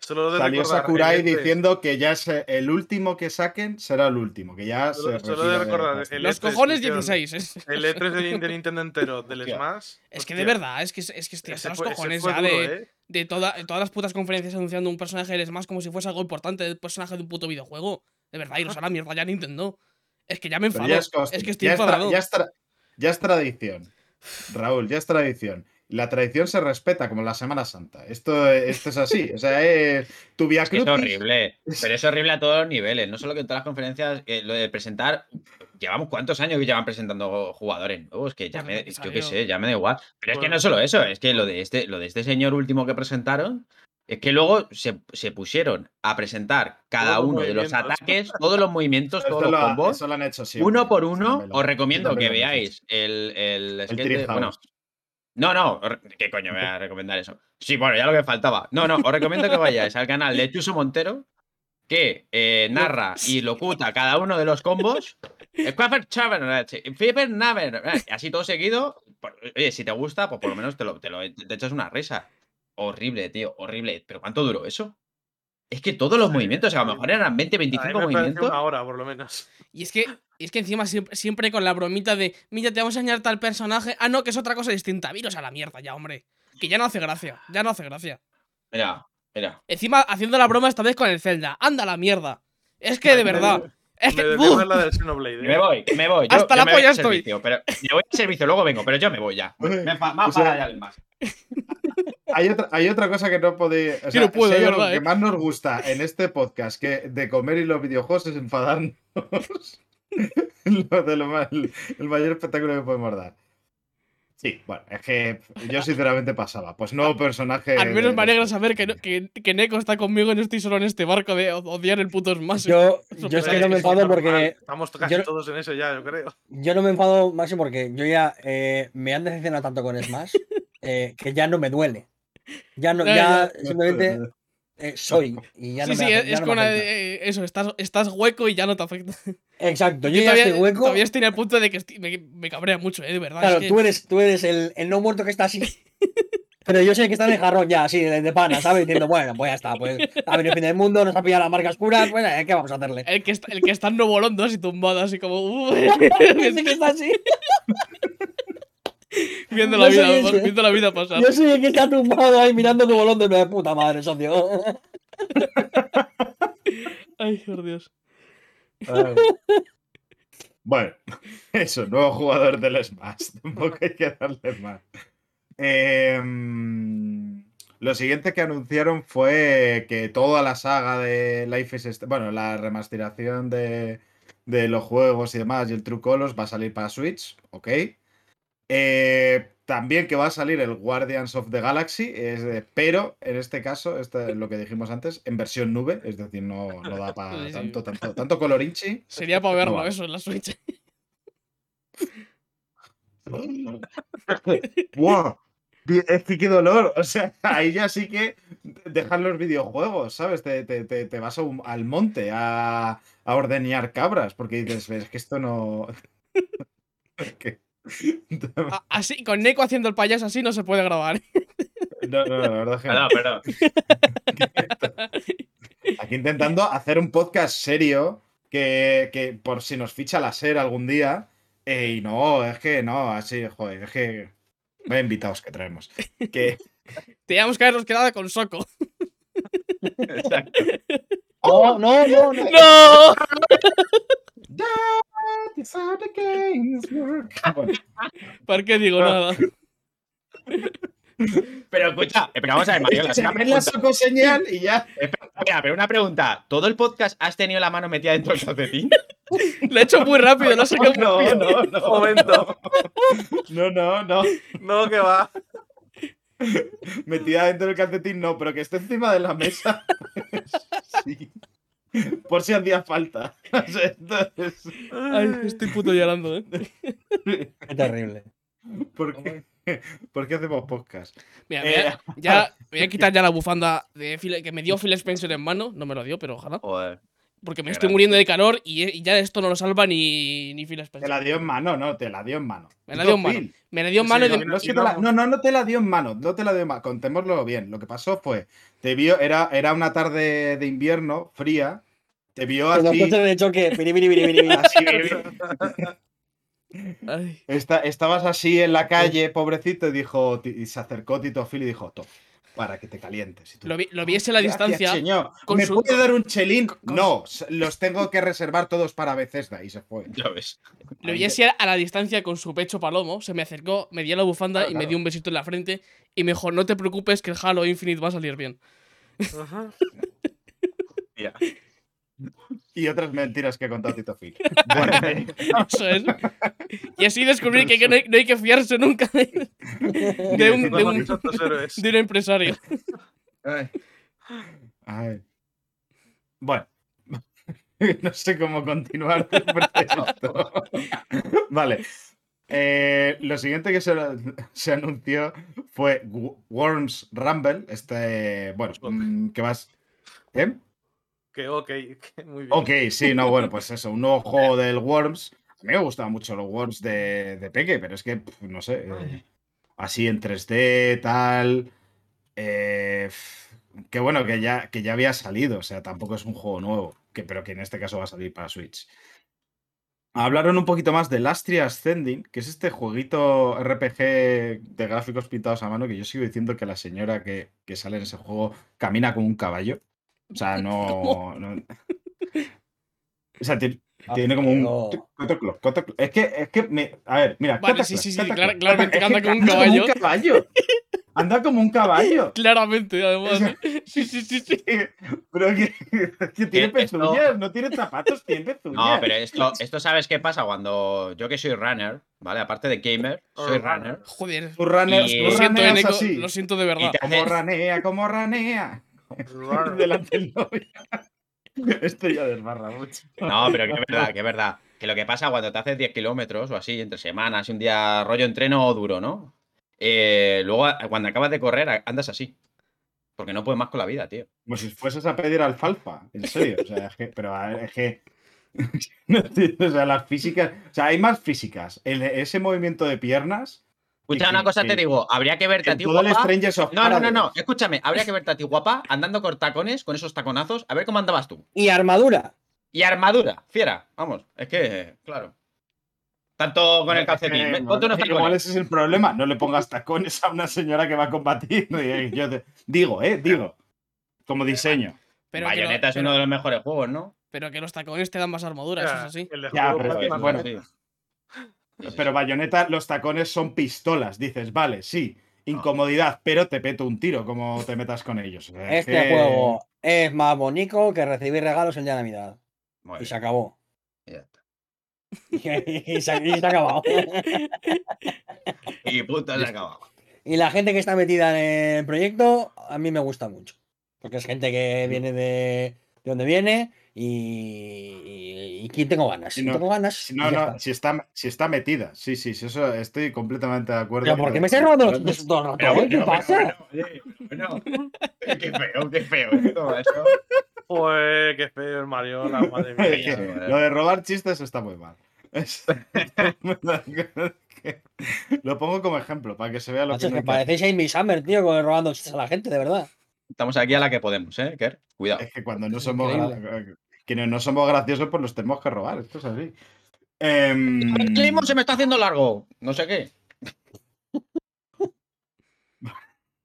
Solo de Salió recordar, Sakurai el E3, diciendo que ya se- el último que saquen será el último, que ya Solo- se solo de recordar, el Los E3 cojones hicieron 16. Es, El E3 de, de Nintendo entero del Hostia. Smash. es que de verdad, es que, es que estoy hasta los cojones ya duro, de, ¿eh? de toda- todas las putas conferencias anunciando un personaje del Smash como si fuese algo importante del personaje de un puto videojuego. De verdad, iros a la mierda ya Nintendo. Es que ya me enfado. ya Es, que estoy ya es tra- enfadado. ya es tra- ya es tradición. Raúl, ya es tradición. La tradición se respeta como la Semana Santa. Esto, esto es así. O sea, es tu Via Es que es Crucis- horrible. Pero es horrible a todos los niveles. No solo que en todas las conferencias, eh, lo de presentar. Llevamos cuántos años que llevan presentando jugadores nuevos, que ya me, yo qué sé, ya me da igual. Pero es que no solo eso, es que lo de este, lo de este señor último que presentaron, es que luego se, se pusieron a presentar cada Todos los uno de los ataques, todos los movimientos, todos los combos, lo han hecho siempre. uno por uno. Os recomiendo que veáis el, el, El skate bueno, no, no, ¿qué coño me voy a recomendar eso? Sí, bueno, ya lo que faltaba. No, no, os recomiendo que vayáis al canal de Chuso Montero, que eh, narra y locuta cada uno de los combos. Eh, así todo seguido. Oye, si te gusta, pues por lo menos te, lo, te, lo- te echas una risa. Horrible, tío, horrible. ¿Pero cuánto duró eso? Es que todos los Sí, movimientos, a lo mejor eran 20, A mí 25 me pareció movimientos. una hora, por lo menos. Y es que, y es que encima siempre, siempre con la bromita de, mira, te vamos a enseñar tal personaje. Ah, no, que es otra cosa distinta. Viros a la mierda ya, hombre. Que ya no hace gracia. Ya no hace gracia. Mira, mira. Encima haciendo la broma esta vez con el Zelda. Anda la mierda. Es que de Me- verdad. Es Me que. ¡Uf! ver la del Xenoblade. Me ¿eh? voy, me voy. Yo, Hasta yo la me voy polla estoy. servicio, pero me voy al servicio, luego vengo, pero yo me voy ya. Me, me, me O sea, enfada ya el más. Hay otra, hay otra cosa que no podéis. O Sí, sea, no puedo, si hay algo que ¿eh? más nos gusta en este podcast que de comer y los videojuegos es enfadarnos. lo de lo más- el mayor espectáculo que podemos dar. Sí, bueno, es que yo sinceramente pasaba. Pues nuevo personaje. Al menos de- me alegra saber que, no- que, que Neko está conmigo y no estoy solo en este barco de odiar el puto Smash. Yo, yo es que no me enfado porque. Estamos casi yo no- todos en eso ya, yo creo. Yo no me enfado, Maxi, porque yo ya eh, me han decepcionado tanto con Smash eh, que ya no me duele. Ya no, Ya, simplemente eh, soy. Y ya sí, no sí, me, hace- ya es no con me afecta. eh, eso, estás, estás hueco y ya no te afecta. Exacto, yo, Yo ya todavía, estoy hueco. todavía estoy en el punto de que estoy- me, me cabrea mucho, eh, de verdad. Claro, es que- tú eres, tú eres el, el no muerto que está así. Pero yo sé que está en el jarrón ya, así, de, de pana, ¿sabes? Diciendo, bueno, pues ya está, pues ha venido el fin del mundo, nos ha pillado la marca oscura, pues eh, ¿qué vamos a hacerle? El que, está, el que está en volando así tumbado, así como. uh, Ese que está así. viendo, la vida, ese. viendo la vida pasar. Yo soy el que está tumbado ahí mirando tu bolón de puta madre, socio. Ay, por Dios. Ay. Bueno, eso, nuevo jugador del Smash. Tampoco hay que darle más. Em, lo siguiente que anunciaron fue que toda la saga de Life is bueno, la remasterización de, de los juegos y demás y el True Colors va a salir para Switch, ok. Eh, también que va a salir el Guardians of the Galaxy, es de- pero en este caso, esto es lo que dijimos antes, en versión nube, es decir, no, no da para tanto, tanto, tanto colorinchi. Sería para verlo eso en la Switch. ¡Buah! Es que qué dolor. O sea, ahí ya sí que dejan los videojuegos, ¿sabes? Te, te- te- te vas un- al monte a, a ordeñar cabras, porque dices, es que esto no. A- Así, con Neko haciendo el payaso así no se puede grabar. No, no, la verdad es que no. Perdón, perdón. Aquí intentando hacer un podcast serio que, que por si nos ficha la SER algún día. eh, y no, es que no, así, joder, es que. Vaya invitados que traemos. Que. Teníamos que habernos quedado con Soco. Exacto. No, no, no, no. ¡No! That's how the games work. Bueno, ¿Por qué digo nada? Pero escucha, eh, pero vamos a ver, Mariola, se ven la socoseñal y ya. Mira, pero una pregunta. ¿Todo el podcast has tenido la mano metida dentro del calcetín? Lo he hecho muy rápido, no sé qué. No, no, no. Momento. No, no, no. No, que va. Metida dentro del calcetín, no, pero que esté encima de la mesa. sí. Por si hacía falta. Entonces, Ay, estoy puto llorando, ¿eh? Qué terrible. ¿por, qué, por qué hacemos podcast? Mira, Eh, mira, ya voy a quitar ya la bufanda de Phil- que me dio Phil Spencer en mano. No me lo dio, pero ojalá. Joder. Porque me estoy muriendo de calor y, y ya esto no lo salva ni, ni Phil Te Spencer. la dio en mano, no, te la dio en mano. Me la dio en mano. Phil, Me la dio en Sí, mano y no, de- No, te la- no, no, no te la dio en mano, no te la dio en mano. Contémoslo bien. Lo que pasó fue, te vio, era, era una tarde de invierno, fría, te vio Los así, coches de choque. piri, piri, piri, piri, piri. así, Ay, esta- estabas así en la calle, pobrecito, y dijo, y se acercó Tito Phil y dijo, toma, para que te calientes. Y tú, lo, vi, lo viese a la "Gracias, distancia. señor. con ¿Me su- puede dar un chelín? con- No, los tengo que reservar todos para Bethesda. Y se fue. Ya ves. Lo viese a la distancia con su pecho palomo. Se me acercó, me dio la bufanda Claro, y me dio un besito en la frente. Y me dijo: No te preocupes, que el Halo Infinite va a salir bien. Ajá. Tía. Y otras mentiras que ha contado Tito Phil. Bueno, eh, Eso es. Y así descubrí que, que no, hay, no hay que fiarse nunca de, de un, de Vamos, un- santos héroes. de un empresario. Ay. Ay. Bueno. No sé cómo continuar. Vale. Eh, lo siguiente que se, se anunció fue Wo- Worms Rumble. Este. Bueno, mm, que vas. ¿Eh? Que ok, que muy bien. Ok, sí, no, bueno, pues eso, un nuevo juego del Worms. A mí me gustaban mucho los Worms de, de Peque, pero es que, no sé, eh, así en 3D, tal. eh, que bueno, que ya, que ya había salido, o sea, tampoco es un juego nuevo, que, pero que en este caso va a salir para Switch. Hablaron un poquito más de Astria Ascending, que es este jueguito RPG de gráficos pintados a mano, que yo sigo diciendo que la señora que, que sale en ese juego camina como un caballo. O sea, no. no- O sea, tiene, tiene como un. Cotoclo, cotoclo. Es que, es que, me- a ver, mira. Vale, cotoclo, sí, sí, sí, claramente Es anda como un caballo. caballo. Anda como un caballo. Claramente, además. ¿eh? Sí, sí, sí, sí. Pero que, que tiene esto- pezuñas, no tiene zapatos, tiene pezuñas. No, pero esto, esto sabes qué pasa cuando yo que soy runner, ¿vale? Aparte de gamer, soy runner. Joder. Tu runner, Y- Lo siento, Eneco. así. Lo siento de verdad. te Como haces- ranea, como ranea. Delante del novio. Esto ya desbarra mucho. No, pero que es verdad, que es verdad. Que lo que pasa cuando te haces 10 kilómetros o así, entre semanas, un día rollo entreno duro, ¿no? Eh, luego, a- cuando acabas de correr, andas así. Porque no puedes más con la vida, tío. Como si fueses a pedir alfalfa, en serio. O sea, es que, pero es que. o sea, las físicas. O sea, hay más físicas. El- ese movimiento de piernas. Escucha, una cosa que- te digo, habría que verte a ti todo el guapa. Strangers of No, no, no, no. Escúchame, habría que verte a ti guapa andando con tacones, con esos taconazos, a ver cómo andabas tú. Y armadura. Y armadura, fiera. Vamos, es que, claro. Tanto con el Es que, calcetín. Bueno, Ponte unos Igual ese es el problema. No le pongas tacones a una señora que va a combatir. Yo te- digo, eh, digo. Como diseño. Pero lo- Bayonetta es pero- uno de los mejores juegos, ¿no? pero que los tacones te dan más armadura, eso es así. el de Ya, juego pero bueno. Sí. Pero sí. Bayonetta, los tacones son pistolas. Dices, vale, sí. Incomodidad, pero te peto un tiro como te metas con ellos. O sea, es Este que- juego es más bonito que recibir regalos el día de Navidad. Muy Y bien, se acabó. ya está. y, se, y se ha acabado. Y puta, se ha acabado. y la gente que está metida en el proyecto, a mí me gusta mucho. Porque es gente que viene de, de donde viene y, y, y aquí tengo ganas. Si no- tengo ganas. Si no, no, está. si está, si está metida. Sí, sí, sí, eso estoy completamente de acuerdo. Pero ¿por qué me estáis robando los dos todo el eh? ¿Qué bueno, pasa? bueno, bueno. Qué feo, qué feo. ¿eh? Todo eso. Joder, qué feo el Mariola, madre Es mía. lo de robar chistes está muy mal. Lo pongo como ejemplo para que se vea lo Macho, que es que parecéis Amy Summer, tío, con- robando chistes a la gente, de verdad. Estamos aquí a la que podemos, ¿eh, Ker? Cuidado. Es que cuando no somos, gra- que no, no somos graciosos, pues los tenemos que robar. Esto es así. Em, El limón se me está haciendo largo. No sé qué.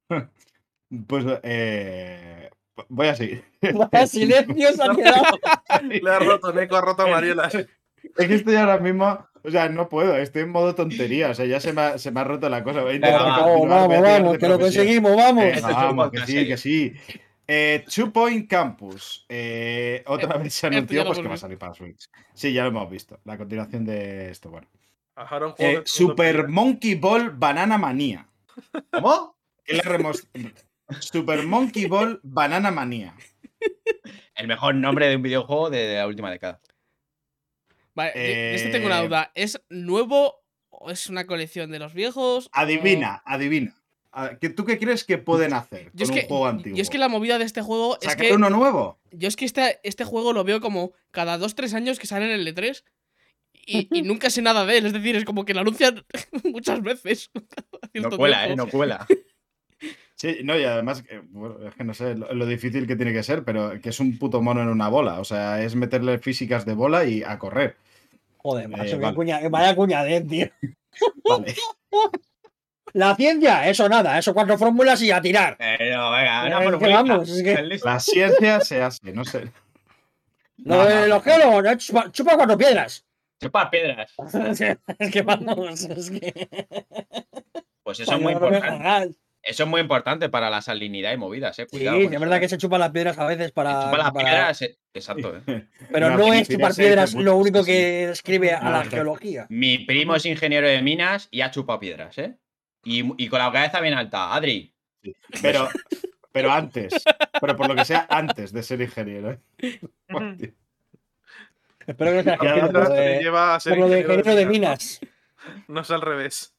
pues eh, voy a seguir. Vaya silencio se ha quedado. Le ha roto, Neko ha roto a Mariela. Es que estoy ahora mismo, o sea, no puedo, estoy en modo tontería, o sea, ya se me ha, se me ha roto la cosa. Voy a intentar Venga, Vamos, continuar, vamos, vamos, que lo conseguimos, vamos. Este es un vamos, que sí, que sí. Eh, Two Point Campus. eh, otra vez se anunció pues, que va a salir para Switch. Sí, ya lo hemos visto. La continuación de esto, bueno. Eh. Super Monkey Ball Banana Manía. ¿Cómo? ¿Qué le remos- Super Monkey Ball Banana Manía. El mejor nombre de un videojuego de, de la última década. Vale, este tengo una Eh, duda. ¿Es nuevo o es una colección de los viejos? Adivina, adivina. Ah, ¿qué- ¿Tú qué crees que pueden hacer Yo es, con que, un juego antiguo? yo es que la movida de este juego es ¿Sacar que. uno nuevo? Yo es que este, este juego lo veo como cada 2-3 años que sale en el E3 y, y nunca sé nada de él. Es decir, es como que lo anuncian muchas veces. No cuela, tiempo. ¿eh? No cuela. Sí, no, y además, eh, bueno, es que no sé lo, lo difícil que tiene que ser, pero que es un puto mono en una bola. O sea, es meterle físicas de bola y a correr. Joder, macho, qué vale. cuña- vaya cuñadez, tío. Vale. La ciencia, eso nada, eso cuatro fórmulas y a tirar. Eh, no, venga, Eh, una que formulita. vamos, es que-. La ciencia se hace, no sé. Lo No, de no. los geólogos, eh, chupa, chupa cuatro piedras. Chupar piedras. es que vamos, es que. Pues eso es muy no importante. Eso es muy importante para la salinidad y movidas, eh. Sí, Cuidado es con eso, verdad eh. que se chupan las piedras a veces para. Chupar las para- piedras, eh, exacto, eh. Pero no es chupar se piedras lo único sí, que describe a No, la no. geología. Mi primo es ingeniero de minas y ha chupado piedras, ¿eh? Y, y con la cabeza bien alta. Adri, Pero, pero antes, pero por lo que sea, antes de ser ingeniero. ¿eh? Espero que no sea Ya, argentino, ya, por lo Te de, lleva a ser por lo de ingeniero ingeniero de minas. ¿no? No es al revés.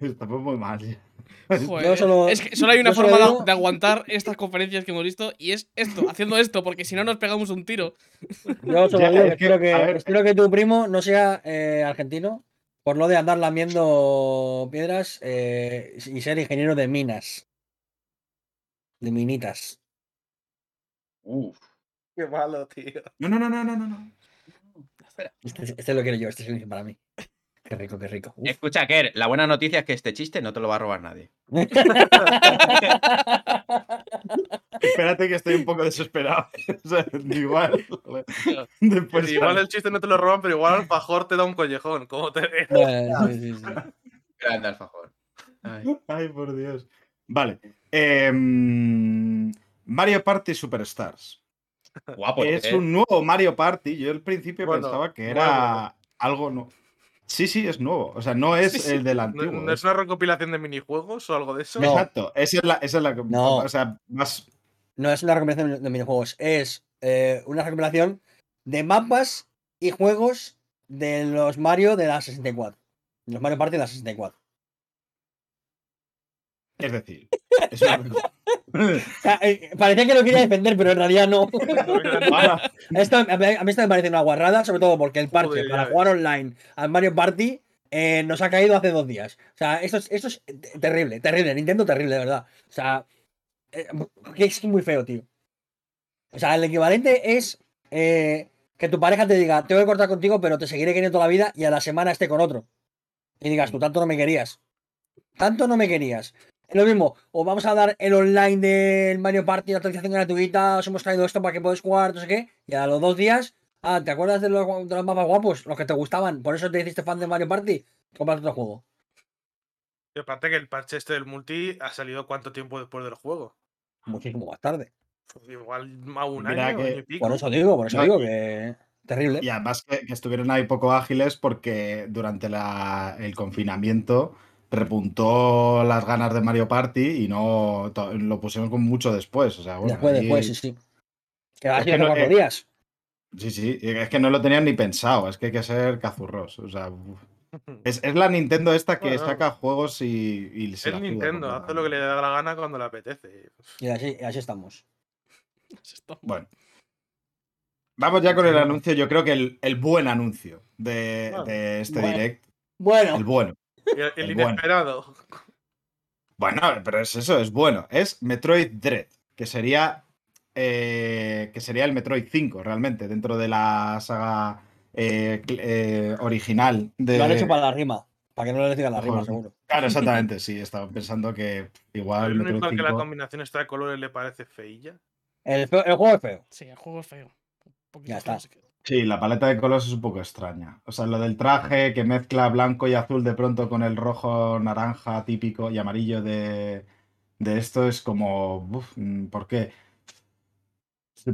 Estamos muy mal. Ya. Joder, Yo solo- es que solo hay una forma de- digo- de aguantar estas conferencias que hemos visto y es esto, haciendo esto, porque si no nos pegamos un tiro. Yo solo Ya, digo es que espero, que, espero tu primo no sea eh, argentino por lo de andar lamiendo piedras eh, y ser ingeniero de minas. De minitas. uff. Qué malo, tío. No, no, no, no, no, no. Este, este lo quiero yo, este es para mí. Qué rico, qué rico. Uf. Escucha, Ker, la buena noticia es que este chiste no te lo va a robar nadie. Espérate que estoy un poco desesperado. O sea, igual. Después igual el chiste no te lo roban, pero igual Alfajor te da un collejón. ¿Cómo te veo? Eh, sí, sí, sí. Grande alfajor. Ay. Ay, por Dios. Vale. em, Mario Party Superstars. Guapo, es ¿eh? un nuevo Mario Party. Yo al principio Bueno, pensaba que era algo no. Sí, sí, es nuevo. O sea, no es Sí, sí. el del ¿No, antiguo. no es una recopilación de minijuegos o algo de eso? No. Exacto. Esa es la. Esa es la que- No. O sea, más. No es una recopilación de minijuegos, es eh, una recopilación de mapas y juegos de los Mario de la 64. Los Mario Party de la 64. Es decir. es una- O sea, eh, parecía que lo quería defender, pero en realidad no. Esto, a mí a esto me parece una guarrada, sobre todo porque el parche Joder, para jugar online al Mario Party eh, nos ha caído hace dos días. O sea, esto es, esto es te- terrible, terrible. Nintendo terrible, de verdad. O sea, eh, que es muy feo, tío. O sea, el equivalente es eh, que tu pareja te diga, tengo que cortar contigo, pero te seguiré queriendo toda la vida y a la semana esté con otro. Y digas, tú tanto no me querías. Tanto no me querías. Es lo mismo, o vamos a dar el online del Mario Party, la actualización gratuita, os hemos traído esto para que podáis jugar, no sé qué, y a los dos días, ah, ¿te acuerdas de los, de los mapas guapos? Los que te gustaban, por eso te hiciste fan de Mario Party, compras otro juego. Y aparte que el parche este del multi ha salido cuánto tiempo después del juego. Muchísimo más tarde. Pues igual a un Mira año, que- año y pico. Por eso digo, por eso No, digo que terrible. Y además que, que estuvieron ahí poco ágiles porque durante la- el confinamiento repuntó las ganas de Mario Party y no lo pusimos como mucho después. O sea, bueno, después, ahí- después, sí, sí. Que hace no- cuatro eh, días. Sí, sí, es que no lo tenían ni pensado, es que hay que ser cazurros. O sea, es, es la Nintendo esta que Bueno. saca juegos y, y se Es Nintendo, hace lo que le da la gana cuando le apetece. Y así, y así estamos. Bueno. Vamos ya con el anuncio, yo creo que el, el buen anuncio de, Bueno, de este bueno. direct. Bueno, El bueno. El, el bueno. inesperado. Bueno, pero es eso, es bueno. Es Metroid Dread, que sería. eh, que sería el Metroid 5, realmente, dentro de la saga eh, eh, original de. lo han hecho para la rima. Para que no le digan la rima, seguro. Claro, exactamente, sí. Estaba pensando que igual el único Metroid al que la 5. combinación esta de colores le parece feilla. El, feo- el juego es feo. Sí, el juego es feo. Un poquito Ya está. feo. Sí, la paleta de colores es un poco extraña. O sea, lo del traje que mezcla blanco y azul de pronto con el rojo, naranja típico y amarillo de, de esto es como. uf, mm, ¿Por qué?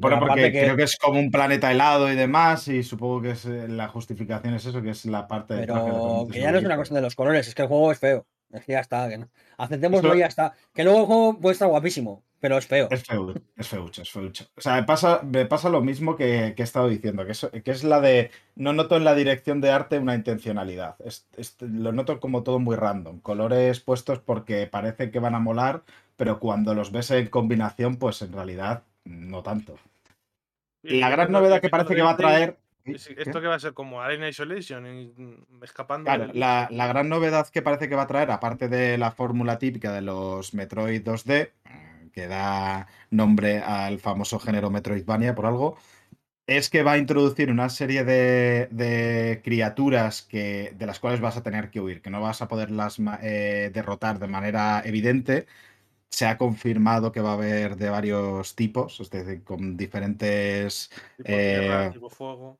Porque que- creo que es como un planeta helado y demás, y supongo que es, eh, la justificación es eso, que es la parte traje. Pero que ya no es una cuestión de los colores, es que el juego es feo. Es que ya está. Que no. Aceptémoslo y ya está. Que luego el juego puede estar guapísimo, pero es feo. Es feucho, es feucho, es feucho. O sea, me pasa, me pasa lo mismo que, que he estado diciendo, que es, que es la de. No noto en la dirección de arte una intencionalidad. Es- es- lo noto como todo muy random. Colores puestos porque parece que van a molar, pero cuando los ves en combinación, pues en realidad no tanto. Y La gran novedad que parece que va a traer. Esto que va a ser como Arena Isolation, y, mm, escapando. Claro, del- la, la gran novedad que parece que va a traer, aparte de la fórmula típica de los Metroid 2D, eh, que da nombre al famoso género Metroidvania por algo, es que va a introducir una serie de, de criaturas que, de las cuales vas a tener que huir, que no vas a poderlas eh, derrotar de manera evidente. Se ha confirmado que va a haber de varios tipos, es decir, con diferentes tipo tierra, eh, tipo fuego.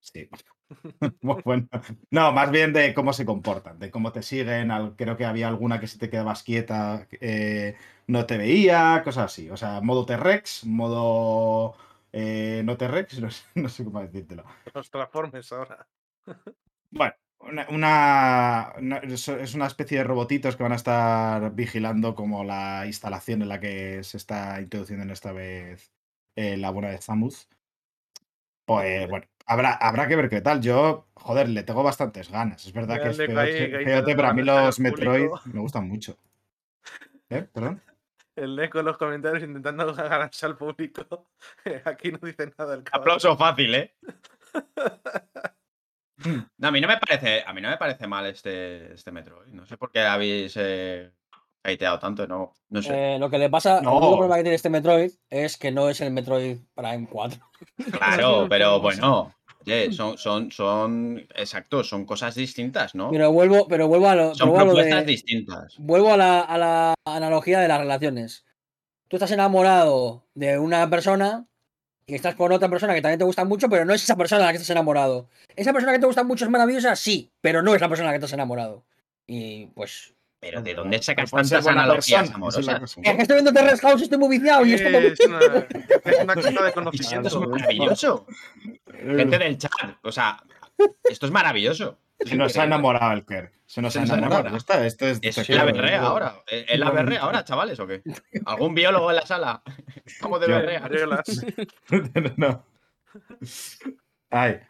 Sí. Bueno. No, más bien de cómo se comportan, de cómo te siguen. al- Creo que había alguna que si te quedabas quieta eh, no te veía, cosas así. O sea, modo T-Rex, modo eh, no T-Rex, no sé, no sé cómo decírtelo. Los transformes ahora. Bueno, una, una- una- es una especie de robotitos que van a estar vigilando como la instalación en la que se está introduciendo en esta vez eh, la buena de Zamuth. Pues bueno, habrá, habrá que ver qué tal. Yo, joder, le tengo bastantes ganas. Es verdad que es feote, pero a mí los Metroid público. me gustan mucho. ¿Eh? ¿Perdón? El Neko en los comentarios intentando ganarse al público. Aquí no dice nada el cabrón. Aplauso fácil, ¿eh? Mm. No, a mí no me parece, a mí no me parece mal este, este Metroid. No sé por qué habéis eh, hateado tanto, no, no sé. Eh, lo que le pasa, No. el único problema que tiene este Metroid es que no es el Metroid Prime 4. claro, pero bueno, oye, son, son, son, exacto, son cosas distintas, ¿no? Pero vuelvo, pero vuelvo a lo, son a lo propuestas de- distintas. vuelvo a la, a la analogía de las relaciones. Tú estás enamorado de una persona y estás con otra persona que también te gusta mucho, pero no es esa persona de la que estás enamorado. Esa persona que te gusta mucho es maravillosa, sí, pero no es la persona de la que estás enamorado. Y pues. Pero ¿de dónde sacas tantas analogías amorosas? Es que estoy viendo Terrace House y estoy muy viciado y esto me Es una, es una cosa de Esto conocimiento. es maravilloso. Gente del chat, o sea, esto es maravilloso. Se nos ha enamorado el Kerr. Se nos ha enamorado. esto es, ¿Es te la berrea ahora? ¿Es la berrea ahora, chavales, o qué? ¿Algún biólogo en la sala? ¿Cómo de berrea? No. Ay.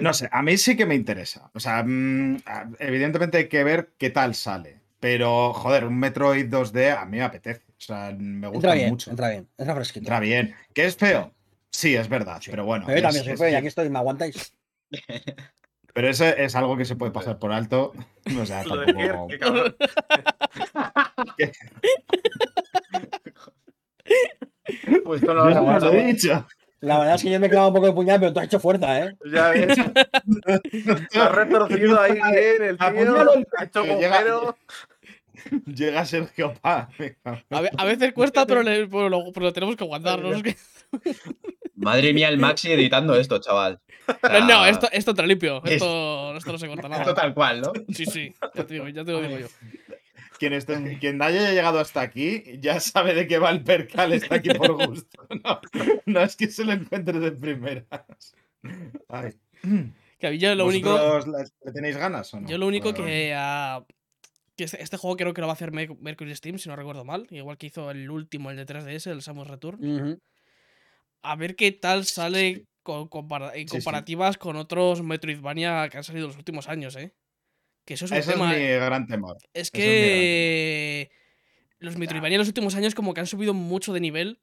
No sé, a mí sí que me interesa. O sea, mm, evidentemente hay que ver qué tal sale. Pero, joder, un Metroid 2D a mí me apetece. O sea, me gusta entra bien, mucho. entra bien, entra fresquito. Entra bien. ¿Que es feo? Sí, es verdad, pero bueno. Pero yo también es- soy es- feo y aquí estoy, ¿me aguantáis? Pero eso es algo que se puede pasar por alto. O sea, tampoco. qué cabrón. Pues esto no Yo lo no aguanto. lo he dicho. La verdad es que yo me he clavado un poco de puñal, pero tú has hecho fuerza, ¿eh? Ya ves. Se ha retorcido ahí bien el tío. Ha hecho llega- Sergio Paz. A, ve- a veces cuesta, pero, le- pero lo, pero lo tenemos que aguantar. ¿no? Es que- Madre mía, el Maxi editando esto, chaval. O sea, no, esto, esto te limpio. es- Esto, esto no se corta esto nada. tal cual, ¿no? Sí, sí, ya te, digo, ya te lo digo yo. Quien, esté- quien haya llegado hasta aquí ya sabe de qué va el percal, está aquí por gusto. No, no es que se lo encuentre de primeras. Ay. Que yo lo único. ¿Vosotros le- ¿Le tenéis ganas o no? Yo lo único que. ah, que este, este juego creo que lo va a hacer Merc- Mercury Steam, si no recuerdo mal. Igual que hizo el último, el de 3DS, el Samus Return. A ver qué tal sale con- en Sí, sí. comparativas con otros Metroidvania que han salido en los últimos años, ¿eh? Que eso es un Ese tema. es mi gran temor. Es Eso es mi que los Metroidvania en los últimos años como que han subido mucho de nivel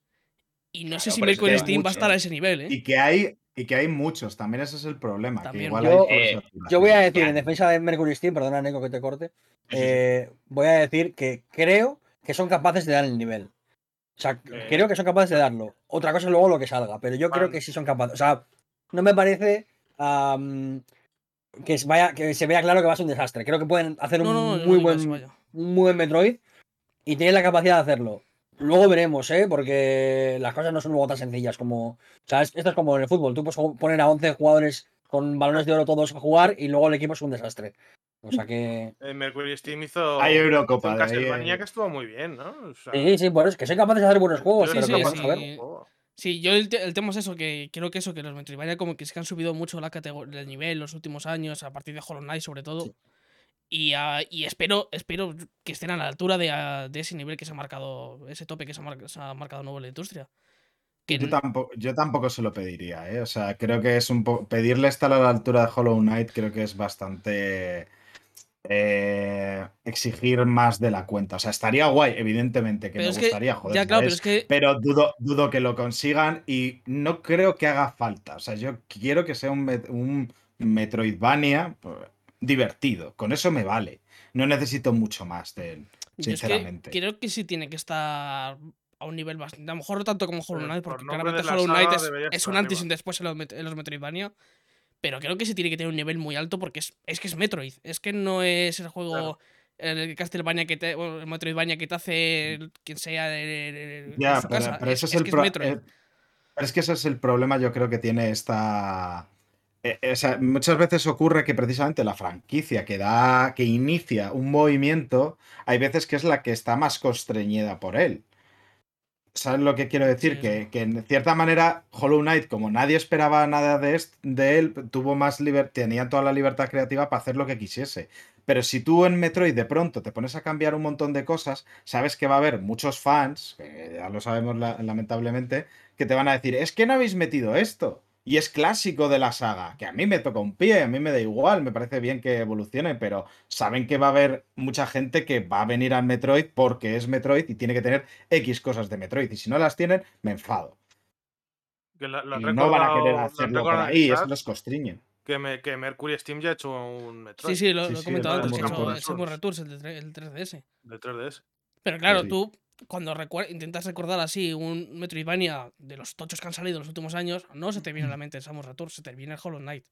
y no sé si Mercury que Steam va a estar a ese nivel, ¿eh? Y que hay, y que hay muchos, también ese es el problema. que También. igual Yo- hay por eh, Yo voy a decir, en defensa de Mercury Steam, perdona, Neko, que te corte. Eh, voy a decir que creo que son capaces de dar el nivel. O sea, Eh. creo que son capaces de darlo. Otra cosa es luego lo que salga, pero yo creo que sí son capaces. O sea, no me parece que, se vaya, que se vea claro que va a ser un desastre. Creo que pueden hacer un No, no, no, no muy, buen, un muy buen Metroid y tienen la capacidad de hacerlo. Luego veremos, ¿eh? Porque las cosas no son luego tan sencillas como. O sea, es- esto es como en el fútbol. Tú puedes poner a 11 jugadores con balones de oro todos a jugar y luego el equipo es un desastre. O sea que. Eh, Mercury Steam hizo. Hay Eurocopa, Castlevania eh. que estuvo muy bien, ¿no? O sea, Sí, sí, por eso, que son capaces de hacer buenos juegos, yo Sí, pero sí, sí. a ver. un juego. Sí, yo el, te- el tema es eso, que creo que eso, que los Metroidvania como que es que han subido mucho la categoría, el nivel los últimos años, a partir de Hollow Knight sobre todo. Y, ah, y espero, espero que estén a la altura de, ah, de ese nivel que se ha marcado, ese tope que se ha, mar- se ha marcado nuevo en la industria. Que Yo tampoco, yo tampoco se lo pediría, ¿eh? O sea, creo que es un poco. Pedirle estar a la altura de Hollow Knight creo que es bastante. Eh, exigir más de la cuenta. O sea, estaría guay, evidentemente, que Pero me que- gustaría, joder. ya, claro, pero ¿sabes? es que Pero dudo, dudo que lo consigan y no creo que haga falta. O sea, yo quiero que sea un, met- un Metroidvania pues, divertido. Con eso me vale. No necesito mucho más de él. yo es que sinceramente. creo que sí tiene que estar a un nivel bastante. A lo mejor no tanto como Hollow Pero Knight, por porque claramente Hollow Knight es, un antes y un después en los, Met- en los Metroidvania. Pero creo que sí tiene que tener un nivel muy alto porque es, es que es Metroid. Es que no es el juego. Claro. El Castlevania que te. o el Metroidvania que te hace el- quien sea de, de- de- de Ya, su pero, casa. pero ese es, es el que pro- Metroid. eh, pero es que ese es el problema, yo creo que tiene esta. eh, eh, o sea, muchas veces ocurre que precisamente la franquicia que da, que inicia un movimiento, hay veces que es la que está más constreñida por él. ¿Sabes lo que quiero decir? Sí, que, que en cierta manera Hollow Knight, como nadie esperaba nada de, de él, tuvo más libertad, tenía toda la libertad creativa para hacer lo que quisiese. Pero si tú en Metroid de pronto te pones a cambiar un montón de cosas, sabes que va a haber muchos fans, que ya lo sabemos la- lamentablemente, que te van a decir, es que no habéis metido esto. Y es clásico de la saga, que a mí me toca un pie, a mí me da igual, me parece bien que evolucione, pero saben que va a haber mucha gente que va a venir al Metroid porque es Metroid y tiene que tener X cosas de Metroid. Y si no las tienen, me enfado. Que la- lo han Y no van a querer hacerlo por ahí, el eso los constriñen. que, me- que Mercury Steam ya ha hecho un Metroid Sí, sí, lo, Sí, lo he comentado el antes, que hecho el Returns, el, de el 3DS. de 3DS. Pero claro, sí. tú cuando recuer- intentas recordar así un Metroidvania de los tochos que han salido en los últimos años, no se te viene a la mente el Samus Returns, se te viene el Hollow Knight.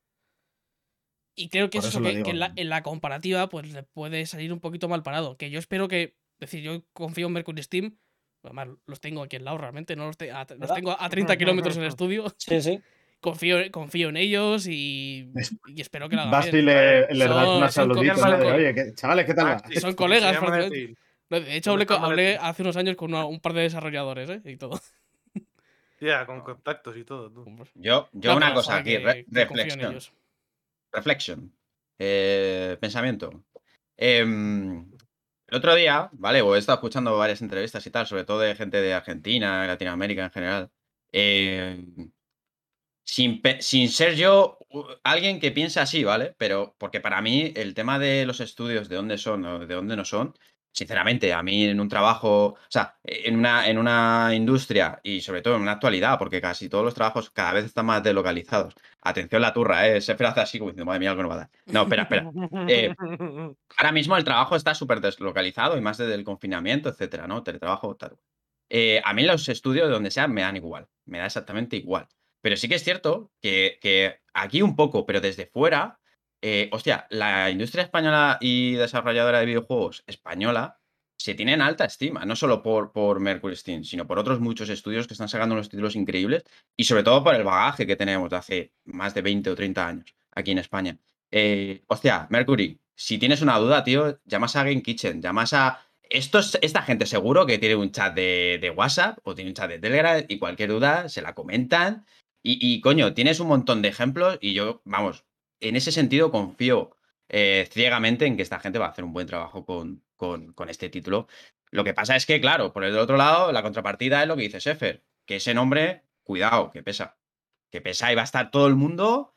Y creo que Por es eso que, en, la, en la comparativa pues le puede salir un poquito mal parado. Que yo espero que, es decir, yo confío en Mercury Steam. Además, los tengo aquí al lado realmente, no los, te- a- los tengo a 30 kilómetros en el estudio. Sí, sí. Confío, confío en ellos y, y espero que lo hagan Vas y bien. le, le Son- das una saludita oye, ¿qué- chavales, ¿qué tal? Ah, Son colegas, De hecho, ¿Dónde hablé, hace unos años con una- un par de desarrolladores ¿eh? y todo. Ya, con contactos y todo. tú. Yo, yo No, una cosa aquí, re- reflexión. Reflexión. Eh, pensamiento. Em, el otro día, ¿vale? O he estado escuchando varias entrevistas y tal, sobre todo de gente de Argentina, Latinoamérica en general. em, sin, sin ser yo alguien que piensa así, ¿vale? Pero porque para mí el tema de los estudios, de dónde son o de dónde no son, sinceramente, a mí en un trabajo, o sea, en una, en una industria y sobre todo en una actualidad, porque casi todos los trabajos cada vez están más deslocalizados. Atención la turra, ¿eh? Se así como diciendo, madre mía, algo no va a dar. No, espera, espera. Eh, Ahora mismo el trabajo está súper deslocalizado y más desde el confinamiento, etcétera, ¿no? Teletrabajo, tal. Eh, a mí los estudios de donde sea me dan igual, me da exactamente igual. Pero sí que es cierto que, que aquí un poco, pero desde fuera, eh, hostia, la industria española y desarrolladora de videojuegos española se tiene en alta estima, no solo por, por Mercury Steam, sino por otros muchos estudios que están sacando unos títulos increíbles y sobre todo por el bagaje que tenemos de hace más de 20 o 30 años aquí en España. Eh, hostia, Mercury, si tienes una duda, tío, llamas a Game Kitchen, llamas a... Estos, esta gente seguro que tiene un chat de, de WhatsApp o tiene un chat de Telegram y cualquier duda se la comentan. Y, y, coño, tienes un montón de ejemplos y yo, vamos, en ese sentido confío eh, ciegamente en que esta gente va a hacer un buen trabajo con, con, con este título. Lo que pasa es que, claro, por el otro lado, la contrapartida es lo que dice Sefer, que ese nombre, cuidado, que pesa. Que pesa y va a estar todo el mundo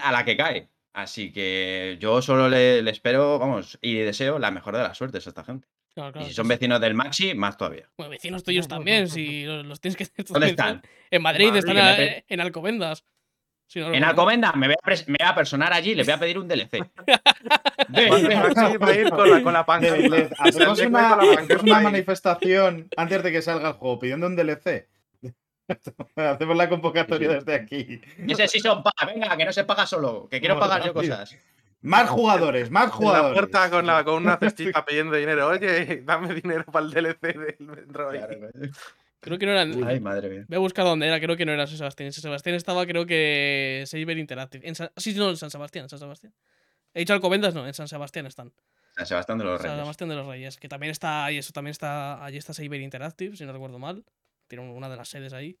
a la que cae. Así que yo solo le, le espero, vamos, y deseo la mejor de las suertes a esta gente. Claro, claro, y si son sí. vecinos del Maxi, más todavía. Bueno, vecinos tuyos también, si los, los tienes que ¿Dónde están? En Madrid, Madrid, están a- en Alcobendas. Si no En. Alcomenda me voy, a me voy a personar allí y les voy a pedir un DLC. Va a ir con la, con la hacemos una, manifestación antes de que salga el juego pidiendo un DLC. hacemos la convocatoria desde aquí. Ese sí son paga, venga, que no se paga solo, que quiero pagar yo cosas. Más jugadores, más En la jugadores. puerta con, la, con una cestita pidiendo dinero. Oye, dame dinero para el DLC del Metroid. Creo que no eran. Ay, madre mía. Voy a buscar dónde era, creo que no era San Sebastián. San Sebastián estaba, creo que. Saber Interactive. En San- Sí, no, en San Sebastián, en San Sebastián. He dicho Alcobendas, no, en San Sebastián están. San Sebastián de los San Reyes. Sebastián de los Reyes. Que también está. Y eso también está. Allí está Saber Interactive, si no recuerdo mal. Tiene una de las sedes ahí.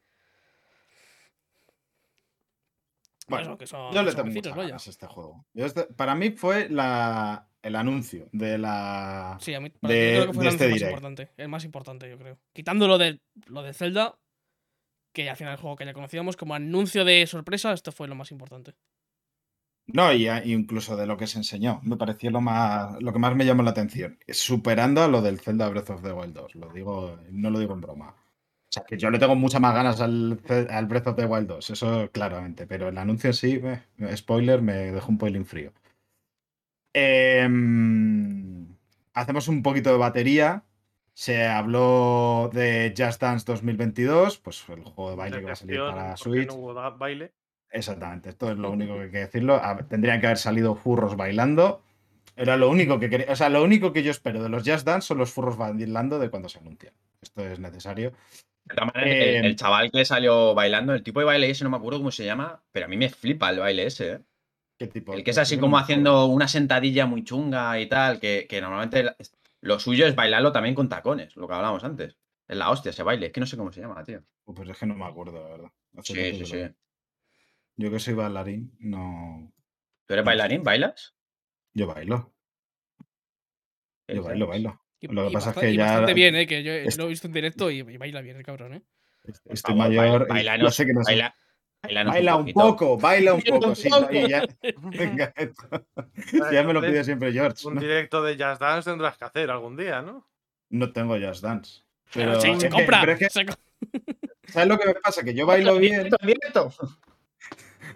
Bueno, eso, que son, Yo le son tengo muchas ganas a este juego. Yo este- para mí fue la, el anuncio de la. Sí, a mí para de- mí creo que fue el este más direct. importante. El más importante, yo creo. Quitando lo de, lo de Zelda, que al final el juego que ya conocíamos, como anuncio de sorpresa, esto fue lo más importante. No, y incluso de lo que se enseñó. Me pareció lo más lo que más me llamó la atención. Superando a lo del Zelda Breath of the Wild 2. Lo digo, no lo digo en broma. O sea, que yo le tengo muchas más ganas al, Breath of the Wild 2, eso claramente. Pero el anuncio sí, eh, spoiler, me dejó un poilín frío. Em, hacemos un poquito de batería. Se habló de Just Dance 2022, pues el juego de baile que va a salir para Switch. No hubo da- baile. Exactamente, esto es lo único que hay que decirlo. A ver, Tendrían que haber salido furros bailando. Era lo único que quería. O sea, lo único que yo espero de los Just Dance son los furros bailando de cuando se anuncian. Esto es necesario. De todas maneras, Eh, el, el chaval que salió bailando, el tipo de baile ese, no me acuerdo cómo se llama, pero a mí me flipa el baile ese, ¿eh? ¿Qué tipo? El que es así como haciendo una sentadilla muy chunga y tal, que, que normalmente lo suyo es bailarlo también con tacones, lo que hablábamos antes. Es la hostia ese baile, es que no sé cómo se llama, tío. Uh, Pues es que no me acuerdo, la verdad. Hace Sí, sí, que sí. lo. Yo que soy bailarín, no. ¿Tú eres No sé. bailarín? ¿Bailas? Yo bailo. ¿Qué Yo bailo, bailo. Y, Lo que y pasa es basta- que ya- bastante bien, ¿eh? Que yo Est- lo he visto en directo y, y baila bien el cabrón, ¿eh? Estoy favor, mayor. baila- no sé qué no sé. baila- bailanos Baila un poco, baila un poco. sí, y ya, venga, esto. ya me lo pide siempre George. Un ¿no? directo de Just Dance tendrás que hacer algún día, ¿no? No tengo Just Dance. Pero Pero, sí, se compra. pero es que, se co- ¿sabes lo que me pasa? Que yo bailo bien,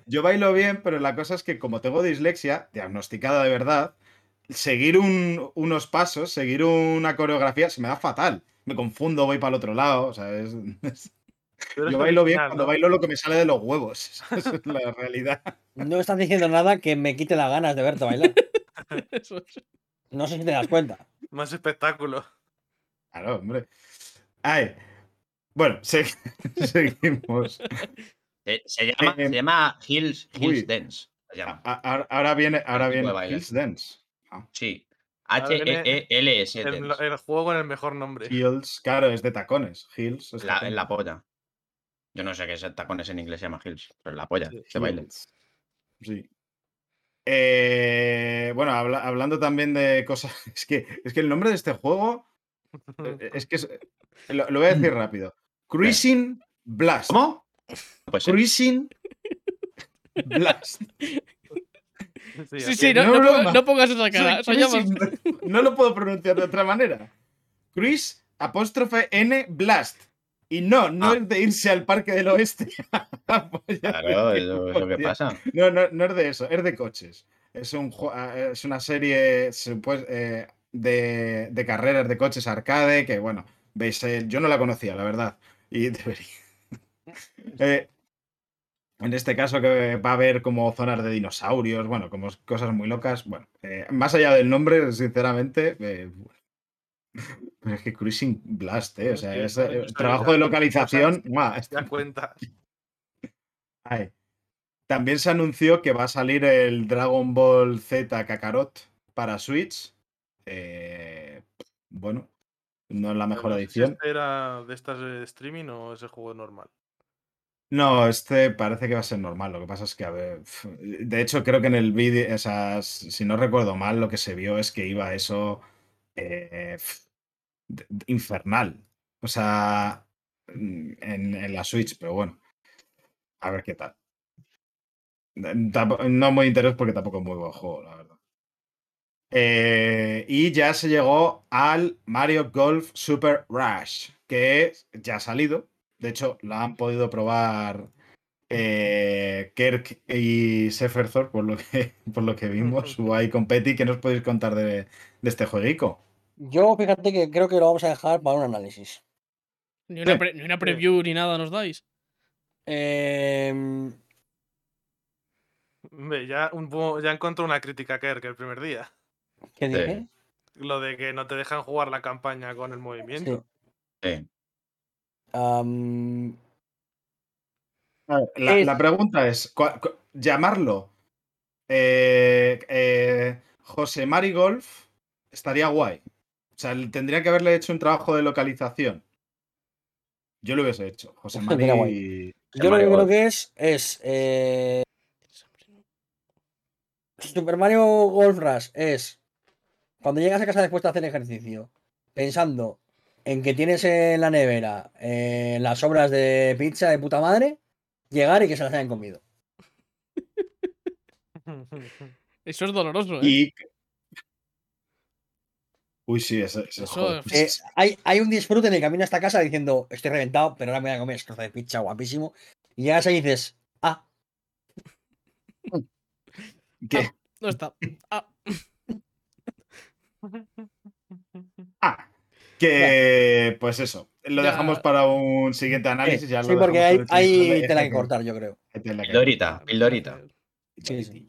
yo bailo bien, pero la cosa es que como tengo dislexia, diagnosticada de verdad, seguir un- unos pasos, seguir una coreografía, se me da fatal. Me confundo, voy para el otro lado. O sea, es- es- Yo bailo bien cuando ¿no? bailo lo que me sale de los huevos. Esa es la realidad. No estás diciendo nada que me quite las ganas de verte bailar. Eso es. No sé si te das cuenta. Más espectáculo. Claro, hombre. Ay. Bueno, se- seguimos. Se, se llama, Eh, se llama Hills, uy. Hills Dance. Se llama. A- a- Ahora viene, ahora viene. Hills Dance. Sí. Ahora viene H-E-E-L-S. El, el juego con el mejor nombre. Hills, claro, es de tacones. Hills es La, en la polla. Yo no sé qué es tacones en inglés se llama Hills, pero la polla, Sí, se baile. Sí. Eh, bueno, habla- hablando también de cosas. Es que, es que el nombre de este juego. eh, Es que es- lo, lo voy a decir rápido. Cruising Blast. ¿Cómo? Pues sí. Cruising Blast. Sí, sí, no, no no broma. pongas, no pongas esa cara. Cruising- No lo puedo pronunciar de otra manera. Cruise apóstrofe N Blast. Y no, no Ah. es de irse al parque del oeste. Claro, es lo que pasa. No, no, no es de eso, es de coches. Es, un, ah, es una serie eh, de, de carreras de coches arcade que, bueno, veis, eh, yo no la conocía, la verdad. Y debería. Eh, en este caso que va a haber como zonas de dinosaurios, bueno, como cosas muy locas. Bueno, eh, más allá del nombre, sinceramente, pero es que Cruising Blast, eh, o Es sea, es, eh, trabajo de localización. das cuenta. Ay. También se anunció que va a salir el Dragon Ball Z Kakarot para Switch. Eh, bueno, no es la mejor edición. este ¿Era de estas de streaming o ese juego normal? No, este parece que va a ser normal. Lo que pasa es que, a ver, de hecho, creo que en el vídeo, o sea, si no recuerdo mal, lo que se vio es que iba eso eh, infernal. O sea, en, en la Switch, pero bueno, a ver qué tal. No muy interés porque tampoco es muy buen juego, la verdad. Eh, y ya se llegó al Mario Golf Super Rush, que ya ha salido. De hecho, la han podido probar eh, Kirk y Seferthor, por lo que, por lo que vimos. Hubo ahí con Petty. ¿Qué nos podéis contar de, de este jueguico? Yo fíjate que creo que lo vamos a dejar para un análisis. Ni una, Sí. pre- ni una preview ni nada nos dais. Hombre, ya, un, ya encontró una crítica a Kerk el primer día. ¿Qué dije? Lo de que no te dejan jugar la campaña con el movimiento. Sí. La, Es- la pregunta es: ¿cu- cu- ¿llamarlo eh, eh, José Mari Golf estaría guay? O sea, tendría que haberle hecho un trabajo de localización. Yo lo hubiese hecho. José yo lo que creo que es es eh, Super Mario Golf Rush es cuando llegas a casa después de hacer ejercicio, pensando en que tienes en la nevera eh, las sobras de pizza de puta madre, llegar y que se las hayan comido. Eso es doloroso, ¿eh? Y. Uy, sí, eso, eso, Eso joder. es- Eh, hay, hay un disfrute en el camino a esta casa diciendo, estoy reventado, pero ahora me voy a comer este trozo de pizza guapísimo. Y llegas ahí y dices, ah, ¿Qué? No está. Ah, Ah, que pues eso. Lo Ya. dejamos para un siguiente análisis. ya sí, lo porque hay, el hay tela que cortar, yo creo. Pildorita, pildorita. Sí, sí.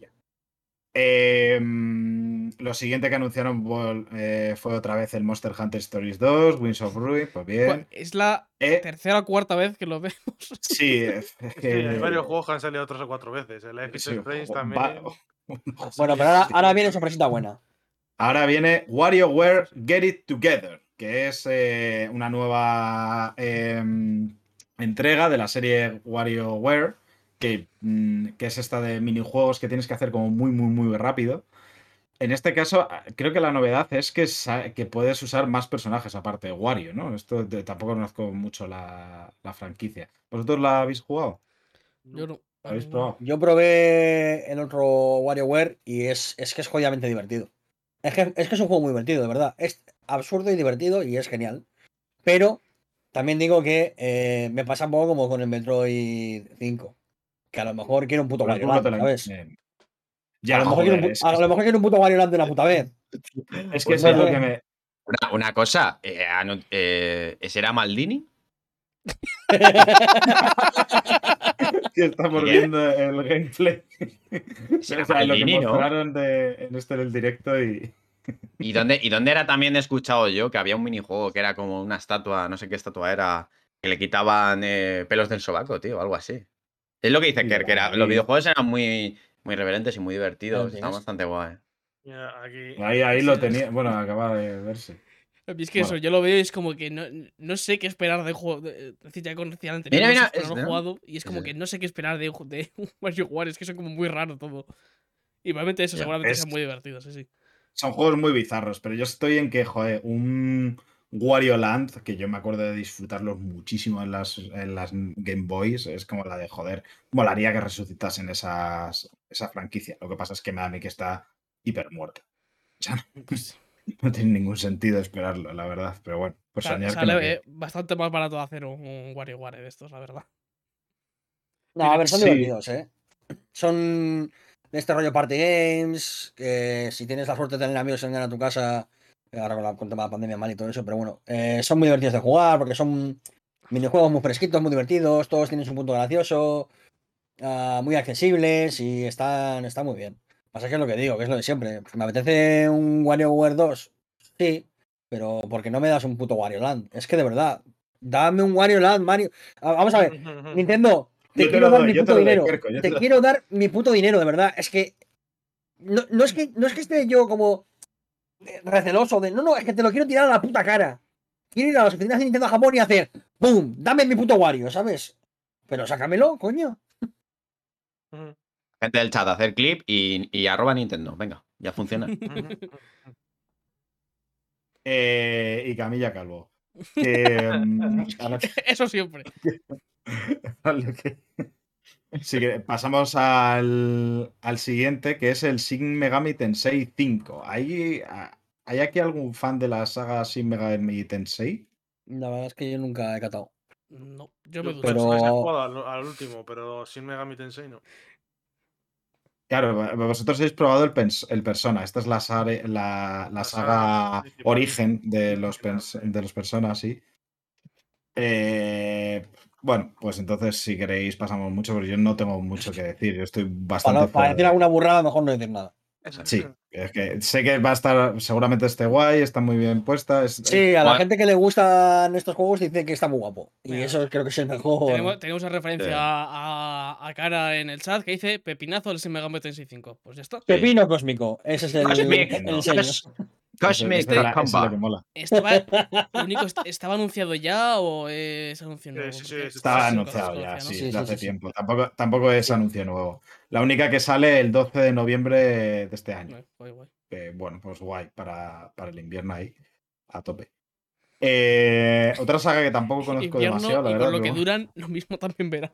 Eh, mm, lo siguiente que anunciaron eh, fue otra vez el Monster Hunter Stories 2, Wings of Ruin, pues bien. Es la Eh, tercera o cuarta vez que lo vemos. sí, es es Es que que. hay varios juegos que han salido tres o cuatro veces. El Epic sí, también. va- Bueno, pero ahora, ahora viene sorpresita buena. Ahora viene WarioWare Get It Together, que es eh, una nueva eh, entrega de la serie WarioWare, que, mm, que es esta de minijuegos que tienes que hacer como muy, muy, muy rápido. En este caso, ah, creo que la novedad es que, puedes usar más personajes aparte de Wario, ¿no? Esto de- tampoco conozco mucho la, la franquicia. ¿Vosotros la habéis jugado? Yo no. ¿La habéis no. probado? Yo probé el otro WarioWare y es, es que es jodidamente divertido. Es que, es que es un juego muy divertido, de verdad. Es absurdo y divertido y es genial. Pero también digo que eh, me pasa un poco como con el Metroid 5. Que a lo mejor quiero un puto Wario Land, la- ¿sabes? eh, a, Ya, lo mejor un, joder, pu- es, a lo mejor quiero un puto Wario Land de una puta vez. es que Pues eso es no, lo no. que me, Una, una cosa, eh, eh, ¿ese era Maldini? que estamos ¿Qué? viendo el gameplay. Será O sea, lo que Maldini, ¿no? mostraron de, en este del directo y. ¿Y dónde, ¿Y dónde era también he escuchado yo que había un minijuego que era como una estatua, no sé qué estatua era, que le quitaban eh, pelos del sobaco, tío, algo así? Es lo que dice Kerr, que era- los videojuegos eran muy, muy irreverentes y muy divertidos, estaban bastante guay. Aquí. Ahí, ahí lo Sí, tenía. Bueno, acaba de verse. Es que Bueno. eso, yo lo veo y es como que no, no sé qué esperar de juego. decir, ya conocía anterior, Mira, no sé, es- no lo he ¿no? jugado y es como sí. que no sé qué esperar de, de un WarioWare, es que son como muy raro todo. Y probablemente eso, seguramente es- sea muy divertido, sí, sí. Son juegos muy bizarros, pero yo estoy en que, joder, un Wario Land, que yo me acuerdo de disfrutarlos muchísimo en las, en las Game Boys, es como la de, joder, molaría que resucitasen esas, esa franquicia. Lo que pasa es que me da a mí que está hiper muerta. O sea, no, no tiene ningún sentido esperarlo, la verdad. Pero bueno, pues soñar que sale no eh, bastante más barato hacer un, un WarioWare de estos, la verdad. No, a ver, son Sí. divertidos, ¿eh? Son de este rollo party games, que si tienes la suerte de tener amigos que vengan a tu casa, ahora con, la, con el tema de la pandemia mal y todo eso, pero bueno, eh, son muy divertidos de jugar porque son minijuegos muy fresquitos, muy divertidos, todos tienen su punto gracioso, ah, muy accesibles y están, están muy bien. Pasa que es lo que digo, que es lo de siempre. Pues me apetece un WarioWare 2, sí, pero porque no me das un puto Wario Land. Es que de verdad, dame un Wario Land, Mario. Ah, Vamos a ver, Nintendo, te Yo quiero dar doy, mi te puto doy, dinero. Te te quiero dar mi puto dinero, de verdad. Es que no, no es que no es que esté yo como receloso de. No, no, es que te lo quiero tirar a la puta cara. Quiero ir a las oficinas de Nintendo Japón y hacer ¡Pum! Dame mi puto Wario, ¿sabes? Pero sácamelo, coño. Gente del chat, hacer clip y, y arroba Nintendo, venga, ya funciona. Eh, y Camilla Calvo. Que, mm, a Eso siempre. a lo que- Sí, pasamos al, al siguiente, que es el Shin Megami Tensei 5. ¿Hay, a- ¿Hay aquí algún fan de la saga Shin Megami Tensei? La verdad es que yo nunca he catado. No, yo me pero- he jugado al, al último, pero sin Megami Tensei no. Claro, vosotros habéis probado el, pens- el Persona. Esta es la, la, la La saga origen de los, de los Personas, sí. Eh, bueno, pues entonces si queréis pasamos mucho, porque yo no tengo mucho que decir. Yo estoy bastante Para, para decir de- alguna burrada, mejor no decir nada. Sí, es que sé que va a estar, seguramente esté guay, está muy bien puesta. Es, Sí, a la gente que le gustan estos juegos dice que está muy guapo. Y Mira, eso creo que es el mejor. Tenemos, tenemos una referencia Sí. a, a Cara en el chat que dice Pepinazo del Shin Megami Tensei 5. Pues ya está. Pepino cósmico. Ese es el, Cosmic, el no. Eso- Cosmic eso es lo que mola. Estaba, único, est- ¿Estaba anunciado ya o es anuncio nuevo? sí, cosas- anunciado ya, sí, desde sí, hace sí, sí. tiempo. Tampoco, tampoco es anuncio nuevo. La única que sale el 12 de noviembre de este año. Guay, guay, guay. eh, bueno, pues guay para, para el invierno ahí, a tope. Eh, otra saga que tampoco conozco Invierno demasiado, la y verdad. con lo que duran, lo mismo también verano.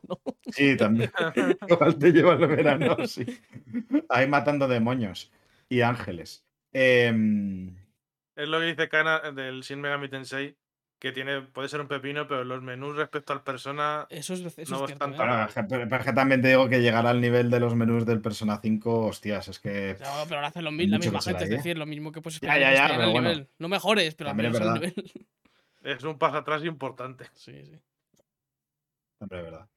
Sí, también. Igual te lleva el verano, sí. Ahí matando demonios y ángeles. Em, Es lo que dice Kana del Shin Megami Tensei, que tiene, puede ser un pepino, pero los menús respecto al persona. Eso es, eso es No cierto. obstante, ¿eh? bueno, es que- pero es que también te digo que llegar al nivel de los menús del Persona 5, hostias, es que. No, pero ahora hacen lo mi- la misma gente, es ahí, ¿eh? decir, lo mismo que pues Ya, ya, ya, pero bueno. nivel. No mejores, pero al También es menos al verdad. nivel. Es un paso atrás importante. Sí, sí. Hombre, es verdad.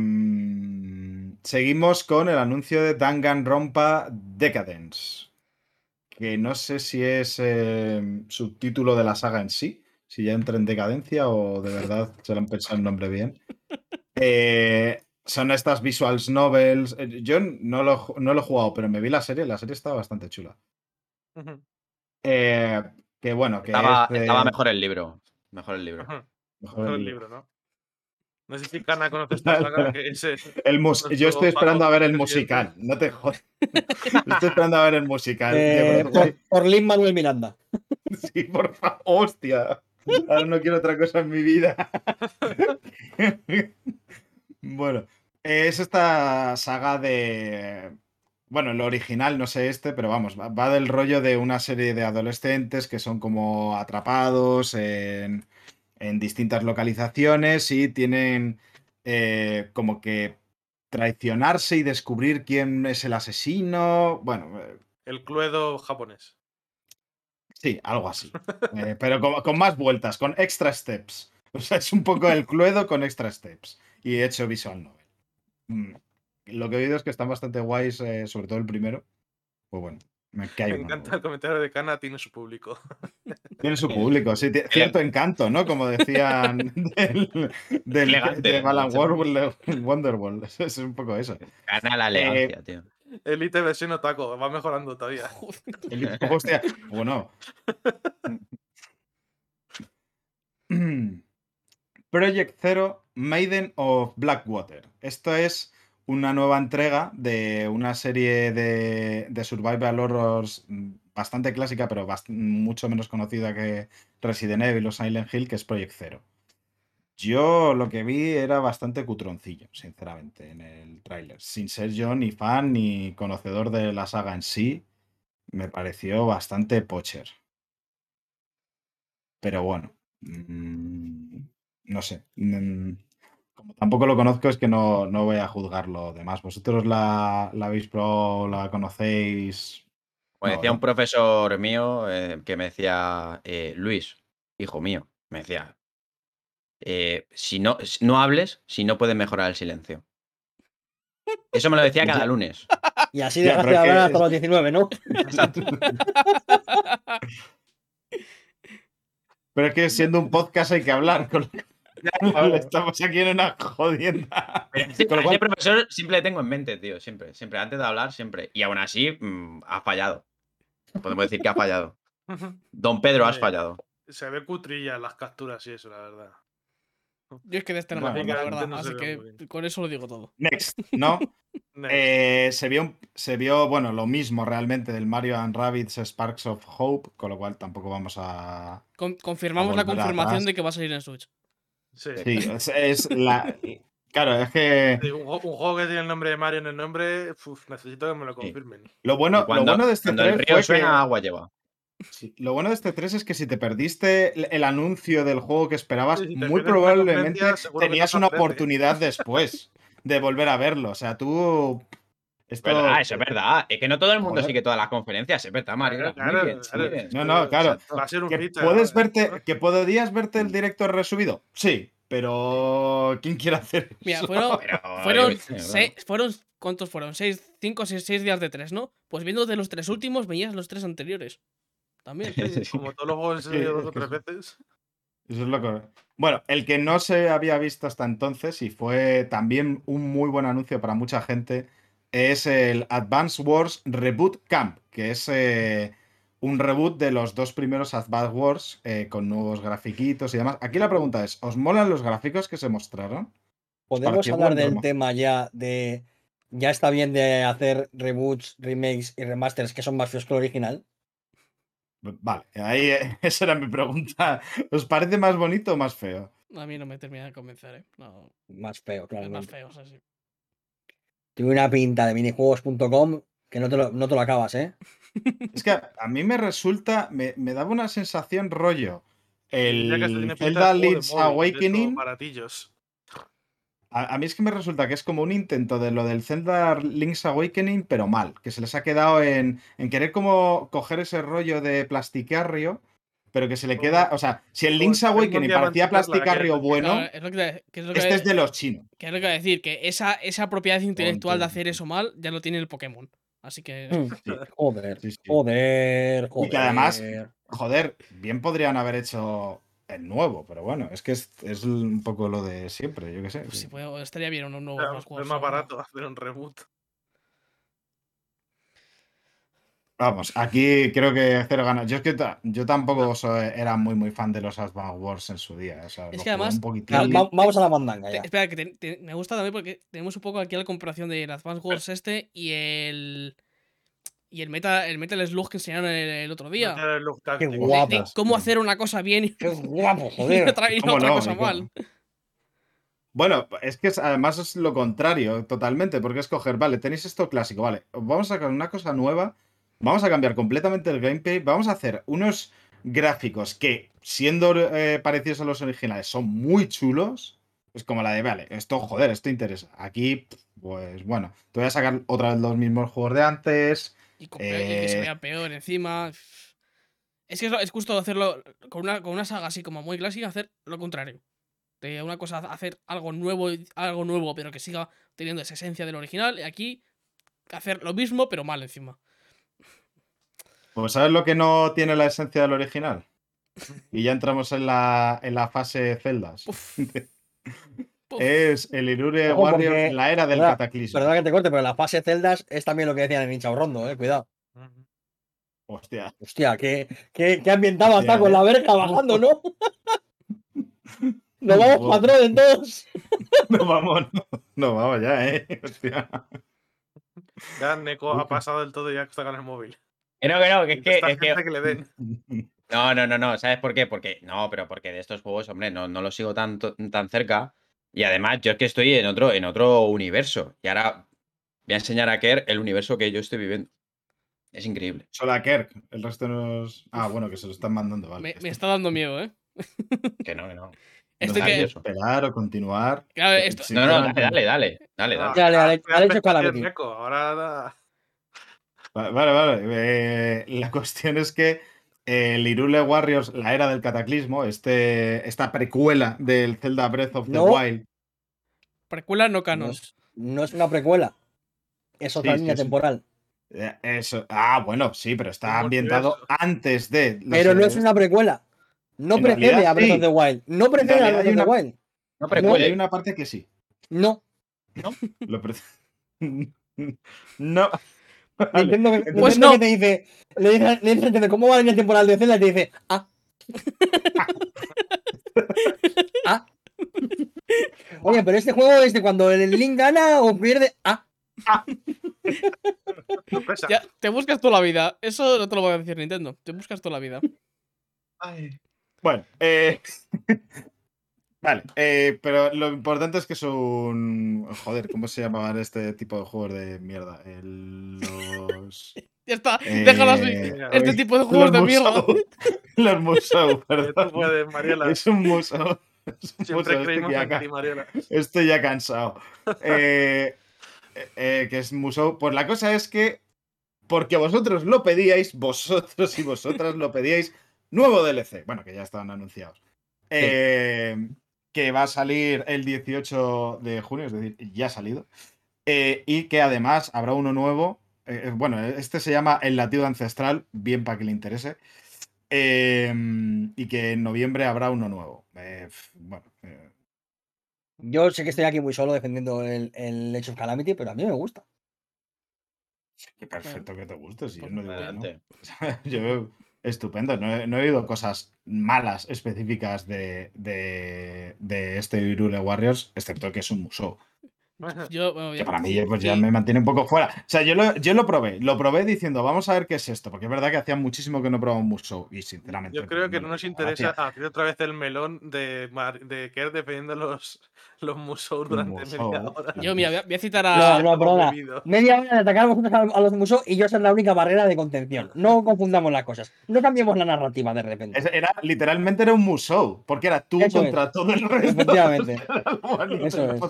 Em, seguimos con el anuncio de Danganronpa Decadence. Que no sé si es em, subtítulo de la saga en sí, si ya entra en decadencia o de verdad se lo han pensado el nombre bien. Eh, son estas visuals novels. Eh, Yo no lo, no lo he jugado, pero me vi la serie. La serie estaba bastante chula. Eh, que bueno, que Estaba, es de- estaba mejor el libro. Mejor el libro. mejor Mejor el libro, ¿no? No sé si Kana conoce esta saga, que es, eh, El mus- yo estoy esperando a ver el musical, no te jodas. Estoy esperando a ver el musical. Eh, por, por Lin Manuel Miranda. Sí, por favor. Hostia. Ahora no quiero otra cosa en mi vida. bueno, es esta saga de. Bueno, el original, no sé este, pero vamos, va, va del rollo de una serie de adolescentes que son como atrapados en, en distintas localizaciones y tienen eh, como que traicionarse y descubrir quién es el asesino. Bueno, eh, el Cluedo japonés. Sí, algo así. Eh, pero con, con más vueltas, con extra steps. O sea, es un poco el cluedo con extra steps. Y he hecho visual novel. Mm. Lo que he oído es que están bastante guays, sobre todo el primero. Pues bueno, me Me encanta el comentario de Kana, tiene su público. Tiene su público, sí, cierto encanto, ¿no? Como decían del, del Elegante, de Balan. Wonderworld. Es un poco eso. Gana la elegancia, tío. Elite versión Otaco, va mejorando todavía. El- hostia, bueno. Project Zero Maiden of Blackwater. Esto es una nueva entrega de una serie de, de survival horrors bastante clásica, pero mucho menos conocida que Resident Evil o Silent Hill, que es Project Zero. Yo lo que vi era bastante cutroncillo, sinceramente, en el tráiler. Sin ser yo ni fan ni conocedor de la saga en sí, me pareció bastante pocher. Pero bueno, mm, no sé. mm, Como tampoco lo conozco, es que no, no voy a juzgarlo demás. ¿Vosotros la, la habéis probado, la conocéis? Como No, decía ¿no? un profesor mío eh, que me decía, eh, Luis, hijo mío, me decía, eh, si no, no hables si no puedes mejorar el silencio. Eso me lo decía cada lunes. Y así dejaste de hablar hasta los 19, ¿no? Exacto. Pero es que siendo un podcast hay que hablar. con Estamos aquí en una jodienda. Sí, Con lo a cual- ese profesor siempre le tengo en mente, tío, siempre, siempre, antes de hablar, siempre. Y aún así, mm, ha fallado. Podemos decir que ha fallado. Don Pedro, has fallado. Se ve cutrilla en las capturas y eso, la verdad. Yo es que de este no Bueno, me acuerdo, la verdad. no Así que con eso lo digo todo. Next, ¿no? Next. Eh, se, vio, se vio, bueno, lo mismo realmente del Mario and Rabbids Sparks of Hope, con lo cual tampoco vamos a. Con- confirmamos la confirmación atrás. de que va a salir en Switch. Sí. Sí, es, es la. Claro, es que Sí, Un, ju- un juego que tiene el nombre de Mario en el nombre, uf, necesito que me lo confirmen. lo bueno, lo bueno de este cuando el 3 río fue suena, que- agua lleva. Sí, Lo bueno de este 3 es que si te perdiste el- el anuncio del juego que esperabas, Sí, si te muy probablemente tenías una oportunidad después de volver a verlo. O sea, tú. Esto, ¿Verdad? Eso es verdad. Es que no todo el mundo Joder. sigue todas las conferencias, es verdad, Mario. Claro, claro, bien, claro. muy bien. No, no, claro. Va a ser un Que puedes verte, que podrías verte el directo resubido. Sí, pero ¿quién quiere hacer Mira, fueron, Pero, fueron, seis- ¿cuántos fueron? ¿Seis, cinco, seis, seis días de tres, ¿no? Pues viendo de los tres últimos, veías los tres anteriores. También. Sí, Como todos los juegos Sí, dos o tres veces. Eso es lo que. Bueno, el que no se había visto hasta entonces y fue también un muy buen anuncio para mucha gente es el Advance Wars Reboot Camp, que es eh, un reboot de los dos primeros Advance Wars eh, con nuevos grafiquitos y demás. Aquí la pregunta es: ¿os molan los gráficos que se mostraron? Podemos hablar del tema ya de ya está bien de hacer reboots, remakes y remasters que son más feos que el original. Vale, ahí eh, esa era mi pregunta. ¿Os parece más bonito o más feo? A mí no me termina de convencer, ¿eh? No, Más feo, es más feo, o sea, sí. Tiene una pinta de minijuegos.com que no te, lo, no te lo acabas, ¿eh? Es que a, a mí me resulta, me, me daba una sensación rollo. El Zelda estos Awakening. baratillos. A, a mí es que me resulta que es como un intento de lo del Zelda Link's Awakening, pero mal. Que se les ha quedado en, en querer como coger ese rollo de plasticarrio, pero que se le queda. O sea, si el Link's Awakening parecía plasticarrio bueno, Claro, es lo que, que es lo que, este es de los chinos. que es lo que iba a decir, que esa, esa propiedad intelectual de hacer eso mal ya lo tiene el Pokémon. Así que. Sí. Joder, Sí, sí. joder, joder. Y que además- Joder, bien podrían haber hecho el nuevo, pero bueno, es que es, es un poco lo de siempre, yo qué sé. pues, si puedo- estaría bien unos O nuevos sea, más juegos. es más barato hacer un reboot. Vamos, aquí creo que cero ganas. Yo es que ta- yo tampoco soy- era muy muy fan de los Advance Wars en su día. O sea, Es que además, un que- va- vamos a la mandanga Te- ya. espera, que te- te- me gusta también porque tenemos un poco aquí la comparación del Advance Wars este y el. Y el Meta, el Metal Slug que enseñaron el, el otro día. El look Qué. De- guapo. de cómo hacer una cosa bien y, Qué guapo, y joder. otra, y ¿Cómo otra no? cosa mal. Bueno, es que es- además es lo contrario, totalmente, porque es coger, vale, tenéis esto clásico, vale, vamos a sacar una cosa nueva, vamos a cambiar completamente el gameplay, vamos a hacer unos gráficos que, siendo eh, parecidos a los originales, son muy chulos. Es como la de, vale, esto, joder, esto interesa. Aquí, pues bueno, te voy a sacar otra vez los mismos juegos de antes. Y, que se Eh, vea peor encima. Es que es, es justo hacerlo con una, con una saga así como muy clásica, hacer lo contrario. De una cosa, hacer algo nuevo, algo nuevo, pero que siga teniendo esa esencia del original. Y aquí, hacer lo mismo, pero mal encima. Pues ¿sabes lo que no tiene la esencia del original? Y ya entramos en la, en la fase celdas. Uf. Uf. Es el Irure Ojo, Warrior, porque- la era del Perdona, cataclismo. Perdona que te corte, pero la fase celdas es también lo que decían en Hinchao Rondo, eh. Cuidado. Hostia. Hostia, qué, qué, qué ambientado Hostia, está con eh. la verja bajando, ¿no? Nos vamos Wow. patrón en todos. No vamos, no, no vamos ya, eh. Hostia. Ya Neko ha pasado del todo y ya está con el móvil. Que no, que no, que es que, es que- gente que le den. No, no, no, no. ¿Sabes por qué? Porque. No, pero porque de estos juegos, hombre, no, no los sigo tanto, tan cerca. Y además, yo es que estoy en otro, en otro universo. Y ahora voy a enseñar a Kerr el universo que yo estoy viviendo. Es increíble. Solo a Kirk, el resto nos. Ah, bueno, que se lo están mandando, vale. Me, Esto- me está dando miedo, ¿eh? Que no, que no. Este no que- esperar o continuar. Claro, esto- Sí, No, no, dale, dale, dale, dale. Ah, Dale, dale, ya dale, te choca la joder, Betty. Neko, Ahora da- Va- Vale, vale. eh, la cuestión es que eh, el Irule Warriors, la era del cataclismo, este, esta precuela del Zelda Breath of the No. Wild, precuela no No canon. es, no es una precuela. Es otra Sí, línea sí. temporal. eh, eso. Ah, bueno, sí, pero está ambientado antes de. Pero no es una precuela. No En precede realidad, a Breath sí. of the Wild. No precede a Breath of the Wild. No No, hay una parte que sí. No. Lo pre- no. Vale. Nintendo, que- Pues Nintendo no. que te dice, le dice, le dice a Nintendo, ¿cómo va la línea temporal de Zelda? Y te dice, ah. ah. Oye, pero este juego es de cuando el Link gana o pierde. Ah. sorpresa. Ya, te buscas toda la vida. Eso no te lo voy a decir Nintendo. Te buscas toda la vida. Ay. Bueno, eh, vale, eh, pero lo importante es que es un. Joder, ¿cómo se llamaban este tipo de juegos de mierda? El- los. Ya está, eh, déjalo así. Este tipo de juegos los de mierda. Musou. Los Musou, Tú perdón. Mariela. Es un un Siempre museo, estoy creímos ti, Mariela. estoy ya cansado. Eh, eh, que es museo. Pues la cosa es que, porque vosotros lo pedíais, vosotros y vosotras lo pedíais, nuevo DLC. Bueno, que ya estaban anunciados. Eh, que va a salir el 18 de junio, es decir, ya ha salido. Eh, y que además habrá uno nuevo. eh, eh, bueno, este se llama El latido ancestral, bien para que le interese. Eh, y que en noviembre habrá uno nuevo. Eh, bueno, eh, Yo sé que estoy aquí muy solo defendiendo el, el Age of Calamity, pero a mí me gusta. qué perfecto que te guste. Si yo no digo que no. Yo, estupendo. No he, no he oído cosas malas específicas de, de, de este Irule Warriors, excepto que es un museo. Yo, bueno, Que ya- para mí sí, pues ya sí. me mantiene un poco fuera. O sea, yo lo, yo lo probé. Lo probé diciendo, vamos a ver qué es esto. Porque es verdad que hacía muchísimo que no probaba un Musou. Y sinceramente. Yo creo que no no nos interesa hacía abrir otra vez el melón de, Mar- de Kerr defendiendo los, los Musou durante Musou. media hora. Yo, mira, voy a, voy a citar No, a. no, perdona. Media hora de atacar vosotros a, los musos y yo ser la única barrera de contención. No confundamos las cosas. No cambiemos la narrativa de repente. Es- Era, literalmente era un Musou. Porque era tú Eso contra todo el resto. Efectivamente. Eso es.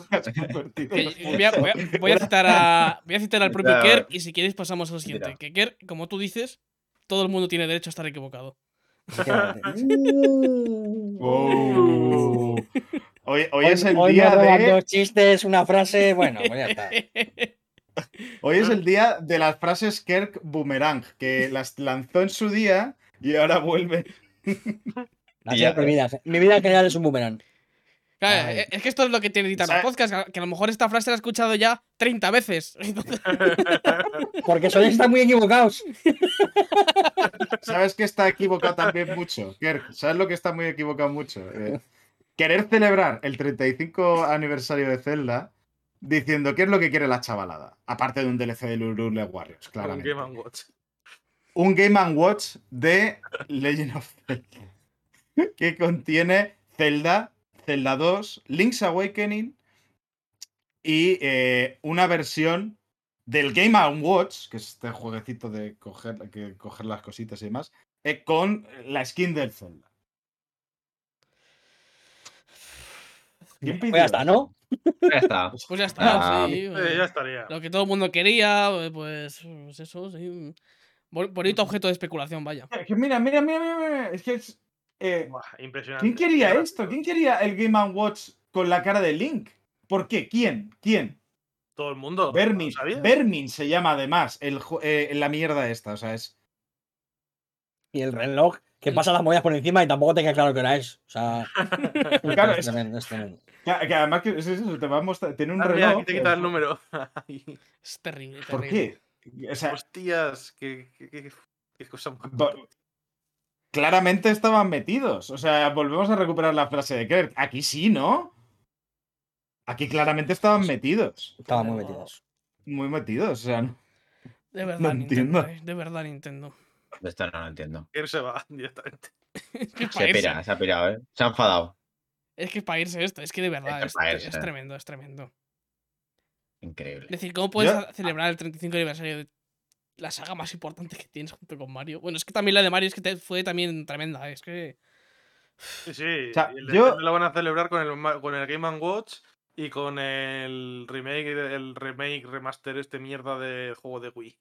Voy, a, voy a- voy a citar a. Voy a citar al propio. Kerr y si queréis pasamos a lo siguiente. Mira. Que Kerr, como tú dices, todo el mundo tiene derecho a estar equivocado. Oh. Hoy, hoy es el hoy día de. dos chistes, una frase. Bueno, pues ya está. Hoy es el día de las frases Kirk Boomerang, que las lanzó en su día y ahora vuelve. Las. Mi vida en general es un boomerang. Claro, Ay. eh, es que esto es lo que tiene editar los ¿Sabes? podcasts, que a lo mejor esta frase la he escuchado ya 30 veces. Entonces, Porque sois están muy equivocados. ¿Sabes que está equivocado también mucho? ¿sabes lo que está muy equivocado mucho? Eh, querer celebrar el 35 aniversario de Zelda diciendo qué es lo que quiere la chavalada. Aparte de un DLC de Lurule Warriors, Un claramente. Game and Watch. un Game and Watch de Legend of Zelda. Que contiene Zelda, Zelda 2, Link's Awakening y eh, una versión del Game and Watch, que es este jueguecito de coger, que, coger las cositas y demás, eh, con la skin del Zelda. ¿Quién pidió Pues ya está, ¿no? Ya está. pues ya está. Ah, sí, Eh, eh, ya estaría. Lo que todo el mundo quería, pues, pues eso, sí. Bo- Bonito objeto de especulación, vaya. Que Mira, mira, mira, mira, mira, es que es, eh, Buah, impresionante. ¿Quién quería Qué esto? ¿Quién quería el Game and Watch con la cara de Link? ¿Por qué? ¿Quién? ¿Quién? Todo el mundo. Vermin. Vermin se llama además el, eh, la mierda esta. O sea, es. Y el reloj que pasa las monedas por encima y tampoco te queda claro qué hora es. O sea, Claro, es es- tremendo, es tremendo. Que, que además que es eso, te va a mostrar. Tiene un Ah, mira, reloj. aquí te quita el número. Es terrible, ¿Por qué? O sea, Hostias, qué, qué, qué- qué cosa. Claramente estaban metidos. O sea, volvemos a recuperar la frase de Kirk. Aquí sí, ¿no? Aquí claramente estaban metidos. Estaban muy metidos. Muy metidos. O sea, no- De verdad, No Nintendo. entiendo. eh, De verdad, Nintendo. Esto no lo entiendo. Él se va directamente. Es que Se pira, se ha pirado, ¿eh? Se ha enfadado. Es que es para irse esto. Es que de verdad, que es, tremendo, es tremendo. Increíble. Es decir, ¿cómo puedes Yo- celebrar el 35 aniversario de la saga más importante que tienes junto con Mario? Bueno, es que también la de Mario es que te- fue también tremenda. Es que. Sí, sí. sea, el yo- lo van a celebrar con el, con el Game and Watch y con el remake, el remake remaster este mierda del juego de Wii.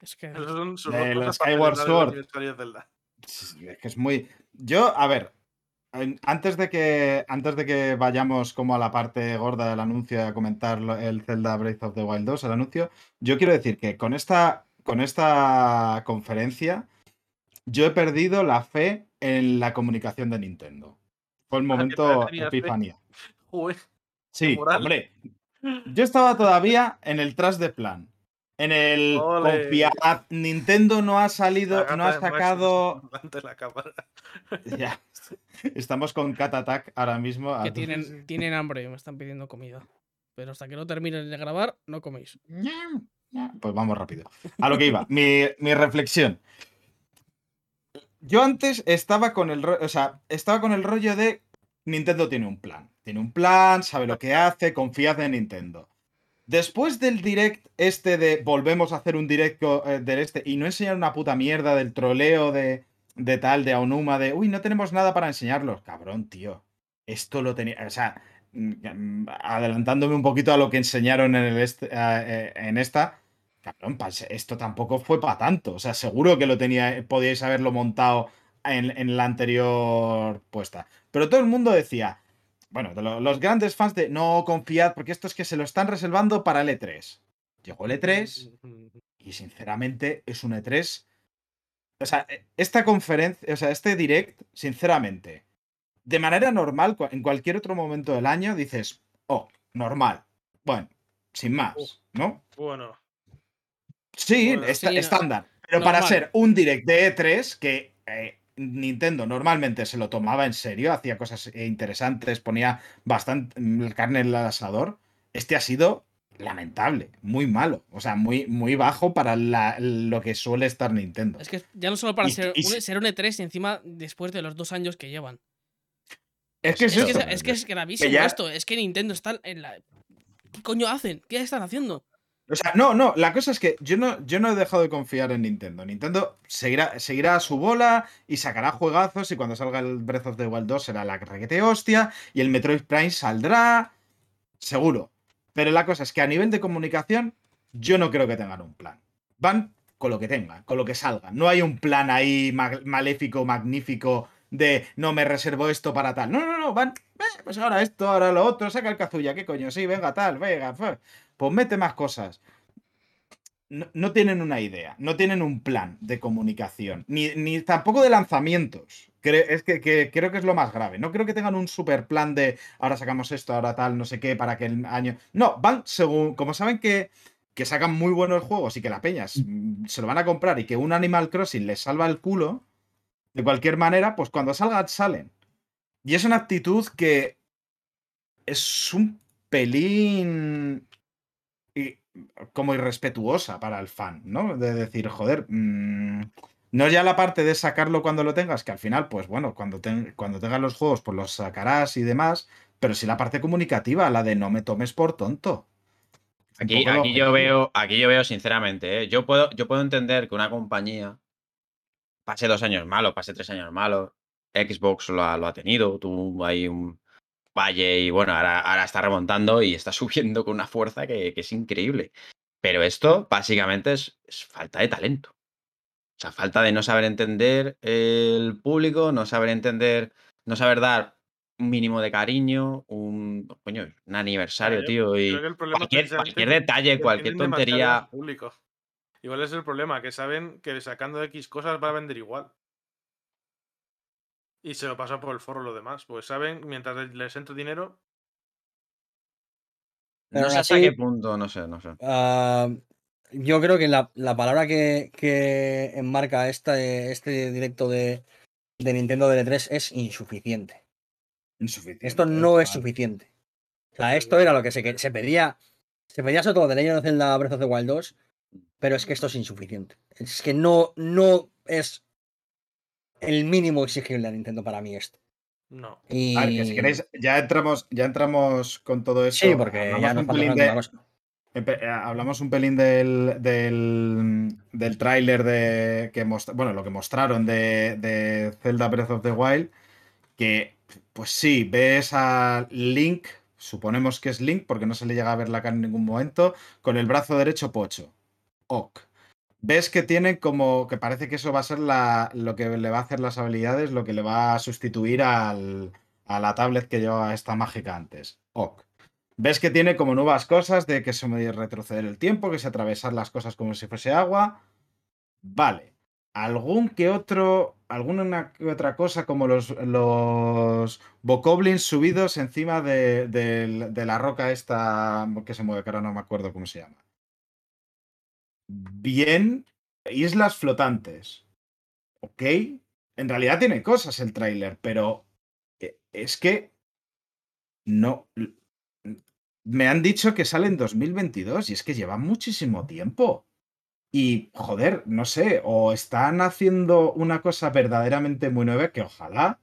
Es que. Esos son sus De la para Skyward Sword. aniversario de Zelda. Sí, Es que es muy. Yo, a ver. Antes de que. Antes de que vayamos como a la parte gorda del anuncio y a comentar el Zelda Breath of the Wild 2, el anuncio, yo quiero decir que con esta. Con esta conferencia. Yo he perdido la fe en la comunicación de Nintendo. Fue el Ah, momento epifanía. Joder, Sí, hombre. Yo estaba todavía en el tras de plan. En el Ole. confiad. Nintendo no ha salido, no ha sacado. la cámara. Ya. Estamos con Cat Attack ahora mismo. que tienen, tienen hambre, me están pidiendo comida. Pero hasta que no terminen de grabar, no coméis. Pues vamos rápido. A lo que iba. Mi, mi reflexión. Yo antes estaba con el ro- o sea, estaba con el rollo de Nintendo tiene un plan. Tiene un plan, sabe lo que hace, confiad en Nintendo. Después del direct este de volvemos a hacer un directo eh, del este y no enseñar una puta mierda del troleo de, de tal, de Aonuma, de uy, no tenemos nada para enseñarlos. Cabrón, tío. Esto lo tenía. O sea, mm, adelantándome un poquito a lo que enseñaron en, el este- eh, en esta. Cabrón, esto tampoco fue para tanto. O sea, seguro que lo tenía, podíais haberlo montado en, en la anterior puesta. Pero todo el mundo decía, bueno, de lo- los grandes fans de no confiad, porque esto es que se lo están reservando para el E3. Llegó el E3 y sinceramente es un E3. O sea, esta conferencia, o sea, este direct, sinceramente, de manera normal, en cualquier otro momento del año, dices, oh, normal. Bueno, sin más, ¿no? Bueno, Sí, Bueno, sí, no- estándar. Pero para normal. ser un direct de E3, que eh, Nintendo normalmente se lo tomaba en serio, hacía cosas eh, interesantes, ponía bastante mm, carne en el asador. este ha sido lamentable, muy malo. O sea, muy, muy bajo para la- lo que suele estar Nintendo. Es que ya no solo para Y- ser, y un, ser un E3 y encima después de los dos años que llevan. Es que es, Es que, es, es que es gravísimo ya- esto. Es que Nintendo está en la. ¿Qué coño hacen? ¿Qué están haciendo? O sea, no, no, la cosa es que yo no, yo no he dejado de confiar en Nintendo. Nintendo seguirá, seguirá a su bola y sacará juegazos y cuando salga el Breath of the Wild 2 será la requete hostia y el Metroid Prime saldrá, seguro. Pero la cosa es que a nivel de comunicación yo no creo que tengan un plan. Van con lo que tengan, con lo que salga. No hay un plan ahí ma- maléfico, magnífico de no me reservo esto para tal. No, no, no, van, eh, pues ahora esto, ahora lo otro, saca el cazulla, qué coño, sí, venga, tal, venga, fue. Pues mete más cosas. No, no tienen una idea, no tienen un plan de comunicación, ni, ni tampoco de lanzamientos. Cre- es que, que creo que es lo más grave. No creo que tengan un super plan de ahora sacamos esto, ahora tal, no sé qué, para que el año. No, van según. Como saben que, que sacan muy buenos juegos y que la peñas mm, se lo van a comprar y que un Animal Crossing les salva el culo, de cualquier manera, pues cuando salgan, salen. Y es una actitud que es un pelín como irrespetuosa para el fan, ¿no? De decir, joder, mm, no ya la parte de sacarlo cuando lo tengas, que al final, pues bueno, cuando, ten- cuando tengas los juegos, pues los sacarás y demás, pero sí la parte comunicativa, la de no me tomes por tonto. Aquí, yo veo, aquí yo veo sinceramente, ¿eh? yo, puedo, yo puedo entender que una compañía pase dos años malos, pase tres años malos. Xbox lo ha, lo ha tenido, tuvo ahí un valle y bueno, ahora, ahora está remontando y está subiendo con una fuerza que, que es increíble. Pero esto básicamente es, es falta de talento. O sea, falta de no saber entender el público, no saber entender, no saber dar un mínimo de cariño, un, coño, un aniversario, yo tío, y cualquier, cualquier detalle, cualquier tontería. público. Igual es el problema, que saben que sacando X cosas va a vender igual. Y se lo pasa por el forro lo demás. Pues saben, mientras les- entre dinero, No sé hasta qué punto, no sé, no sé. Ah, yo creo que la, la palabra que, que enmarca este, este directo de, de Nintendo DL3 es insuficiente. Insuficiente. Esto no es suficiente. O sea, esto era lo que se, que- se pedía. Se pedía sobre todo de Legend of Zelda Breath of the Wild 2, pero es que esto es insuficiente. Es que no, no es el mínimo exigible a Nintendo para mí esto. no. Y... A ver, que si queréis, ya entramos, ya entramos con todo eso. Sí, porque Hablamos ya nos un pelín de- eh, hablamos un pelín del, del, del tráiler de que most- bueno, lo que mostraron de, de Zelda Breath of the Wild, que pues sí, ves a Link, suponemos que es Link porque no se le llega a ver la cara en ningún momento, con el brazo derecho pocho. Ok. Ves que tiene como que parece que eso va a ser la, lo que le va a hacer las habilidades, lo que le va a sustituir al, a la tablet que llevaba esta mágica antes. Ok. Ves que tiene como nuevas cosas de que se me retroceder el tiempo, que se atravesar las cosas como si fuese agua. Vale. Algún que otro, alguna que otra cosa como los, los bokoblins subidos encima de, del- de la roca esta que se mueve, que ahora no me acuerdo cómo se llama. Bien. Islas flotantes. Ok. En realidad tiene cosas el tráiler, pero eh, es que no. Me han dicho que sale en 2022 y es que lleva muchísimo tiempo. Y, joder, no sé, o están haciendo una cosa verdaderamente muy nueva que ojalá,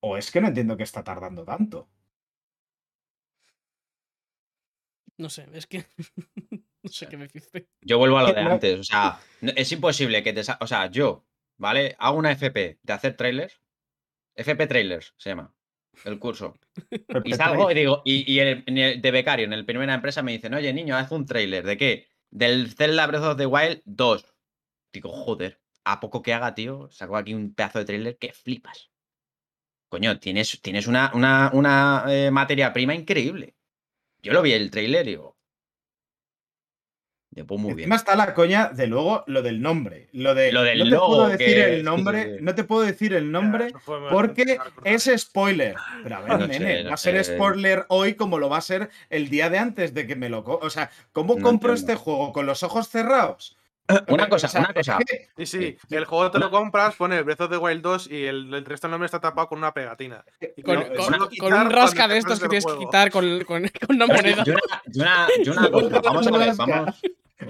o es que no entiendo que está tardando tanto. No sé, es que. no sé qué me. Yo vuelvo a lo de antes. O sea, es imposible que te. sa- O sea, yo, ¿vale? Hago una FP de hacer trailers. FP Trailers se llama. El curso. Y salgo y digo, y, y el- en el- de becario en el primera empresa me dicen, oye niño, haz un trailer. ¿De qué? Del Zelda Breath of the Wild 2. Digo, joder, a poco que haga, tío, saco aquí un pedazo de trailer que flipas. Coño, tienes, tienes una, una, una eh, materia prima increíble. Yo lo vi el trailer y digo. De muy bien. Encima está la coña de luego lo del nombre. Lo de. Lo del no te logo, puedo decir que- el nombre. sí, sí. No te puedo decir el nombre más porque es spoiler. Pero a ver, No nene, sé, no va a ser sé. spoiler hoy como lo va a ser el día de antes de que me lo. O sea, ¿cómo No compro entiendo. este juego? ¿Con los ojos cerrados? Una cosa, O sea, una cosa. Sí, sí, el juego te lo compras, pone Breath of the Wild 2 y el, el resto del nombre está tapado con una pegatina. Y Con, un te de estos que tienes que quitar con, con- con una moneda. Yo una, yo una, yo una cosa, vamos a ver, vamos.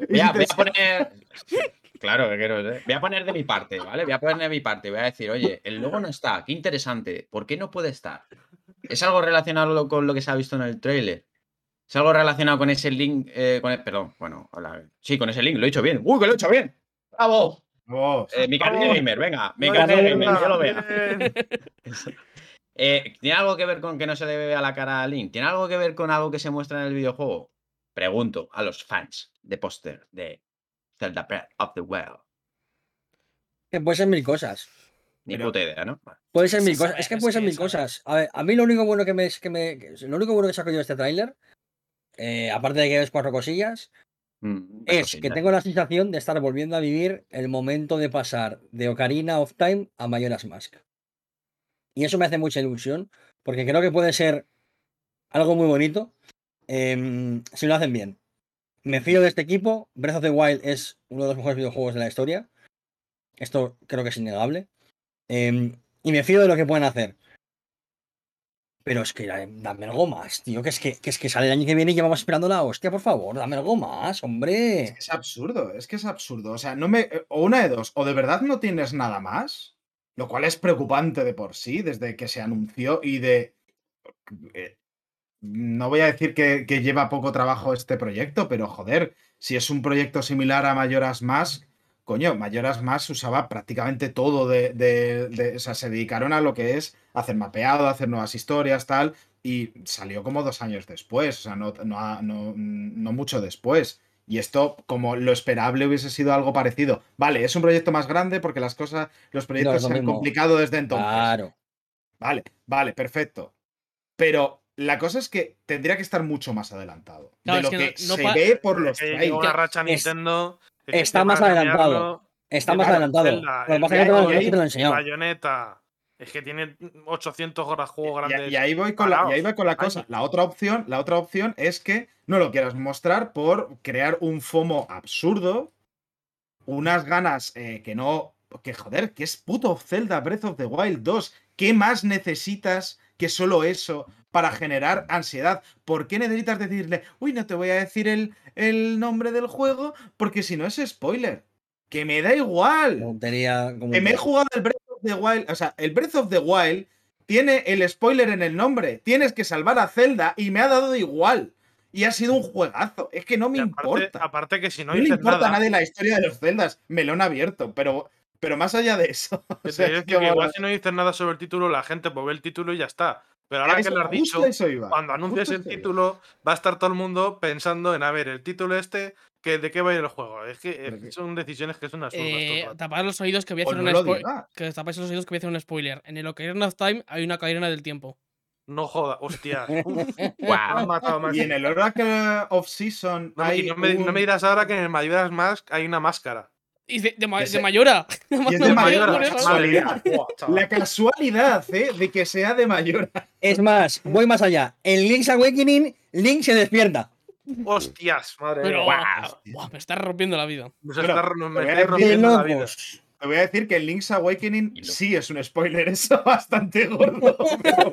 Voy a, voy a poner. Claro que quiero, ¿eh? Voy a poner de mi parte, ¿vale? Voy a poner de mi parte. Voy a decir, oye, el logo no está, qué interesante. ¿Por qué no puede estar? ¿Es algo relacionado con lo que se ha visto en el tráiler? ¿Es algo relacionado con ese link? eh, con el- perdón, bueno, hola. Sí, con ese link, lo he hecho bien. ¡Uy, que lo he hecho bien! ¡Bravo! Vamos. Eh, mi carnet Vamos. gamer, venga, mi carnet gamer, yo lo vea. Eh, ¿Tiene algo que ver con que no se le a la cara a Link? ¿Tiene algo que ver con algo que se muestra en el videojuego? Pregunto a los fans de póster de Zelda Breath of the Wild. Que puede ser mil cosas. Ni puta idea, ¿no? Puede ser Se mil cosas. Es que puede ser mil cosas. A ver, a mí lo único bueno que me. Que me lo único bueno que saco yo de este tráiler, eh, aparte de que ves cuatro cosillas, Mm, es que tengo la sensación de estar volviendo a vivir el momento de pasar de Ocarina of Time a Majora's Mask. Y eso me hace mucha ilusión, porque creo que puede ser algo muy bonito em, si lo hacen bien. Me fío de este equipo. Breath of the Wild es uno de los mejores videojuegos de la historia. Esto creo que es innegable. Em, y me fío de lo que pueden hacer. Pero es que eh, dame algo más, tío. Que es que, que es que sale el año que viene y llevamos esperando la hostia, por favor. Dame algo más, hombre. Es absurdo, es que es absurdo. O sea, no me. O una de dos, o de verdad no tienes nada más, lo cual es preocupante de por sí, desde que se anunció y de. No voy a decir que, que lleva poco trabajo este proyecto, pero joder, si es un proyecto similar a Mayoras Más, coño, Mayoras Más usaba prácticamente todo de, de- de- O sea, se dedicaron a lo que es hacer mapeado, hacer nuevas historias, tal, y salió como dos años después, o sea, no, no, ha- no- no mucho después. Y esto, como lo esperable hubiese sido algo parecido. Vale, es un proyecto más grande porque las cosas, los proyectos se han mismo. complicado desde entonces. Claro. Vale, vale, perfecto. Pero la cosa es que tendría que estar mucho más adelantado. Claro, de lo es que, que no- no se ve por los Que trailers. una racha Es- Nintendo. es está más adelantado. Está más adelantado. Zelda, Lo que el pasa es que Zelda no y te lo he enseñado. Bayonetta. Es que tiene 800 horas juego Y- grandes. Y, ahí voy con la, y ahí voy con la cosa. La otra opción, la otra opción es que no lo quieras mostrar por crear un FOMO absurdo, unas ganas eh, que no, que joder, que es puto Zelda Breath of the Wild 2. ¿Qué más necesitas que solo eso para generar ansiedad? ¿Por qué necesitas decirle, uy, no te voy a decir el, el nombre del juego porque si no es spoiler? Que me da igual. Como Que me he jugado el Breath of the Wild. O sea, el Breath of the Wild tiene el spoiler en el nombre. Tienes que salvar a Zelda y me ha dado igual. Y ha sido un juegazo. Es que no me aparte, importa. aparte que si no, No, le importa nada, a nadie la historia de los Zeldas. Melón abierto. Pero, pero más allá de eso. o que sea, es decir que como- igual si no dices nada sobre el título, la gente pues ve el título y ya está. Pero ahora que lo has dicho, cuando anuncies el título, va a estar todo el mundo pensando en, a ver, el título este, que ¿de qué va a ir el juego? Es que son decisiones que son el Eh, tapad los oídos que voy a O hacer no un spoiler. Que tapáis los oídos que voy a hacer un spoiler. En el Ocarina of Time hay una cadena del tiempo. No joda, hostia. Uf, han matado más. Y en el Oracle of Season. No, me- y no me, no un- me dirás ahora que en el Majora's Mask hay una máscara. Y de, de, Mayora. Y es de Mayora, casualidad. La casualidad, ¿eh? De que sea de mayor. Es más, voy más allá. En Link's Awakening, Link se despierta. Hostias, madre Pero mía. me está rompiendo la vida. Me, está, me te voy a estáis decir- ¡Qué rompiendo la vida. Te voy a decir que el Link's Awakening sí es un spoiler, eso bastante gordo. pero-.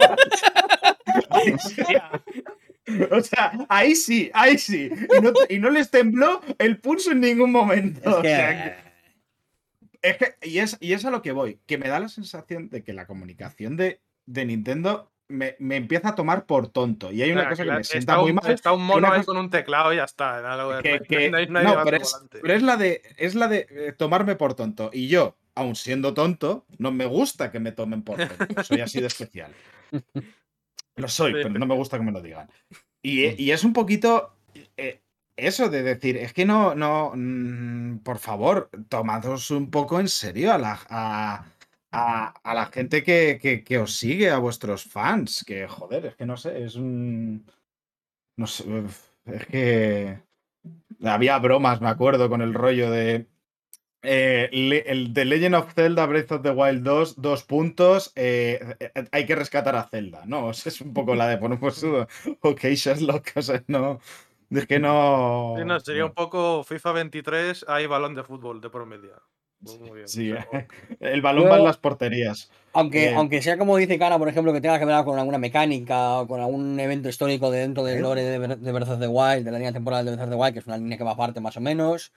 o sea, ahí sí, ahí sí. Y no, y no les tembló el pulso en ningún momento. Es O sea, que- es que, y es, y es a lo que voy, que me da la sensación de que la comunicación de, de Nintendo me, me empieza a tomar por tonto. Y hay una cosa que me sienta muy un, mal. Está un mono una ahí cosa- con un teclado y ya está. que- que- no hay- no hay no, debate pero es, volante. pero es la de es la de eh, tomarme por tonto. Y yo, aun siendo tonto, no me gusta que me tomen por tonto. Soy así de especial. Lo soy, pero no me gusta que me lo digan. Y, y es un poquito eh, eso de decir, es que no, no, mm, por favor, tomados un poco en serio a la, a, a- a la gente que, que- que os sigue, a vuestros fans, que joder, es que no sé, es un... No sé, es que... Había bromas, me acuerdo, con el rollo de... eh, el The Legend of Zelda Breath of the Wild 2, dos puntos, eh, eh, hay que rescatar a Zelda, ¿no? O sea, es un poco la de poner pues, ok, Sherlock, o sea, no... Es que no. Sí, no, sería no. un poco FIFA 23, hay balón de fútbol de por medio. Muy bien. Sí, el balón va en las porterías. Aunque, Eh, aunque sea como dice Cara, por ejemplo, que tenga que ver con alguna mecánica o con algún evento histórico de dentro del lore de, de Breath of the Wild, de la línea temporal de Breath of the Wild, que es una línea que va aparte más o menos.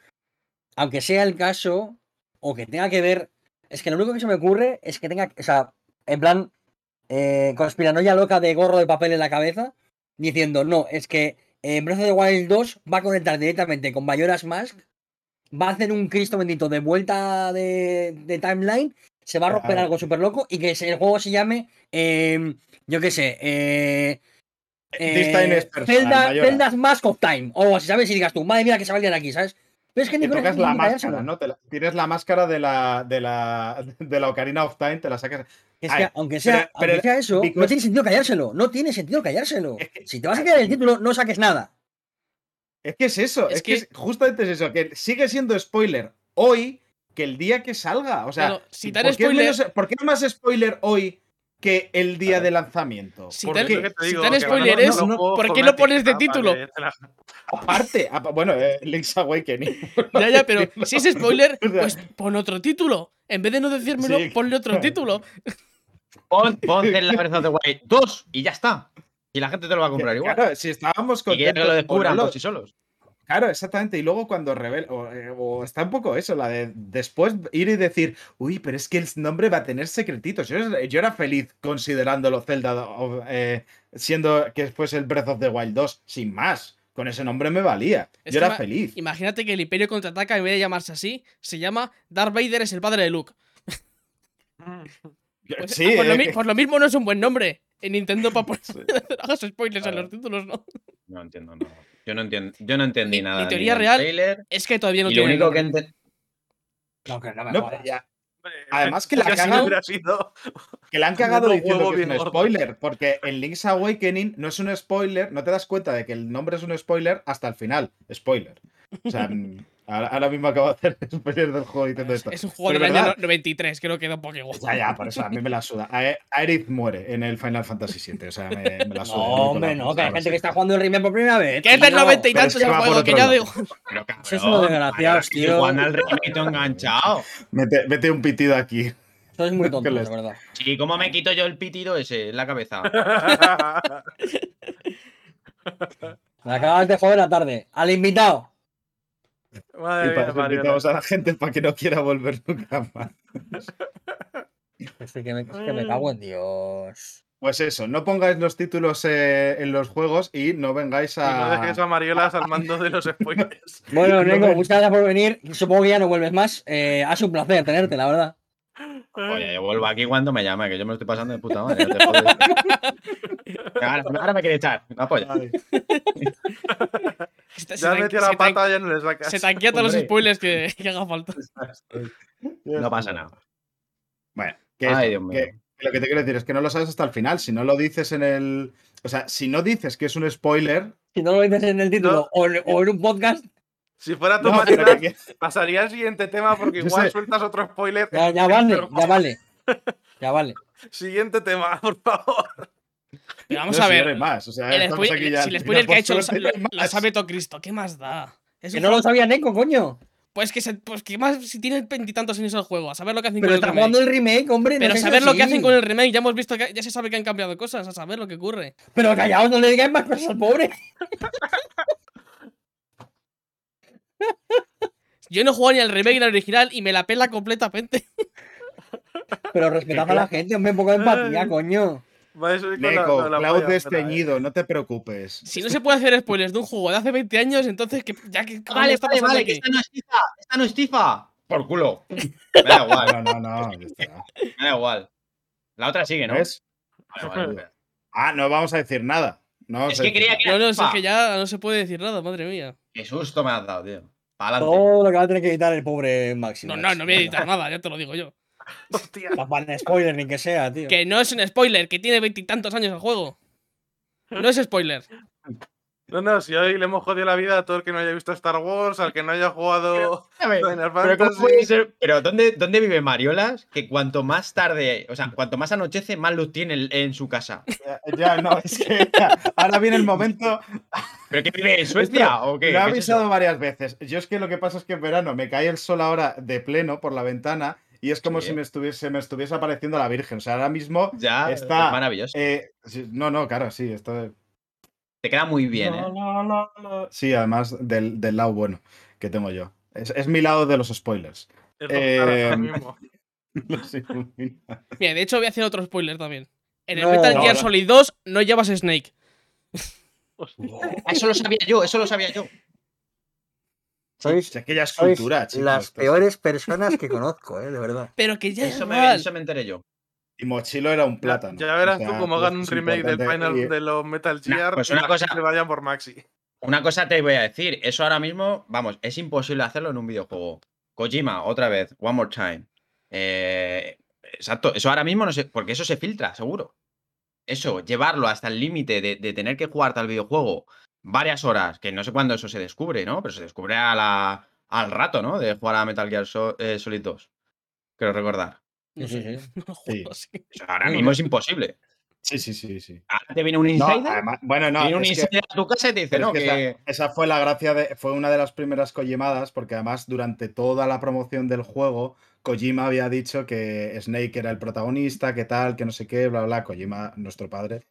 Aunque sea el caso, o que tenga que ver. Es que lo único que se me ocurre es que tenga. O sea, en plan. Eh, conspiranoia loca de gorro de papel en la cabeza, diciendo, no, es que eh, Breath of the Wild 2 va a conectar directamente con Majora's Mask, va a hacer un Cristo bendito de vuelta de, de timeline, se va a romper algo súper loco y que el juego se llame, eh, yo qué sé, eh, eh, Zelda- Mayoras. Zelda's Mask of Time, o así, ¿sabes? Y digas tú, madre mía, que se va a liar aquí, ¿sabes? Pero es que Te tocas la ni callárselo. máscara, ¿no? Te la- tienes la máscara de la, de la, de la Ocarina of Time, te la sacas. Es que aunque sea, pero- pero aunque sea eso, no tiene sentido callárselo. No tiene sentido callárselo. Es que- Si te vas a quedar el título, no saques nada. Es que es eso, Es es, que, que- es- justamente es eso, que sigue siendo spoiler hoy que el día que salga. O sea, Claro, si ¿por, tan qué es spoiler- menos- ¿por qué es más spoiler hoy que el día de lanzamiento? Si ¿Por tan- si digo, tan que spoiler no- es, no lo puedo ¿por qué lo pones de etiqueta, título? vale, la- Aparte, apa- bueno, eh, Link's Awakening. Ya, ya, pero si es spoiler, pues pon otro título. En vez de no decírmelo, Sí. ponle otro título. Pon, pon Zelda Breath of the Wild 2 y ya está. Y la gente te lo va a comprar igual. Claro, si estábamos y que lo descubran por sí solos. Claro, exactamente. Y luego cuando revela, o, eh, o está un poco eso, la de después ir y decir, uy, pero es que el nombre va a tener secretitos. Yo, yo era feliz considerándolo Zelda, eh, siendo que fuese el Breath of the Wild 2, sin más. Con ese nombre me valía. Es yo era feliz. Imagínate que el Imperio contraataca, en vez de llamarse así, se llama Darth Vader es el padre de Luke. Pues, sí, ah, por, lo eh, por lo mismo no es un buen nombre. En Nintendo para poner hagas spoilers en los títulos, ¿no? No entiendo, no. Yo no entiendo, yo no entendí Mi- mi nada. ni teoría real trailer, Es que todavía no y lo tiene único que enten- No, que no me no, ya, Además que la casi cagan- sido- que le han cagado diciendo que es un spoiler, porque en Link's Awakening no es un spoiler, no te das cuenta de que el nombre es un spoiler hasta el final. Spoiler. O sea, ahora, ahora mismo acabo de hacer spoiler del juego diciendo esto. Es un juego Pero del ¿verdad? año no- 93, creo que da un poco igual. Ya, ya, por eso a mí me la suda. A- Aerith muere en el Final Fantasy VII, o sea, me, me la suda. No, hombre, la no, que hay gente que está jugando el remake por primera vez. Que es del tío. 90 y es tantos el va por juego, que ya digo. Pero cabrón, Eso es unos desgraciados, estoy tío. jugando al remake enganchado. Mete, mete un pitido aquí. Sois muy tontos, les- de verdad. Sí, ¿cómo me quito yo el pitido ese en la cabeza? Me acabas de joder la tarde. Al invitado. Madre Y para mía, eso invitamos a la gente para que no quiera volver nunca más. Es que me, es que me cago en Dios. Pues eso, no pongáis los títulos eh, en los juegos y no vengáis Y no a. dejes a Mariolas al mando de los spoilers. Bueno, No Neko, me- muchas gracias por venir. Supongo que ya no vuelves más. Eh, ha sido un placer tenerte, la verdad. Oye, yo vuelvo aquí cuando me llame, que yo me lo estoy pasando de puta madre. no te. Ahora, ahora me quiere echar. No apoya. Ay, Se, Ya metió se la pata, ya no le sacas. se tanquea todos los spoilers que, que haga falta. No pasa nada. Bueno, que, Ay, eso, Dios mío. que- que lo que te quiero decir es que no lo sabes hasta el final. Si no lo dices en el. O sea, si no dices que es un spoiler. Si no lo dices en el título No. o, en, o en un podcast, Si fuera tu No, pero que- pasaría al siguiente tema porque Yo igual sé. sueltas otro spoiler. ya, ya vale, Pero- ya vale. Ya vale. Siguiente tema, por favor. Pero vamos no, a si ver. hay más. O sea, el spoiler- aquí ya- si el ya spoiler que ha hecho lo, lo- sabe todo Cristo, ¿qué más da? Es Que no lo sabía Neko, coño. Pues que, se, pues que más si tiene veintitantos años el juego, a saber lo que hacen Pero con el está remake. jugando el remake, hombre. Pero saber lo que hacen con el remake, ya hemos visto que ya se sabe que han cambiado cosas, a saber lo que ocurre. Pero callaos, no le digáis más cosas al pobre. Yo no he jugado ni al remake ni al original y me la pela completamente. Pero respetad a la gente, hombre, un poco de empatía, coño. Neko, Cloud desteñido, no te preocupes. Si no se puede hacer spoilers de un juego de hace 20 años, entonces que ya que ¿qué Vale, está vale, pasando vale, que esta no es tifa. Esta no es tifa. Por culo. Me da igual, No, no, no. me da igual. La otra sigue, ¿no? ¿Ves? Vale. Ah, no vamos a decir nada. No Es que nada. que No, era no, es que ya no se puede decir nada, madre mía. Qué susto me has dado, tío. Todo lo que va a tener que editar el pobre Máximo. No, no, no voy a editar nada, ya te lo digo yo. Hostia. Pan spoiler ni que sea, tío. Que no es un spoiler, que tiene veintitantos años el juego. No es spoiler. No, no, si hoy le hemos jodido la vida a todo el que no haya visto Star Wars, al que no haya jugado ver, Final Pero. Pero ¿dónde, ¿dónde vive Mariolas? Que cuanto más tarde, o sea, cuanto más anochece, más luz tiene en- en su casa. Ya, ya, no, es que ya, ahora viene el momento. ¿Pero qué vive en Suecia o qué? Lo he ¿Qué es avisado varias veces. Yo es que lo que pasa es que en verano me cae el sol ahora de pleno por la ventana y es como Sí. si me estuviese, me estuviese apareciendo la Virgen. O sea, ahora mismo Ya, está. es maravilloso. eh, no, no, claro, sí, esto. Te queda muy bien, ¿eh? Sí, además del, del lado bueno que tengo yo. Es, es mi lado de los spoilers. Es Eh, mismo. Los ilumina. Mira, de hecho voy a hacer otro spoiler también. En el No, Metal Gear no. Solid 2 no llevas Snake. Ah, Eso lo sabía yo, eso lo sabía yo. Sois, que ya es sois chicos. las peores personas que conozco, ¿eh? De verdad. Pero que ya es Eso me, mal. eso me enteré yo. Y Mochilo era un plátano. ya verás O sea, tú cómo hagan un remake del final Y- de los Metal Nah, Gear pues una cosa- gente vayan por Maxi. Una cosa te voy a decir, eso ahora mismo, vamos, es imposible hacerlo en un videojuego. Kojima, otra vez, one more time. Eh, exacto, eso ahora mismo no sé, porque eso se filtra, seguro. Eso, llevarlo hasta el límite de, de tener que jugar tal videojuego varias horas, que no sé cuándo eso se descubre, ¿no? Pero se descubre a la- al rato, ¿no? De jugar a Metal Gear So- eh, Solid 2. Quiero recordar. No sé. Sí. ahora mismo es imposible. Sí, sí, sí, sí. Ahora te viene un No, insider, además- bueno, no, viene un que- insider a tu casa y te dice, no, es que que... esa, esa fue la gracia de. Fue una de las primeras Kojimadas, porque además durante toda la promoción del juego, Kojima había dicho que Snake era el protagonista, que tal, que no sé qué, bla, bla. Kojima, nuestro padre.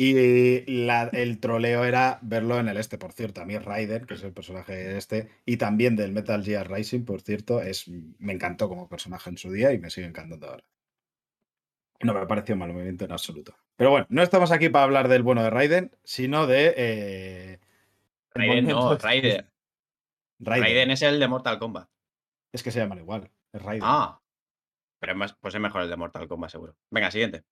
Y la- el troleo era verlo en el este, por cierto. A mí Raiden, que es el personaje este, y también del Metal Gear Rising, por cierto, es, me encantó como personaje en su día y me sigue encantando ahora. No me pareció mal movimiento en absoluto. Pero bueno, no estamos aquí para hablar del bueno de Raiden, sino de. eh, Raiden no, Raiden. Raiden. Raiden es el de Mortal Kombat. Es que se llaman igual. Es Raiden. Ah. Pero es más, pues es mejor el de Mortal Kombat, seguro. Venga, siguiente.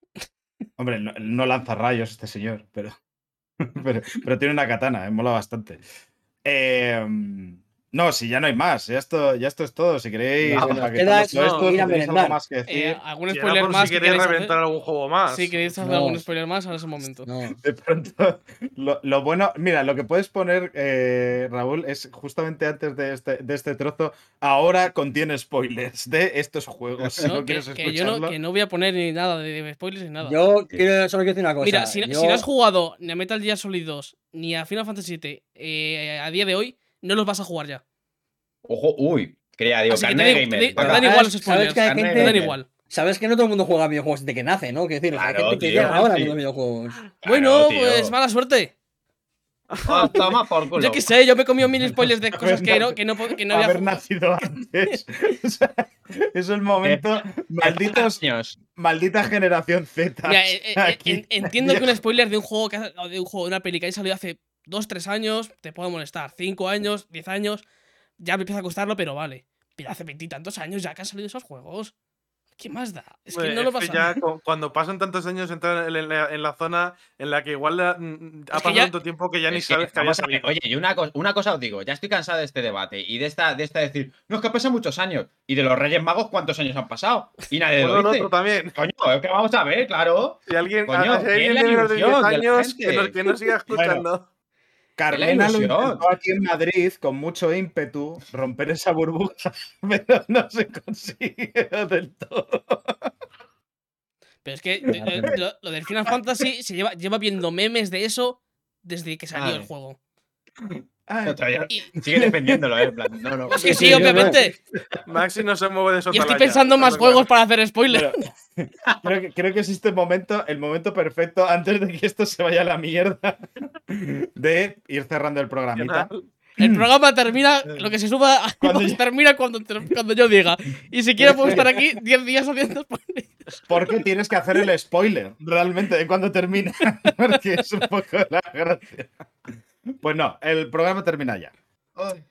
Hombre, no, no lanza rayos este señor, pero, pero, tiene una katana, eh, mola bastante. Eh, no, si ya no hay más, ya esto, ya esto es todo. Si queréis, No, venga, que queda- todo no, esto, algo más que decir. Eh, ¿Algún Si spoiler más si que queréis reventar hacer? algún juego más. Si queréis hacer No. algún spoiler más, ahora es el momento. No. De pronto, lo, lo bueno, mira, lo que puedes poner, eh, Raúl, es justamente antes de este, de este trozo, ahora contiene spoilers de estos juegos. Si no, que, quieres que yo no, que no voy a poner ni nada de spoilers ni nada. Yo quiero, solo quiero decir una cosa. Mira, si, yo- si no has jugado ni a Metal Gear Solid 2 ni a Final Fantasy VII eh, a día de hoy, no los vas a jugar ya. Ojo, uy. Quería, digo, Así que te te gamer. te dan igual los ¿Sabes spoilers. que de Te dan igual. Sabes que no todo el mundo juega videojuegos desde que nace, ¿no? Quiero decir, o sea, hay Claro, gente que llega ahora los videojuegos. Claro, bueno, tío. pues mala suerte. Ah, toma por culo. Yo qué sé, yo me he comido mil spoilers de cosas que no, que no, que no había haber jugado. nacido antes. O sea, es el momento. Malditos, años. maldita generación Z. Mira, eh, eh, entiendo que un spoiler de un juego que de un juego, de una peli que haya salido hace 2, 3 años, te puede molestar. 5 años, 10 años, ya me empieza a costarlo, pero vale. Pero hace veintitantos años ya que han salido esos juegos. ¿Qué más da? Es que no lo es que pasa. ya cu- cuando pasan tantos años entrar en la, en la zona en la que igual la- mm, ha Es que pasado ya- tanto tiempo que ya ni Es que, sabes que había salido. Oye, y una, co- una cosa os digo, ya estoy cansado de este debate y de esta, de esta decir, no, es que pasan muchos años. ¿Y de los Reyes Magos cuántos años han pasado? Y nadie Bueno, lo dice. otro también. Coño, es que vamos a ver, claro. Si alguien, Coño, si menos de 10 ilusión de la años que gente. nos, que nos siga escuchando. Carmena lo intentó aquí en Madrid con mucho ímpetu romper esa burbuja, pero no se consiguió del todo. Pero es que eh, lo, lo del Final Fantasy se lleva, lleva viendo memes de eso desde que salió Ay. el juego. Ay, todavía- Sigue defendiendo, ¿eh? En plan, no, no. es que sí, obviamente. Maxi no se mueve de eso. Y estoy pensando en más juegos para hacer spoiler. pero- creo, que, creo que es este momento, el momento perfecto antes de que esto se vaya a la mierda, de ir cerrando el programita. El programa termina, lo que se suba Cuando ya- termina cuando, cuando yo diga. Y si quiero puedo estar aquí 10 días haciendo spoilers. Porque tienes que hacer el spoiler realmente de cuando termina. Porque es un poco la gracia. Pues no, el programa termina ya.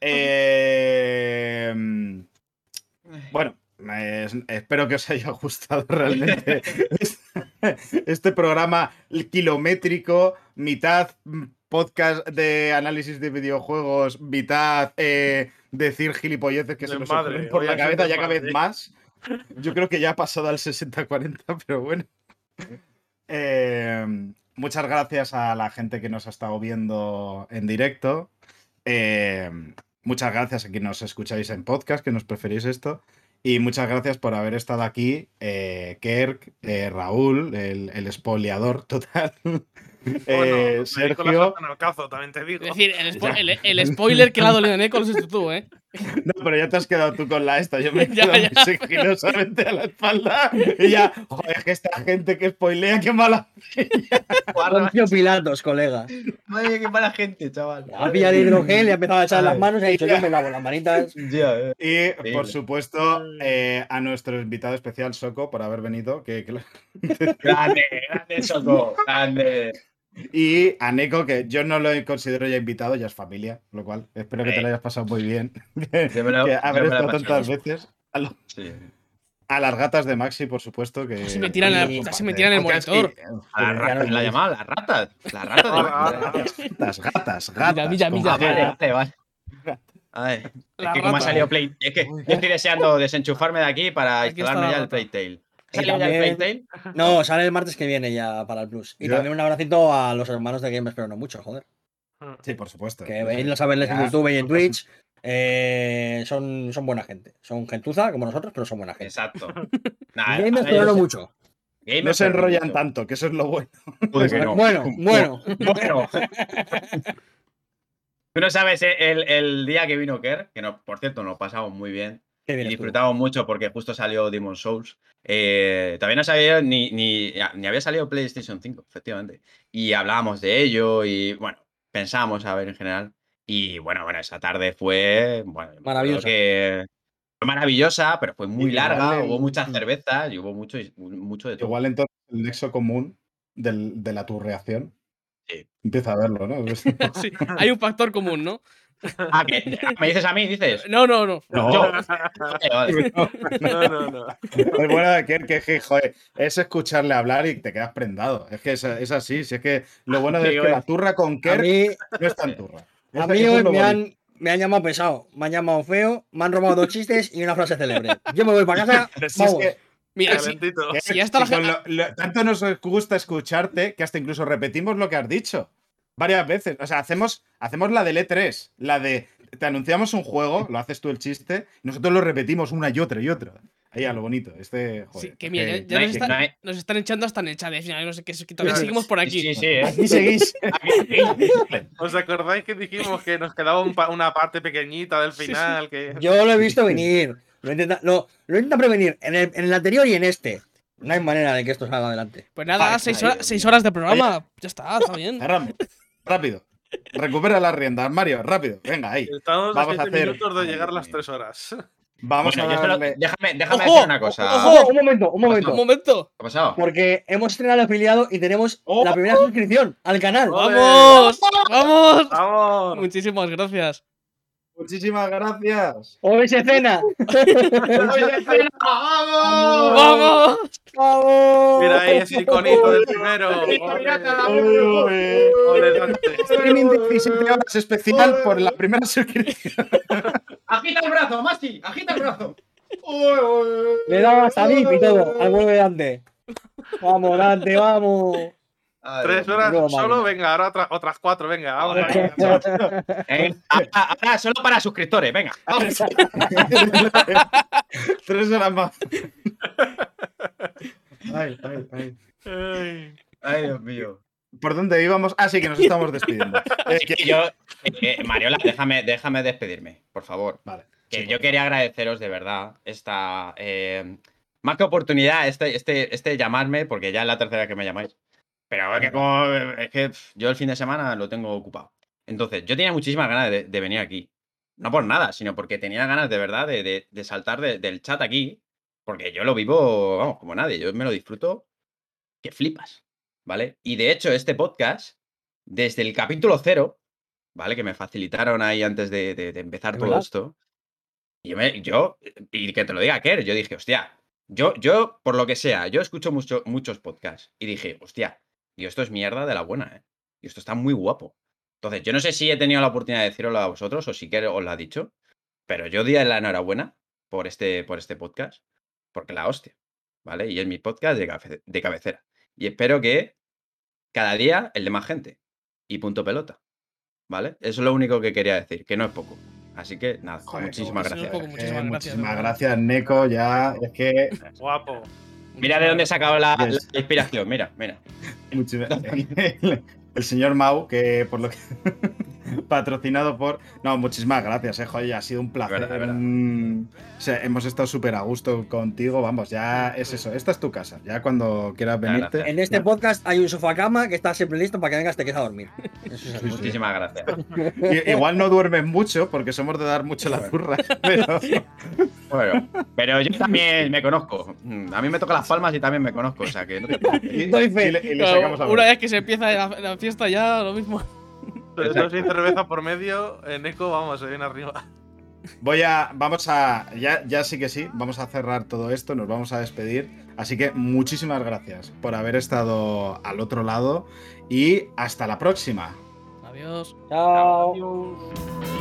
Eh, bueno, es- espero que os haya gustado realmente este, este programa kilométrico, mitad mm, podcast de análisis de videojuegos, mitad eh, decir gilipolleces que se nos ocurren por la cabeza ya cada vez más. Yo creo que ya ha pasado al 60-40, pero bueno. Eh, muchas gracias a la gente que nos ha estado viendo en directo. Eh, muchas gracias a quienes nos escucháis en podcast, que nos preferís esto. Y muchas gracias por haber estado aquí, eh, Kerk, eh, Raúl, el, el espoliador total. Bueno, eh, me dedico la Sergio. en el cazo, también te digo. Es decir, el, spo- el- el spoiler que le ha dolido a lo has tú, ¿eh? No, pero ya te has quedado tú con la esta. Yo me he Ya, quedado ya. muy sigilosamente a la espalda. Y ya, joder, es que esta gente que spoilea, qué mala. Poncio Pilatos, colega. Madre mía, qué mala gente, chaval. Ha pillado el hidrogel y ha empezado a echar las manos y ha dicho, yo me lavo las manitas. Ya, eh. Y, por supuesto, eh, a nuestro invitado especial, Soco, por haber venido. Que, que- Grande, grande, Soco. Grande. Y a Neko, que yo no lo considero ya invitado, ya es familia. Lo cual, espero que te lo hayas pasado muy bien. Que haber me lo he estado tantas veces. A, lo- Sí. a las gatas de Maxi, por supuesto. Que Casi me tiran casi me tiran el monitor. y- A las ratas, la llamaba las ratas. Las ratas. De- Gatas, gatas, gatas. mira, mira, G. vale, vale, vale. Ay, es La que como ha salido Play. Es que yo estoy deseando desenchufarme de aquí para instalarme la ya el. Playtale. No, sale el martes que viene ya para el Plus. Y Yo- también un abracito a los hermanos de Games, pero no mucho, joder. Sí, por supuesto. Que veis a verles en. YouTube y en Twitch. eh, son, son buena gente. Son gentuza como nosotros, pero son buena gente. Exacto. Nah, Gamers, pero no mucho. gamers, No se enrollan mucho. tanto, que eso es lo bueno. Que no. Bueno, bueno. Bueno. Tú no sabes eh, el, el día que vino Kerr, que no, por cierto nos pasamos muy bien Qué y bien estuvo. disfrutamos mucho porque justo salió Demon Souls. Eh, todavía no sabía ni, ni, ni había salido PlayStation 5, efectivamente. Y hablábamos de ello y bueno, pensábamos a ver en general. Y bueno, bueno, esa tarde fue bueno, Maravillosa. que fue maravillosa, pero fue muy Igual larga, en- hubo muchas cervezas y hubo mucho, mucho de todo. Igual entonces el nexo común del- de la turreación. Sí. Empieza a verlo, ¿no? Sí, hay un factor común, ¿no? Ah, ¿qué? ¿Me dices a mí? ¿Dices? No, no, no. No. Yo. Vale, vale. No, no, no. Es bueno de que, que, que, joder, es escucharle hablar y te quedas prendado. Es que es, es así. Si es que lo bueno de Sí, es que la turra con A Kerr mí, no es tan turra. a Eso- mí es hoy me han, me han llamado pesado, me han llamado feo, me han robado dos chistes y una frase célebre. Yo me voy para casa. Es que- Mira, si, que- si ya está la gente. lo- lo- tanto nos gusta escucharte que hasta incluso repetimos lo que has dicho varias veces. O sea, hacemos, hacemos la del E3, la de te anunciamos un juego, lo haces tú el chiste, y nosotros lo repetimos una y otra y otra. Ahí a lo bonito. Este, joder, Sí, que mira, ya, eh, ya no hay- nos, están, no hay- nos están echando hasta en el chat. de final, no sé qué, es que todavía seguimos por aquí. Sí, sí, ¿eh? Aquí seguís. ¿Os acordáis que dijimos que nos quedaba un pa- una parte pequeñita del Sí, sí. final? Que... Yo lo he visto venir. Lo intenta, lo, lo intenta prevenir en el, en el anterior y en este. No hay manera de que esto salga adelante. Pues nada, Vale, seis, horas, seis horas de programa. Ya está, está bien. Rápido. Rápido. Recupera las riendas, Mario, rápido. Venga, ahí. Estamos Vamos a a 7 hacer- minutos de llegar a las 3 horas. Vamos Bueno, a darle. déjame, déjame ¡Ojo! decir una cosa. ¡Ojo! Ojo, un momento, un Un momento. momento. ¿Qué ha pasado? Porque hemos estrenado el afiliado y tenemos ¡Oh! la primera suscripción al canal. ¡Vamos! ¡Vamos! ¡Vamos! Muchísimas gracias. Muchísimas gracias. ¡OBS escena! ¡Vamos! ¡Vamos! Mira ahí ese iconito del primero. Dante. Streaming de 17 horas especial por la primera suscripción. Agita el brazo, Masti, agita el brazo. Le daba hasta VIP y todo al vuelo de Dante. Vamos, Dante, vamos. Tres horas solo, venga, ahora otra- otras cuatro, venga, vamos. Eh, ahora, ahora solo para suscriptores, venga. vamos. Tres horas más. Ay, ay, ay. Ay. Ay, Dios mío. ¿Por dónde íbamos? Ah, sí, que nos estamos despidiendo. Eh, Es que yo, eh, eh, Mariola, déjame, déjame despedirme, por favor. Vale. Que sí, yo quería agradeceros de verdad esta eh, más que oportunidad, este, este, este llamarme, porque ya es la tercera que me llamáis. Pero es que, como- es que yo el fin de semana lo tengo ocupado. Entonces, yo tenía muchísimas ganas de, de venir aquí. No por nada, sino porque tenía ganas de verdad de, de- de saltar de- del chat aquí. Porque yo lo vivo, vamos, como nadie. Yo me lo disfruto que flipas. ¿Vale? Y de hecho, este podcast, desde el capítulo cero, ¿vale? Que me facilitaron ahí antes de, de- empezar ¿Es todo verdad? esto. Yo, me, yo, y que te lo diga Kerr, yo dije, hostia, yo, yo, por lo que sea, yo escucho mucho, muchos podcasts y dije, hostia, y esto es mierda de la buena, ¿eh? Y esto está muy guapo. Entonces, yo no sé si he tenido la oportunidad de deciroslo a vosotros o si Kerr os lo ha dicho, pero yo di la enhorabuena por este, por este podcast, porque la hostia, ¿vale? Y es mi podcast de, cafe- de cabecera. Y espero que cada día el de más gente. Y punto pelota. ¿Vale? Eso es lo único que quería decir, que no es poco. Así que nada, Joder, muchísimas señor gracias. Muchísimas Eh, gracias, muchísimas gracias, Neko. Ya, es que. Guapo. Mira de dónde he sacado la, Yes. la inspiración, mira, mira. muchísimas- el señor Mau, que por lo que. patrocinado por. No, muchísimas gracias, eh, joder, ha sido un placer. verdad, de verdad. Mm, o sea, hemos estado súper a gusto contigo. Vamos, ya es eso. Esta es tu casa. Ya cuando quieras venirte. gracias. En este podcast hay un sofá cama que está siempre listo para que vengas te quedes a dormir. Eso es Sí, así. sí. Muchísimas gracias. Igual no duermes mucho porque somos de dar mucho la zurra, pero Bueno, pero yo también me conozco. Mm, A mí me toca las palmas y también me conozco, o sea que no te preocupes. y, le, y le Claro, sacamos a una ver. vez que se empieza la, la fiesta ya lo mismo. Pero eso sin cerveza por medio, en eco, vamos, se viene arriba. Voy a, vamos a, ya, ya sí que sí, vamos a cerrar todo esto, nos vamos a despedir. Así que muchísimas gracias por haber estado al otro lado y hasta la próxima. Adiós. Chao. Adiós.